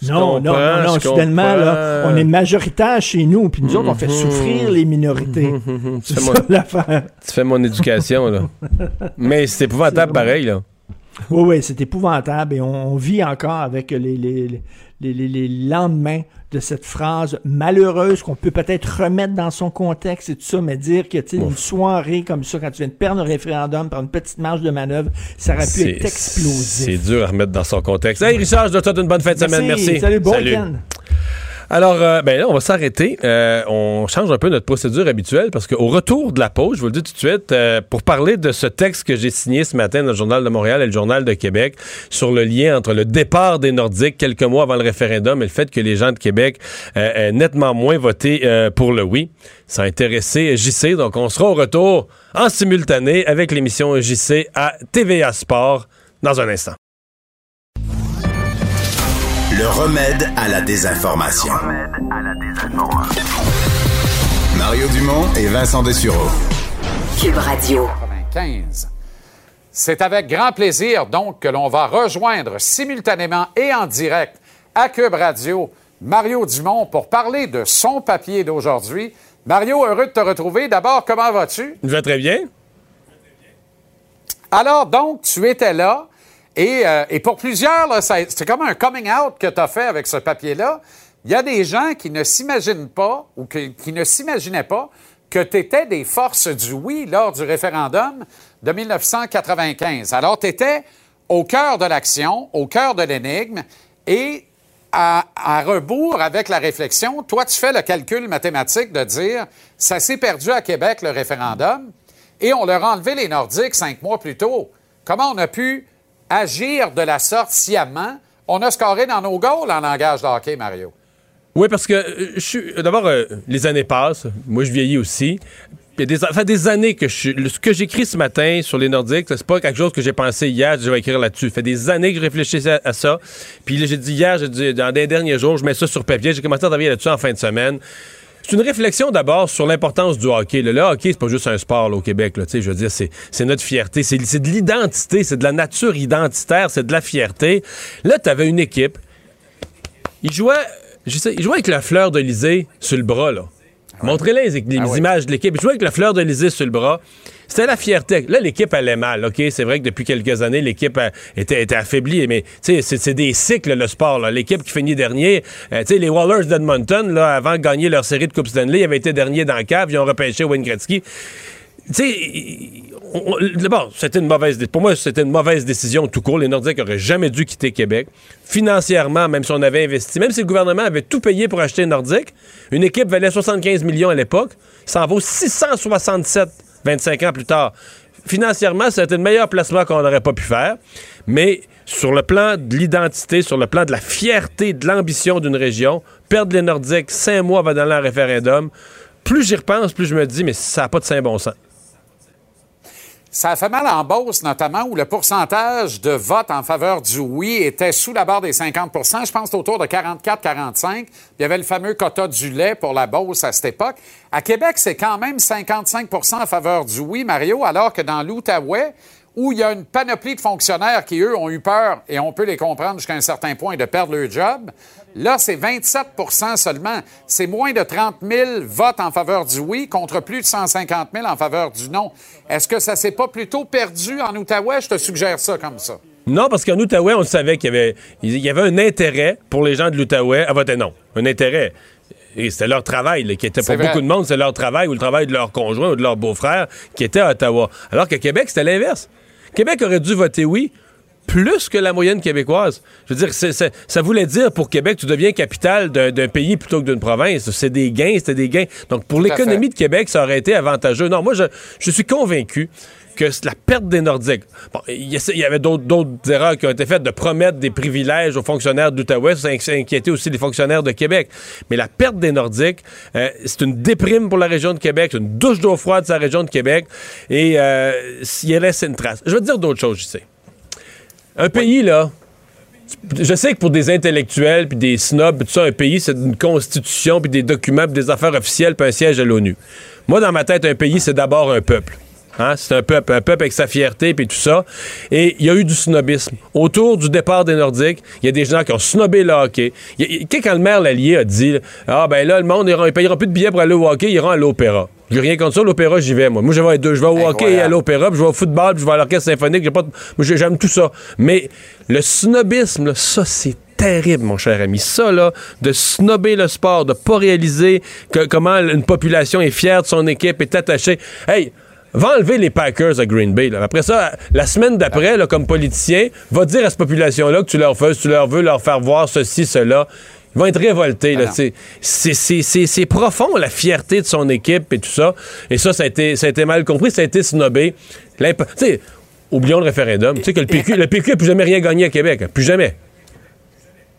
Non, non, non, non, soudainement, là, on est majoritaire chez nous, puis nous autres, on fait Mhm. souffrir les minorités. Tu C'est fais, ça mon, l'affaire. tu fais mon éducation, là. Mais c'est épouvantable pareil, là. Oui, oui, c'est épouvantable et on, on vit encore avec les, les- les lendemains de cette phrase malheureuse qu'on peut peut-être remettre dans son contexte et tout ça, mais dire que tu une soirée comme ça, quand tu viens de perdre un référendum par une petite marge de manœuvre, ça aurait pu être explosif. c'est dur à remettre dans son contexte. Hey, Richard, je dois te souhaiter une bonne fin de semaine. Merci. Salut, bon week-end. Alors, euh, ben là, on va s'arrêter. Euh, on change un peu notre procédure habituelle parce qu'au retour de la pause, je vous le dis tout de suite, euh, pour parler de ce texte que j'ai signé ce matin dans le Journal de Montréal et le Journal de Québec sur le lien entre le départ des Nordiques quelques mois avant le référendum et le fait que les gens de Québec euh, aient nettement moins voté euh, pour le oui. Ça a intéressé JC, donc on sera au retour en simultané avec l'émission JC à TVA Sport dans un instant. Le remède à la désinformation. Mario Dumont et Vincent Dessureau. Cube Radio. 15. C'est avec grand plaisir, donc, que l'on va rejoindre simultanément et en direct à Cube Radio Mario Dumont pour parler de son papier d'aujourd'hui. Mario, heureux de te retrouver. D'abord, comment vas-tu? Je vais très bien. Alors, donc, tu étais là. Et, euh, et pour plusieurs, c'est comme un coming out que tu as fait avec ce papier-là. Il y a des gens qui ne s'imaginent pas ou qui ne s'imaginaient pas que tu étais des forces du oui lors du référendum de 1995. Alors, tu étais au cœur de l'action, au cœur de l'énigme, et à, à rebours avec la réflexion, toi, tu fais le calcul mathématique de dire ça s'est perdu à Québec, le référendum, et on leur a enlevé les Nordiques cinq mois plus tôt. Comment on a pu agir de la sorte sciemment? On a scoré dans nos goals en langage de hockey, Mario. Oui, parce que euh, je suis. D'abord, euh, les années passent. Moi, je vieillis aussi. Il y a des, ça fait des années que je Ce que j'écris ce matin sur les Nordiques, c'est pas quelque chose que j'ai pensé hier, je vais écrire là-dessus. Ça fait des années que je réfléchissais à, à ça. Puis j'ai dit hier, j'ai dit dans les derniers jours, je mets ça sur papier. J'ai commencé à travailler là-dessus en fin de semaine. C'est une réflexion d'abord sur l'importance du hockey. là. Le hockey, c'est pas juste un sport là, au Québec. Là, je veux dire, c'est, notre fierté. C'est, de l'identité. C'est de la nature identitaire. C'est de la fierté. Là, tu avais une équipe. Il jouait, je sais, il jouait avec la fleur d'Elysée sur le bras. Montrez-les les, les Ah images de l'équipe. Il jouait avec la fleur d'Elysée sur le bras. C'était la fierté. Là, l'équipe allait mal. OK, c'est vrai que depuis quelques années, l'équipe a- était, affaiblie. Mais c'est, des cycles, le sport. L'équipe qui finit dernier, euh, les Wallers d'Edmonton, avant de gagner leur série de Coupe Stanley, ils avaient été derniers dans le cave. Ils ont repêché Wayne Gretzky. Une mauvaise pour moi, c'était une mauvaise décision tout court. Les Nordiques auraient jamais dû quitter Québec. Financièrement, même si on avait investi, même si le gouvernement avait tout payé pour acheter Nordique, une équipe valait 75 millions à l'époque, ça en vaut 667 25 ans plus tard. Financièrement, c'était le meilleur placement qu'on n'aurait pas pu faire, mais sur le plan de l'identité, sur le plan de la fierté, de l'ambition d'une région, perdre les Nordiques cinq mois avant d'aller en référendum, plus j'y repense, plus je me dis, mais ça n'a pas de saint bon sens. Ça a fait mal en Beauce, notamment, où le pourcentage de vote en faveur du oui était sous la barre des 50% Je pense autour de 44-45. Il y avait le fameux quota du lait pour la Beauce à cette époque. À Québec, c'est quand même 55% en faveur du oui, Mario, alors que dans l'Outaouais, où il y a une panoplie de fonctionnaires qui, eux, ont eu peur, et on peut les comprendre jusqu'à un certain point, de perdre leur job. Là, c'est 27% seulement. C'est moins de 30 000 votes en faveur du oui contre plus de 150 000 en faveur du non. Est-ce que ça s'est pas plutôt perdu en Outaouais? Je te suggère ça comme ça. Non, parce qu'en Outaouais, on savait qu'il y avait, il y avait un intérêt pour les gens de l'Outaouais à voter non. Un intérêt. Et c'était leur travail, là, qui était pour beaucoup de monde, c'est leur travail ou le travail de leur conjoint ou de leur beau-frère qui était à Ottawa. Alors que Québec, c'était l'inverse. Québec aurait dû voter oui plus que la moyenne québécoise. Je veux dire, ça voulait dire pour Québec, tu deviens capitale d'un pays plutôt que d'une province. C'est des gains, c'était des gains. Donc pour l'économie de Québec, ça aurait été avantageux. Non, moi, je, je suis convaincu que la perte des Nordiques. Bon, il y il avait d'autres erreurs qui ont été faites de promettre des privilèges aux fonctionnaires d'Outaouais. Ça a inquiété aussi les fonctionnaires de Québec. Mais la perte des Nordiques, euh, c'est une déprime pour la région de Québec, c'est une douche d'eau froide sur la région de Québec. Et euh, s'il y laisse une trace. Je vais te dire d'autres choses, je sais. Un pays, là, je sais que pour des intellectuels puis des snobs, tout ça, un pays, c'est une constitution puis des documents puis des affaires officielles puis un siège à l'ONU. Moi, dans ma tête, un pays, c'est d'abord un peuple. Hein? C'est un peuple, un peuple avec sa fierté puis tout ça. Et il y a eu du snobisme. Autour du départ des Nordiques, il y a des gens qui ont snobé le hockey. Quand le maire Lallier a dit Ah, ben là, le monde, ils ne payeront plus de billets pour aller au hockey, ils iront à l'opéra. J'ai rien contre ça, l'opéra, j'y vais, moi. Moi, je vais, deux. je vais au hockey et à l'opéra, puis je vais au football, puis je vais à l'orchestre symphonique. J'ai pas de- Moi, j'ai- j'aime tout ça. Mais le snobisme, là, ça, c'est terrible, mon cher ami. Ça, là, de snobber le sport, de pas réaliser que- comment une population est fière de son équipe, est attachée. Hey, va enlever les Packers à Green Bay. là. Après ça, la semaine d'après, comme politicien, va dire à cette population-là que tu leur fais, tu leur veux leur faire voir ceci, cela. Ils vont être révoltés. là, sais. c'est, profond, la fierté de son équipe et tout ça. Et ça, ça a été, ça a été mal compris, ça a été snobé. Oublions le référendum. Tu sais que le PQ, le PQ n'a plus jamais rien gagné à Québec. hein. Plus jamais.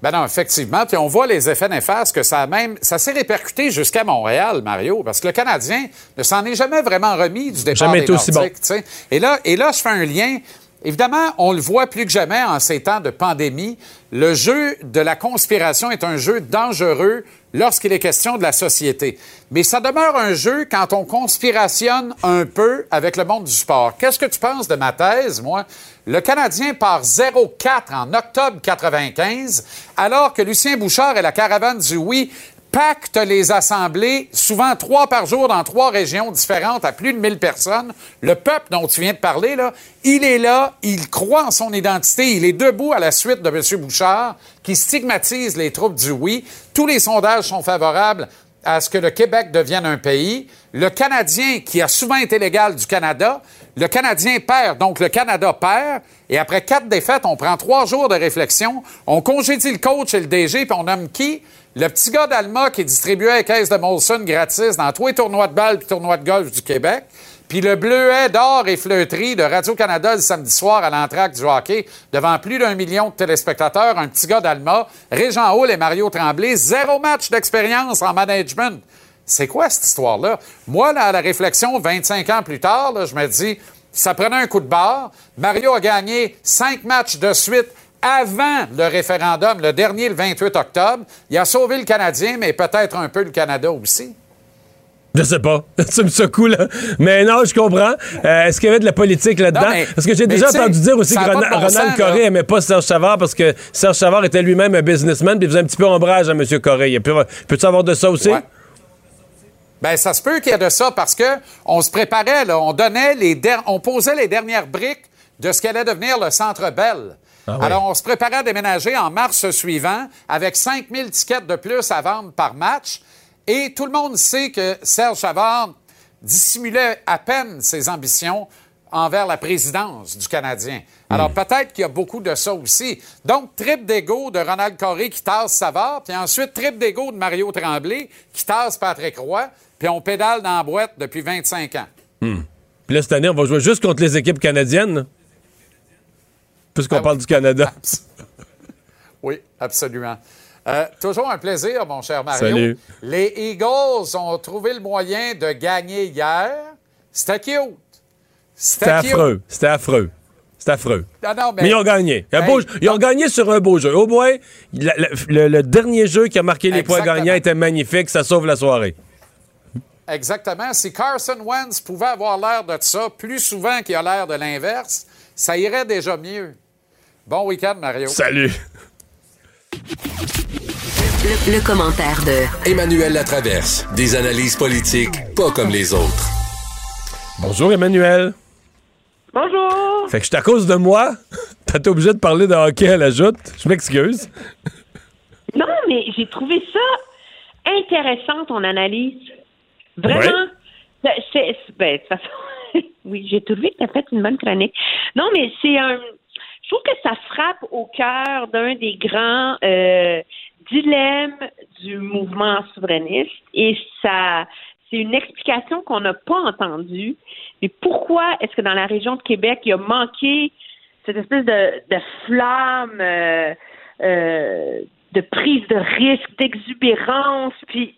Ben non, effectivement. Puis on voit les effets néfastes que ça a même. Ça s'est répercuté jusqu'à Montréal, Mario, parce que le Canadien ne s'en est jamais vraiment remis du départ Jamais des été aussi sais. Et là, et là, je fais un lien. Évidemment, on le voit plus que jamais en ces temps de pandémie. Le jeu de la conspiration est un jeu dangereux lorsqu'il est question de la société. Mais ça demeure un jeu quand on conspirationne un peu avec le monde du sport. Qu'est-ce que tu penses de ma thèse, moi? Le Canadien part 0-4 en octobre 95, alors que Lucien Bouchard et la caravane du oui pactent les assemblées, souvent trois par jour dans trois régions différentes à plus de 1000 personnes. Le peuple dont tu viens de parler, il est là, il croit en son identité, il est debout à la suite de M. Bouchard, qui stigmatise les troupes du oui. Tous les sondages sont favorables à ce que le Québec devienne un pays. Le Canadien, qui a souvent été l'égal du Canada, le Canadien perd, donc le Canada perd. Et après quatre défaites, on prend trois jours de réflexion, on congédie le coach et le DG, puis on nomme qui? Le petit gars d'Alma qui distribuait les caisses de Molson gratis dans tous les tournois de balle et tournois de golf du Québec. Puis le bleuet d'or et fleuterie de Radio-Canada le samedi soir à l'entraque du hockey devant plus d'un million de téléspectateurs, un petit gars d'Alma, Régent Hall et Mario Tremblay, zéro match d'expérience en management. C'est quoi cette histoire-là? Moi, là, à la réflexion, 25 ans plus tard, je me dis, ça prenait un coup de barre. Mario a gagné cinq matchs de suite avant le référendum, le dernier, le 28 octobre. Il a sauvé le Canadien, mais peut-être un peu le Canada aussi. Je sais pas. tu me secoues, là. Mais non, je comprends. Euh, Est-ce qu'il y avait de la politique là-dedans? Parce que j'ai déjà entendu dire aussi que Ronald, bon Ronald sens, Coré aimait pas Serge Savard parce que Serge Savard était lui-même un businessman puis il faisait un petit peu ombrage à M. Coré. Peux-tu avoir de ça aussi? Ouais. Ben, ça se peut qu'il y ait de ça parce que on se préparait, là, on donnait les on posait les dernières briques de ce qu'allait devenir le Centre Bell. Ah oui. Alors, on se préparait à déménager en mars suivant avec 5000 tickets de plus à vendre par match. Et tout le monde sait que Serge Savard dissimulait à peine ses ambitions envers la présidence du Canadien. Alors, peut-être qu'il y a beaucoup de ça aussi. Donc, trip d'ego de Ronald Coré qui tasse Savard, puis ensuite trip d'ego de Mario Tremblay qui tasse Patrick Roy, puis on pédale dans la boîte depuis 25 ans. Puis là, cette année, on va jouer juste contre les équipes canadiennes. Puisqu'on Ah parle oui. du Canada. Oui, absolument. Euh, toujours un plaisir, mon cher Mario. Salut. Les Eagles ont trouvé le moyen de gagner hier. C'était cute. C'était affreux. C'était affreux. C'était affreux. Non, non, mais- Mais ils ont gagné. Un Hey, beau- ils ont gagné sur un beau jeu. Au moins, la- la- le, le dernier jeu qui a marqué les points gagnants était magnifique. Ça sauve la soirée. Exactement. Si Carson Wentz pouvait avoir l'air de ça plus souvent qu'il a l'air de l'inverse, ça irait déjà mieux. Bon week-end, Mario. Salut. Le, le commentaire de Emmanuel Latraverse. Des analyses politiques pas comme les autres. Bonjour, Emmanuel. Bonjour. Fait que je suis à cause de moi. T'es obligé de parler de hockey à la joute. Je m'excuse. Non, mais j'ai trouvé ça intéressant, ton analyse. Vraiment. C'est, c'est- ben, de toute façon, oui, j'ai trouvé que tu as fait une bonne chronique. Non, mais c'est un. Je trouve que ça frappe au cœur d'un des grands euh, dilemmes du mouvement souverainiste et ça. C'est une explication qu'on n'a pas entendue. Mais pourquoi est-ce que dans la région de Québec, il a manqué cette espèce de, de flamme, euh, euh, de prise de risque, d'exubérance, puis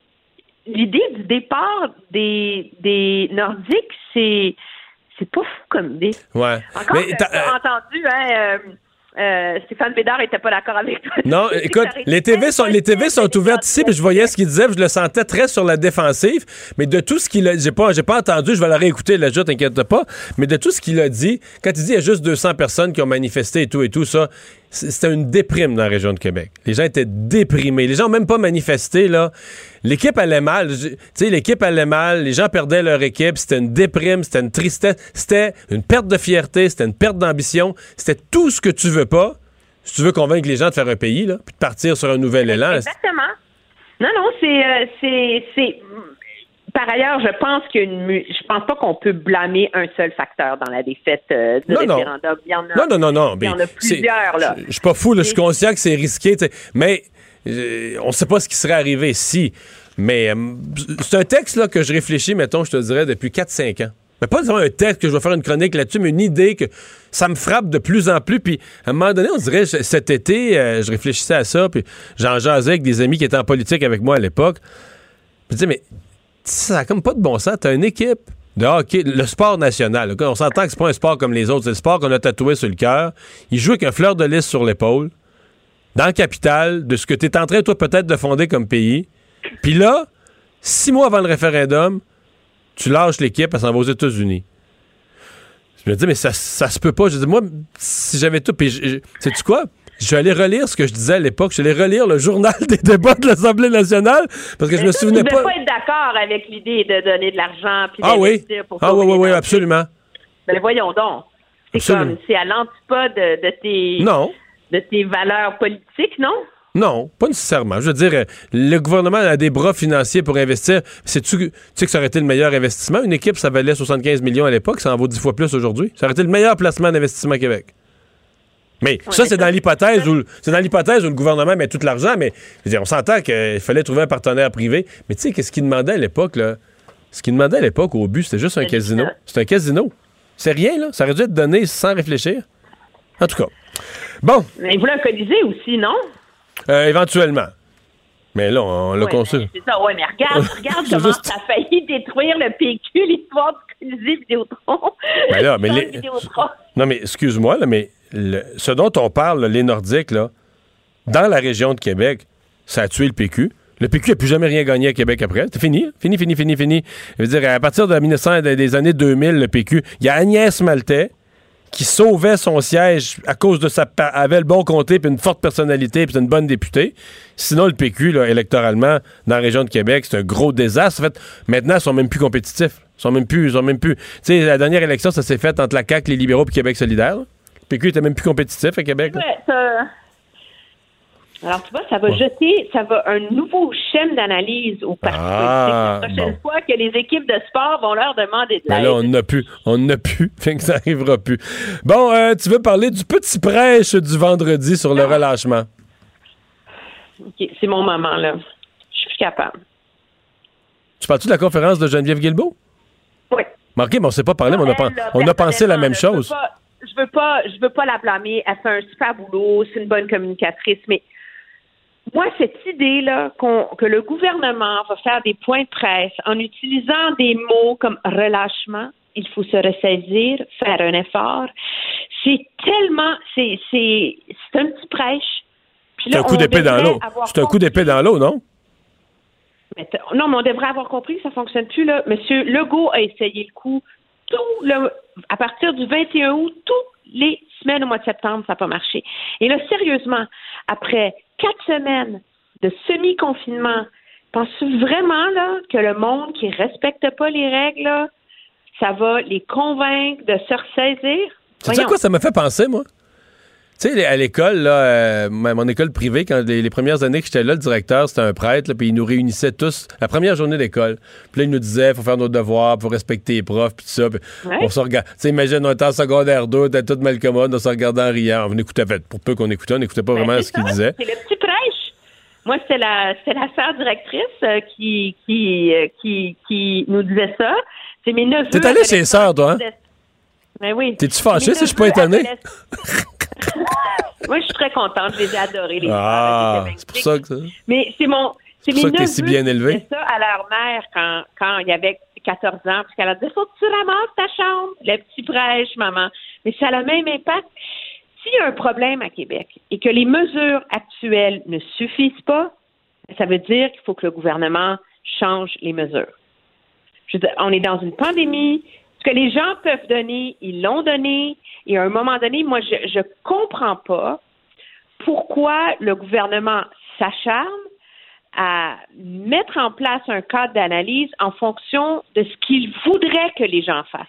l'idée du départ des, des Nordiques, c'est c'est pas fou comme idée. Ouais. Encore, Mais euh, entendu, hein, euh, euh, Stéphane Bédard était pas d'accord avec toi. Non, écoute, les TV sont, les TV sont ouvertes ici, puis je voyais ce qu'il disait, puis je le sentais très sur la défensive. Mais de tout ce qu'il a, j'ai pas, j'ai pas entendu, je vais la réécouter, là, je t'inquiète pas. Mais de tout ce qu'il a dit, quand il dit il y a juste 200 personnes qui ont manifesté et tout et tout ça, c'était une déprime dans la région de Québec. Les gens étaient déprimés. Les gens ont même pas manifesté, là. L'équipe allait mal. Tu sais, l'équipe allait mal. Les gens perdaient leur équipe. C'était une déprime. C'était une tristesse. C'était une perte de fierté. C'était une perte d'ambition. C'était tout ce que tu veux pas. Si tu veux convaincre les gens de faire un pays, là, puis de partir sur un nouvel élan. Exactement. Non, non, c'est, euh, c'est, c'est. Par ailleurs, je pense qu'il y a une mu- je pense pas qu'on peut blâmer un seul facteur dans la défaite euh, du Non, non. référendum. Il y en a, Non, non, non, non. Il y en a plusieurs, là. Je suis pas fou, là, je suis conscient que c'est risqué, mais euh, on sait pas ce qui serait arrivé si. Mais euh, c'est un texte là, que je réfléchis, mettons, je te dirais, depuis 4-5 ans. Mais pas vraiment un texte que je vais faire une chronique là-dessus, mais une idée que ça me frappe de plus en plus. Puis à un moment donné, on dirait, cet été, euh, je réfléchissais à ça, puis j'en jasais avec des amis qui étaient en politique avec moi à l'époque. Puis tu sais, mais ça a comme pas de bon sens. T'as une équipe le sport national. On s'entend que c'est pas un sport comme les autres, c'est le sport qu'on a tatoué sur le cœur. Il joue avec un fleur de lys sur l'épaule, dans la capitale, de ce que tu es en train, toi, peut-être de fonder comme pays. Puis là, six mois avant le référendum, tu lâches l'équipe, elle s'en va aux États-Unis. Je me dis, mais ça, ça se peut pas. Je dis, moi, si j'avais tout. Puis, sais-tu quoi? Je suis allé relire ce que je disais à l'époque. Je suis allé relire le journal des débats de l'Assemblée nationale parce que je me Tu souvenais ne pas. pas être d'accord avec l'idée de donner de l'argent puis Ah oui. pour Ah oui, oui, oui, absolument. Ben voyons donc. C'est comme, c'est à l'antipode de, de tes, Non. de tes valeurs politiques, non? Non, pas nécessairement. Je veux dire, le gouvernement a des bras financiers pour investir. Sais-tu tu sais que ça aurait été le meilleur investissement? Une équipe, ça valait 75 millions à l'époque, ça en vaut 10 fois plus aujourd'hui. Ça aurait été le meilleur placement d'investissement au Québec. Mais ça, c'est dans l'hypothèse où c'est dans l'hypothèse où le gouvernement met tout l'argent, mais je veux dire, on s'entend qu'il fallait trouver un partenaire privé. Mais tu sais, qu'est-ce qu'il demandait à l'époque, là? Ce qu'il demandait à l'époque au but, c'était juste un casino. C'est un casino. C'est rien, là. Ça aurait dû être donné sans réfléchir. En tout cas. Bon. Mais il voulait un colisée aussi, non? Euh, éventuellement. Mais là, on l'a Ouais, construit. mais C'est ça, ouais, mais regarde, regarde comment juste- ça a failli détruire le PQ, l'histoire du Colisée Vidéotron. Ben là, mais les- Vidéotron. Non, mais excuse-moi, là, mais ce dont on parle, les Nordiques, là, dans la région de Québec, ça a tué le PQ. Le PQ n'a plus jamais rien gagné à Québec après. C'est fini. hein? Fini, fini, fini, fini. Je veux dire, à partir de 1900, des années 2000, le PQ, il y a Agnès Maltais qui sauvait son siège à cause de sa... avait le bon comté, puis une forte personnalité, puis une bonne députée. Sinon, le PQ, électoralement, dans la région de Québec, c'est un gros désastre. En fait, maintenant, ils sont même plus compétitifs. Ils sont même plus... Ils sont même plus... Tu sais, la dernière élection, ça s'est fait entre la CAQ, les libéraux, puis Québec solidaire. PQ était même plus compétitif à Québec. Ouais, ça- Alors, tu vois, ça va jeter, ça va un nouveau schéma d'analyse au parti Ah, politique la prochaine bon. fois que les équipes de sport vont leur demander de Mais l'aide. là, on n'a plus. On n'a plus. Fait que ça arrivera plus. Bon, euh, tu veux parler du petit prêche du vendredi sur le relâchement? OK, c'est mon moment, là. Je suis plus capable. Tu parles-tu de la conférence de Geneviève Guilbeault? Oui. Marqué, mais on ne s'est pas parlé, mais on a, pen- Elle, là, on a pensé la même chose. pas- Je veux pas, je veux pas la blâmer. Elle fait un super boulot. C'est une bonne communicatrice. Mais moi, cette idée-là que le gouvernement va faire des points de presse en utilisant des mots comme relâchement, il faut se ressaisir, faire un effort, c'est tellement, c'est, c'est, c'est un petit prêche. C'est un coup d'épée dans l'eau. C'est un coup d'épée dans l'eau, non? non, mais on devrait avoir compris que ça fonctionne plus, là. Monsieur Legault a essayé le coup. Tout le, à partir du 21 août, tous les semaines au mois de septembre, ça n'a pas marché. Et là, sérieusement, après quatre semaines de semi-confinement, penses-tu vraiment là, que le monde qui respecte pas les règles, là, ça va les convaincre de se ressaisir? Tu sais quoi ça me fait penser, moi? Tu sais, à l'école, là, euh, mon école privée, quand les, les premières années que j'étais là, le directeur, c'était un prêtre, puis il nous réunissait tous la première journée d'école. Puis là, il nous disait, faut faire nos devoirs, faut respecter les profs, puis tout ça. Ouais. on se regarde. Tu sais, imagine, on était en secondaire 2, on était tout mal commode, on se regardait en riant. On écoutait, pour peu qu'on écoutait, on n'écoutait pas Ben, vraiment c'est ce qu'il disait. C'est le petit prêche. Moi, c'était la, c'était la sœur directrice euh, qui, qui, euh, qui, qui nous disait ça. C'est mes neveux. T'es allé chez les sœurs, toi, hein? Ben oui. T'es-tu fâché si je suis pas étonné? Moi, je suis très contente. Je les ai adorés, les Ah, c'est pour ça que ça. Mais c'est mon. C'est pour ça que t'es si bien élevé. ça à leur mère quand, quand il y avait 14 ans, parce qu'elle a dit Faut que tu ramasses ta chambre, le petit prêche, maman. Mais ça a le même impact. S'il y a un problème à Québec et que les mesures actuelles ne suffisent pas, ça veut dire qu'il faut que le gouvernement change les mesures. Je veux dire, on est dans une pandémie. Ce que les gens peuvent donner, ils l'ont donné. Et à un moment donné, moi, je ne comprends pas pourquoi le gouvernement s'acharne à mettre en place un cadre d'analyse en fonction de ce qu'il voudrait que les gens fassent.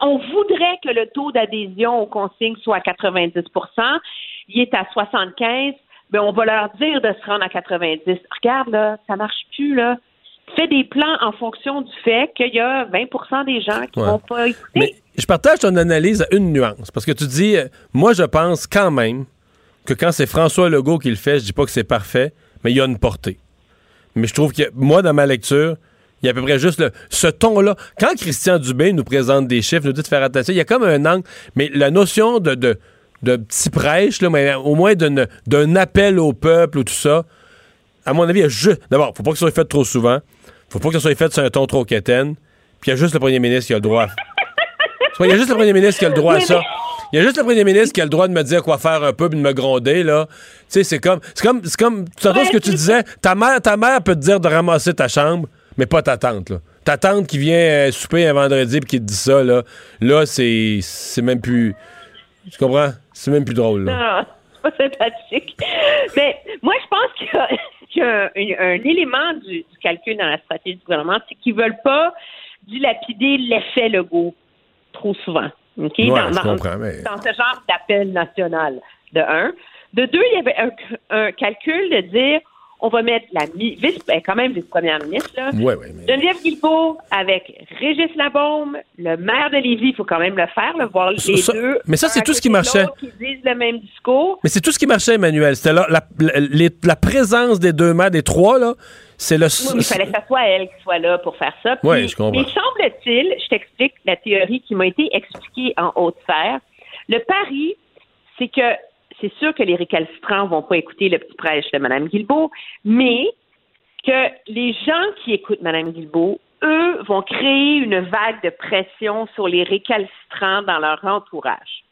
On voudrait que le taux d'adhésion aux consignes soit à 90% il est à 75 ben on va leur dire de se rendre à 90. Regarde, là, ça marche plus, là. Fais des plans en fonction du fait qu'il y a 20% des gens qui Ouais. vont pas écouter. Mais je partage ton analyse à une nuance. Parce que tu dis, euh, moi, je pense quand même que quand c'est François Legault qui le fait, je dis pas que c'est parfait, mais il y a une portée. Mais je trouve que, moi, dans ma lecture, il y a à peu près juste le- ce ton-là. Quand Christian Dubé nous présente des chiffres, nous dit de faire attention, il y a comme un angle, mais la notion de, de, de petit prêche, là, mais au moins d'un appel au peuple ou tout ça, à mon avis, il y a juste. D'abord, faut pas que ça soit fait trop souvent. Faut pas que ça soit fait sur un ton trop quétaine. Puis il y a juste le premier ministre qui a le droit. à- Il y a juste le premier ministre qui a le droit à ça. Il y a juste le premier ministre qui a le droit de me dire quoi faire un peu puis de me gronder, là. Tu sais, c'est comme. C'est comme. C'est comme. Tu entends ce que tu disais? Ta mère, ta mère peut te dire de ramasser ta chambre, mais pas ta tante, là. Ta tante qui vient euh, souper un vendredi puis qui te dit ça, là. Là, c'est. C'est même plus. Tu comprends? C'est même plus drôle, là. Non, c'est pas sympathique. Mais moi, je pense a, qu'il y a un, un élément du, du calcul dans la stratégie du gouvernement, c'est qu'ils veulent pas dilapider l'effet Legault trop souvent. OK? Ouais, dans, dans- comprends, mais- dans ce genre d'appel national, de un. De deux, il y avait un, un calcul de dire on va mettre la vice, ben, quand même vice-première ministre, là, Ouais, ouais, mais. Geneviève Guilbeault avec Régis Labaume, le maire de Lévis, il faut quand même le faire, là, voir les Ça- deux. mais ça, c'est tout ce qui marchait. l'autre, Qui disent le même discours. Mais c'est tout ce qui marchait, Emmanuel. C'était la, la- la présence des deux maires, des trois, là, c'est le. Oui, mais il fallait que ce soit elle qui soit là pour faire ça. Ouais, je comprends. Mais semble-t-il, je t'explique la théorie qui m'a été expliquée en haute sphère. Le pari, c'est que c'est sûr que les récalcitrants vont pas écouter le petit prêche de Mme Guilbeault, mais que les gens qui écoutent Mme Guilbeault, eux, vont créer une vague de pression sur les récalcitrants dans leur entourage.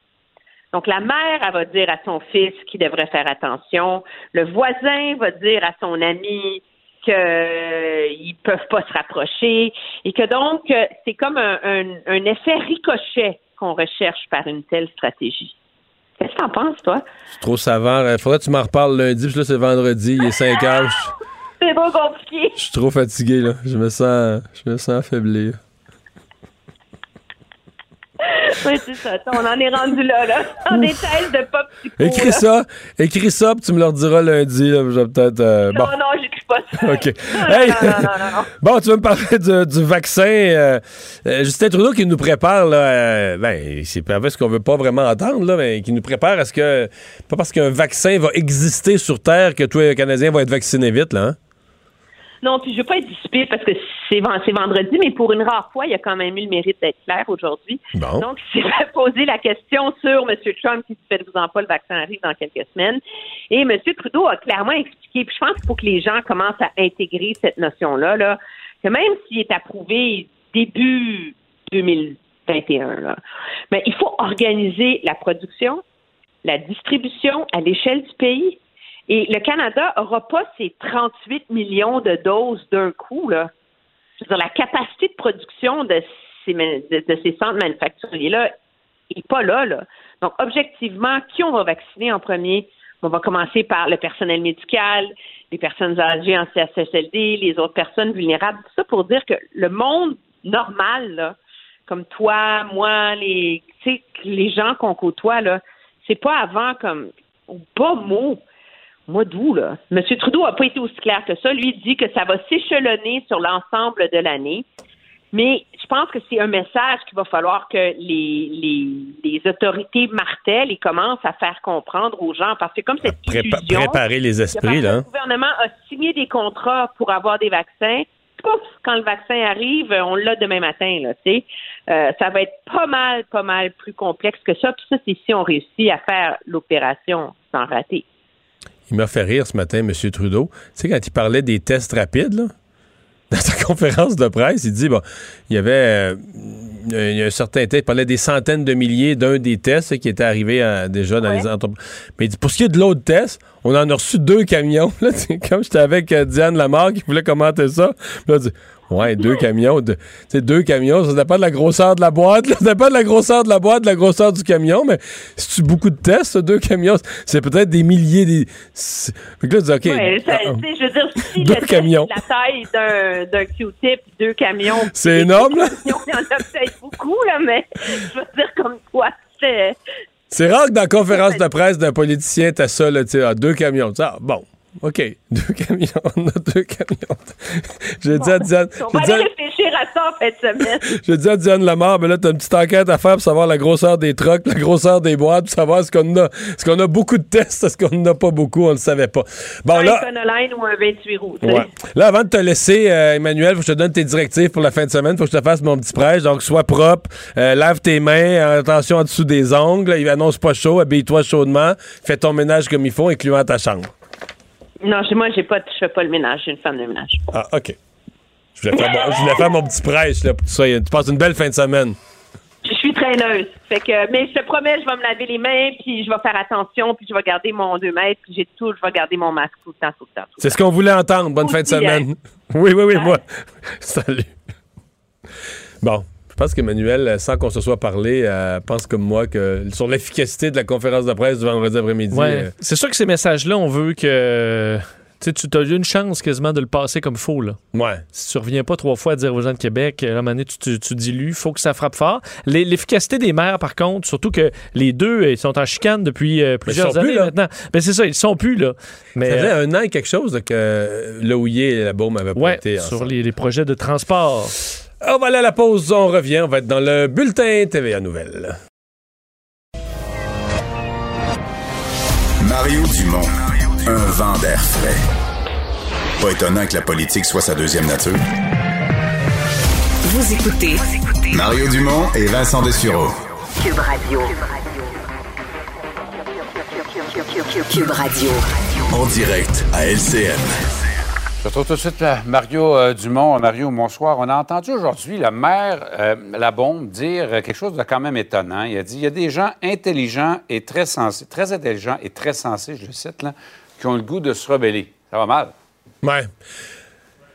Donc, la mère, va dire à son fils qu'il devrait faire attention. Le voisin va dire à son ami qu'ils ne peuvent pas se rapprocher et que donc, euh, c'est comme un effet ricochet qu'on recherche par une telle stratégie. Qu'est-ce que t'en penses, toi? C'est trop savant. Il faudrait que tu m'en reparles lundi, puis là, c'est vendredi, il est 5 heures. C'est pas compliqué. Je suis trop fatigué, là. Je me sens, je me sens affaibli. Oui, c'est ça. On en est rendu là, là. Dans des thèses de pop psycho. Écris là. ça, écris ça, puis tu me le rediras lundi. Là, je vais peut-être. euh, Non, bon. non, j'écris pas ça. OK. Non, Hey! non, non, non, non, non. Bon, tu veux me parler du, du vaccin. euh, euh, Justin Trudeau qui nous prépare, là, euh, ben, c'est pas ce qu'on veut pas vraiment entendre, là, mais qui nous prépare à ce que, pas parce qu'un vaccin va exister sur Terre que tous les Canadiens vont être vaccinés vite, là, hein? Non, puis je veux pas être dissipée parce que c'est ven- c'est vendredi, mais pour une rare fois, il a quand même eu le mérite d'être clair aujourd'hui. Bon. Donc, il s'est fait poser la question sur M. Trump qui se fait vous en pas, le vaccin arrive dans quelques semaines. Et M. Trudeau a clairement expliqué, puis je pense qu'il faut que les gens commencent à intégrer cette notion-là, là, que même s'il est approuvé début 2021, là, mais il faut organiser la production, la distribution à l'échelle du pays. Et le Canada n'aura pas ces 38 millions de doses d'un coup. Là. Je veux dire, la capacité de production de ces, de, de ces centres manufacturiers-là est pas là, là. Donc, objectivement, qui on va vacciner en premier? On va commencer par le personnel médical, les personnes âgées en CHSLD, les autres personnes vulnérables. Tout ça pour dire que le monde normal, là, comme toi, moi, les, les gens qu'on côtoie, là, c'est pas avant comme, pas mot, mois d'août, là? M. Trudeau a pas été aussi clair que ça. Lui, il dit que ça va s'échelonner sur l'ensemble de l'année. Mais je pense que c'est un message qu'il va falloir que les, les, les autorités martèlent et commencent à faire comprendre aux gens. Parce que comme cette Prépa- illusion... préparer les esprits, là. Le gouvernement a signé des contrats pour avoir des vaccins. Pouf, quand le vaccin arrive, on l'a demain matin, là, tu sais. Euh, ça va être pas mal, pas mal plus complexe que ça. Puis ça, c'est si on réussit à faire l'opération sans rater. Il m'a fait rire ce matin, M. Trudeau. Tu sais, quand il parlait des tests rapides, là, dans sa conférence de presse, il dit, bon, il y avait euh, il y a un certain temps, il parlait des centaines de milliers d'un des tests qui était arrivé déjà dans les entreprises. Mais il dit, pour ce qui est de l'autre test, on en a reçu deux camions. Là, comme j'étais avec euh, Diane Lamarre qui voulait commenter ça, là, il dit, ouais, deux camions, de, tu sais, deux camions, ça dépend de la grosseur de la boîte, là, ça dépend de la grosseur de la boîte, de la grosseur du camion, mais si tu beaucoup de tests, deux camions, c'est peut-être des milliers, des... Fait que là, tu dis, OK, Ouais, ça, ah, je veux dire, si Deux camions. la taille d'un, Q-tip, deux camions. C'est énorme, là. Il y en a peut-être beaucoup, là, mais je veux dire, comme quoi, c'est. C'est rare que dans la conférence de presse d'un politicien, t'as ça, là, tu sais, ah, deux camions. Ah, bon, OK, deux camions, on a deux camions. J'ai dit à Diane, On va aller réfléchir à ça en fin de semaine. j'ai dit à Diane Lamar, mais là, t'as une petite enquête à faire pour savoir la grosseur des trucks, la grosseur des boîtes, pour savoir est-ce qu'on a, est-ce qu'on a beaucoup de tests, est-ce qu'on n'en a pas beaucoup, on le savait pas. Bon, un là, Econoline ou un 28 roues. Ouais. Là, avant de te laisser, euh, Emmanuel, faut que je te donne tes directives pour la fin de semaine. Faut que je te fasse mon petit prêche. Donc, sois propre, euh, lave tes mains, attention en dessous des ongles. Il annonce pas chaud, habille-toi chaudement, fais ton ménage comme il faut, incluant ta chambre. Non, chez moi, j'ai pas, je fais pas le ménage. Je suis une femme de ménage. Ah, OK. Je voulais faire, mon, je voulais faire mon petit prêche là, pour tout ça. Tu passes une belle fin de semaine. Je suis traîneuse. Fait que, mais je te promets, je vais me laver les mains, puis je vais faire attention, puis je vais garder mon 2 mètres, puis j'ai tout, je vais garder mon masque tout le temps, tout le temps. C'est ce qu'on voulait entendre. Bonne fin de Aussi, semaine. Oui, oui, oui, moi. Salut. Bon. Je pense qu'Emmanuel, euh, sans qu'on se soit parlé, euh, pense comme moi que sur l'efficacité de la conférence de presse du vendredi après-midi. Ouais. euh, C'est sûr que ces messages-là, on veut que. Tu as eu une chance quasiment de le passer comme faux, là. Ouais. Si tu reviens pas trois fois à dire aux gens de Québec, à un moment donné, tu, tu, tu dilues, faut que ça frappe fort. L'e- L'efficacité des maires, par contre, surtout que les deux, ils sont en chicane depuis euh, plusieurs plus, années là. maintenant. Ben, c'est ça, ils sont plus, là. Mais, ça faisait un an et quelque chose là, que le Houillet et la Baume avaient ouais, pointé sur les projets de transport. On va aller à la pause, on revient, on va être dans le bulletin TVA Nouvelles. Mario Dumont, un vent d'air frais. Pas étonnant que la politique soit sa deuxième nature. Vous écoutez Mario Dumont et Vincent Dessureau. Cube Radio. Cube Radio. En direct à LCN. Je retrouve tout de suite Mario euh, Dumont. Mario, bonsoir. On a entendu aujourd'hui le maire euh, Labombe dire euh, quelque chose de quand même étonnant. Il a dit il y a des gens intelligents et très sensés, très intelligents et très sensés, je le cite, là, qui ont le goût de se rebeller. Ça va mal. Ouais.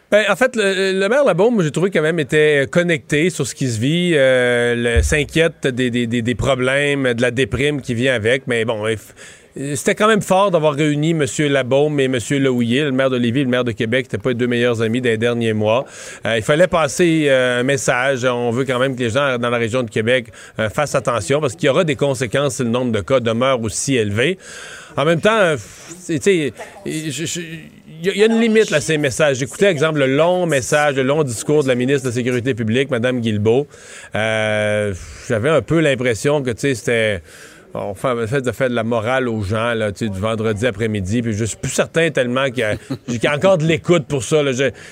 Ben, en fait, le, maire Labaume, j'ai trouvé quand même était connecté sur ce qui se vit, euh, s'inquiète des, des- des- problèmes, de la déprime qui vient avec. Mais bon, c'était quand même fort d'avoir réuni M. Labaume et M. Lehouillier, le maire de Lévis le maire de Québec, n'étaient pas les deux meilleurs amis des derniers mois. Euh, il fallait passer euh, un message. On veut quand même que les gens dans la région de Québec euh, fassent attention parce qu'il y aura des conséquences si le nombre de cas demeure aussi élevé. En même temps, euh, tu sais, il y, a- une limite à ces messages. J'écoutais, exemple, le long message, le long discours de la ministre de la Sécurité publique, Mme Guilbeault. Euh, J'avais un peu l'impression que, tu sais, c'était... On fait, fait de la morale aux gens, là, tu sais, du vendredi après-midi, puis je suis plus certain tellement qu'il y, a- encore de l'écoute pour ça.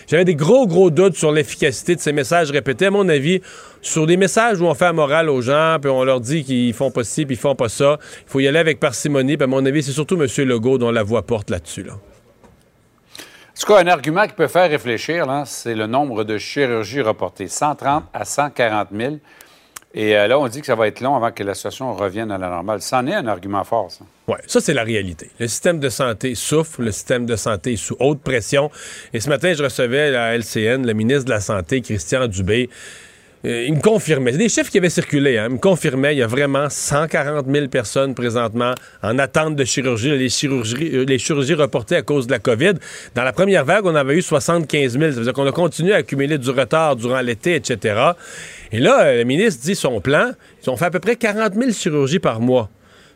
J'avais des gros, gros doutes sur l'efficacité de ces messages répétés. À mon avis, sur des messages où on fait la morale aux gens, puis on leur dit qu'ils font pas ci, puis ils font pas ça, il faut y aller avec parcimonie. Puis à mon avis, c'est surtout M. Legault dont la voix porte là-dessus. Là. En tout cas, un argument qui peut faire réfléchir, c'est le nombre de chirurgies reportées. 130 à 140 000. Et euh, là, on dit que ça va être long avant que la situation revienne à la normale. C'en est un argument fort, ça. Oui, ça, c'est la réalité. Le système de santé souffre, le système de santé est sous haute pression. Et ce matin, je recevais à la LCN le ministre de la Santé, Christian Dubé. euh, il me confirmait, c'est des chiffres qui avaient circulé, hein, il me confirmait, il y a vraiment 140 000 personnes présentement en attente de chirurgie, les chirurgies, euh, les chirurgies reportées à cause de la COVID. Dans la première vague, on avait eu 75 000, ça veut dire qu'on a continué à accumuler du retard durant l'été, etc. Et là, euh, le ministre dit son plan, ils ont fait à peu près 40 000 chirurgies par mois.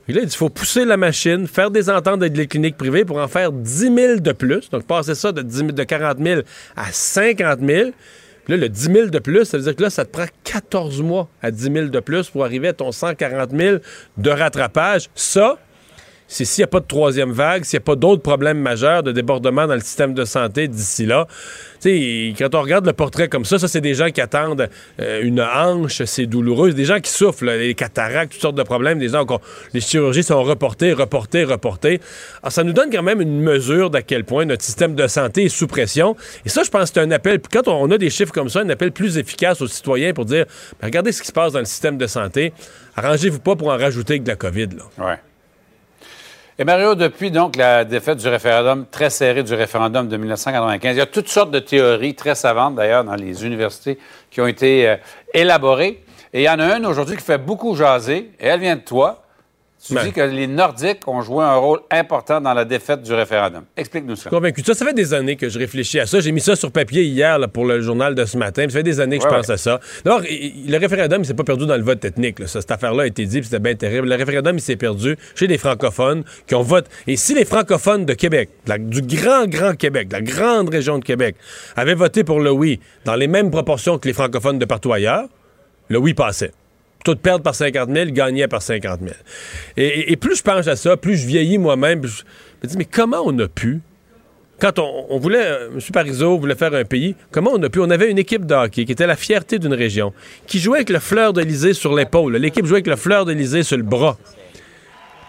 Puis là, il dit, faut pousser la machine, faire des ententes avec les cliniques privées pour en faire 10 000 de plus. Donc, passer ça de, 10 000 de 40 000 à 50 000. Puis là, le 10 000 de plus, ça veut dire que là, ça te prend 14 mois à 10 000 de plus pour arriver à ton 140 000 de rattrapage. Ça, c'est s'il n'y a pas de troisième vague, s'il n'y a pas d'autres problèmes majeurs de débordement dans le système de santé d'ici là. Quand on regarde le portrait comme ça, ça, c'est des gens qui attendent euh, une hanche, c'est douloureux. Des gens qui souffrent, là, les cataractes, toutes sortes de problèmes. Des gens les chirurgies sont reportées, reportées, reportées. Alors, ça nous donne quand même une mesure d'à quel point notre système de santé est sous pression. Et ça, je pense que c'est un appel, quand on a des chiffres comme ça, un appel plus efficace aux citoyens pour dire, Ben, regardez ce qui se passe dans le système de santé. Arrangez-vous pas pour en rajouter avec de la COVID. Ouais. Et Mario, depuis donc la défaite du référendum, très serré du référendum de 1995, il y a toutes sortes de théories très savantes d'ailleurs dans les universités qui ont été euh, élaborées. Et il y en a une aujourd'hui qui fait beaucoup jaser, et elle vient de toi. Tu Ben. dis que les Nordiques ont joué un rôle important dans la défaite du référendum. Explique-nous ça. Convaincu. Ça, ça fait des années que je réfléchis à ça. J'ai mis ça sur papier hier là, pour le journal de ce matin. Ça fait des années que Ouais, je pense ouais. à ça. D'abord, le référendum, il s'est pas perdu dans le vote ethnique. là. Ça, cette affaire-là a été dit, puis c'était bien terrible. Le référendum, il s'est perdu chez les francophones qui ont voté. Et si les francophones de Québec, de la- du grand, grand Québec, de la grande région de Québec, avaient voté pour le oui dans les mêmes proportions que les francophones de partout ailleurs, le oui passait. Tout perdre par 50 000, gagner par 50 000. Et, plus je pense à ça, plus je vieillis moi-même. Je me dis, mais comment on a pu quand on, on voulait, euh, M. Parizeau voulait faire un pays, comment on a pu? On avait une équipe de hockey qui était la fierté d'une région, qui jouait avec le fleur d'Elysée sur l'épaule. L'équipe jouait avec le fleur d'Elysée sur le bras.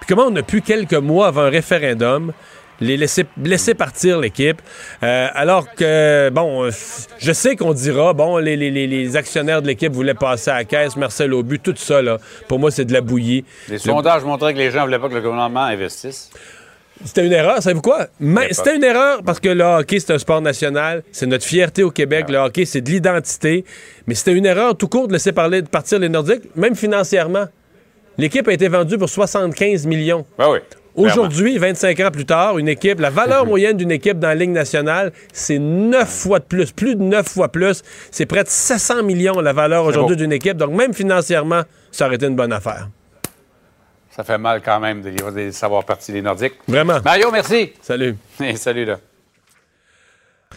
Puis comment on a pu, quelques mois avant un référendum, les laisser, laisser partir l'équipe, euh, alors que, bon, je sais qu'on dira, bon, les, les- les- les actionnaires de l'équipe voulaient passer à la caisse, Marcel Aubu, tout ça, là, pour moi, c'est de la bouillie. Les Le- sondages montraient que les gens ne voulaient pas que le gouvernement investisse. c'était une erreur, savez-vous quoi? C'était une erreur parce que le hockey, c'est un sport national. C'est notre fierté au Québec. Le hockey, c'est de l'identité. Mais c'était une erreur tout court de laisser parler, de partir les Nordiques, même financièrement. L'équipe a été vendue pour 75 millions. Ben oui. Aujourd'hui, 25 ans plus tard, une équipe, la valeur moyenne d'une équipe dans la Ligue nationale, c'est 9 fois de plus, plus de 9 fois plus. C'est près de 700 millions la valeur aujourd'hui d'une équipe. Donc, même financièrement, ça aurait été une bonne affaire. Ça fait mal quand même de les- de savoir partir les Nordiques. Vraiment. Mario, merci. Salut. Et salut, là.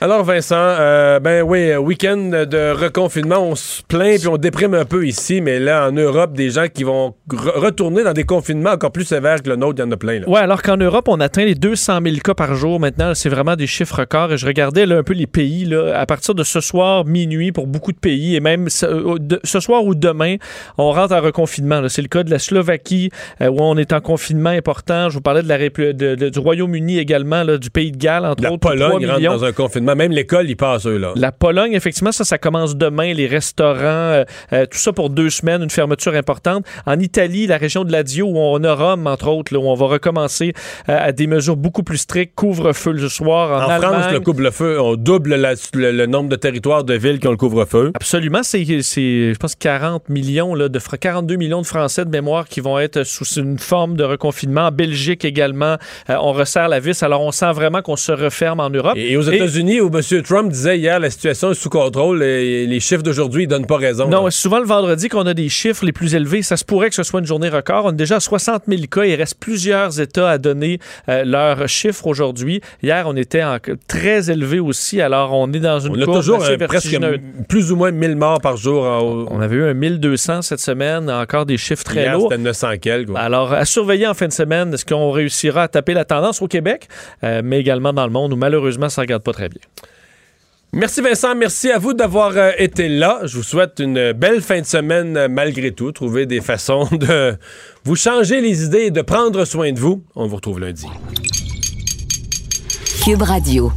Alors Vincent, euh, ben oui, euh, week-end de reconfinement, on se plaint puis on déprime un peu ici, mais là en Europe, des gens qui vont re- retourner dans des confinements encore plus sévères que le nôtre, il y en a plein. Là. Ouais, alors qu'en Europe, on atteint les 200 000 cas par jour maintenant. C'est vraiment des chiffres records. Et je regardais là, un peu les pays. Là, à partir de ce soir, minuit, pour beaucoup de pays, et même ce, euh, ce soir ou demain, on rentre en reconfinement. C'est le cas de la Slovaquie, euh, où on est en confinement important. Je vous parlais de la Réplu- de- de- du Royaume-Uni également, là, du Pays de Galles, entre La autres. 3 Pologne rentre dans un confinement, même l'école, ils passent eux là. La Pologne, effectivement, ça, ça commence demain, les restaurants, euh, euh, tout ça pour deux semaines, une fermeture importante. En Italie, la région de Lazio, où on a Rome, entre autres, là, où on va recommencer euh, à des mesures beaucoup plus strictes, couvre-feu le soir. En, En Allemagne, France, le couvre-feu, on double la- le, le nombre de territoires de villes qui ont le couvre-feu. Absolument, c'est, je pense, 40 millions, là, de, Fra- 42 millions de Français de mémoire qui vont être sous une forme de reconfinement. En Belgique également, euh, on resserre la vis. Alors, on sent vraiment qu'on se referme en Europe. Et aux États-Unis, où M. Trump disait hier la situation est sous contrôle, et les chiffres d'aujourd'hui, ils donnent pas raison. Non, c'est souvent le vendredi qu'on a des chiffres les plus élevés. Ça se pourrait que ce soit une journée record. On est déjà à 60 000 cas. Il reste plusieurs États à donner euh, leurs chiffres aujourd'hui. Hier, on était en- très élevé aussi. Alors, on est dans une On a toujours assez euh, presque plus ou moins 1000 morts par jour. en. On avait eu un 1200 cette semaine. Encore des chiffres très Hier, lourds. c'était 900 quelques. Alors, à surveiller en fin de semaine, est-ce qu'on réussira à taper la tendance au Québec, euh, mais également dans le monde où malheureusement ça ne regarde pas très bien. Merci Vincent, merci à vous d'avoir euh, été là. Je vous souhaite une belle fin de semaine euh, malgré tout. Trouvez des façons de vous changer les idées et de prendre soin de vous. On vous retrouve lundi. Cube Radio.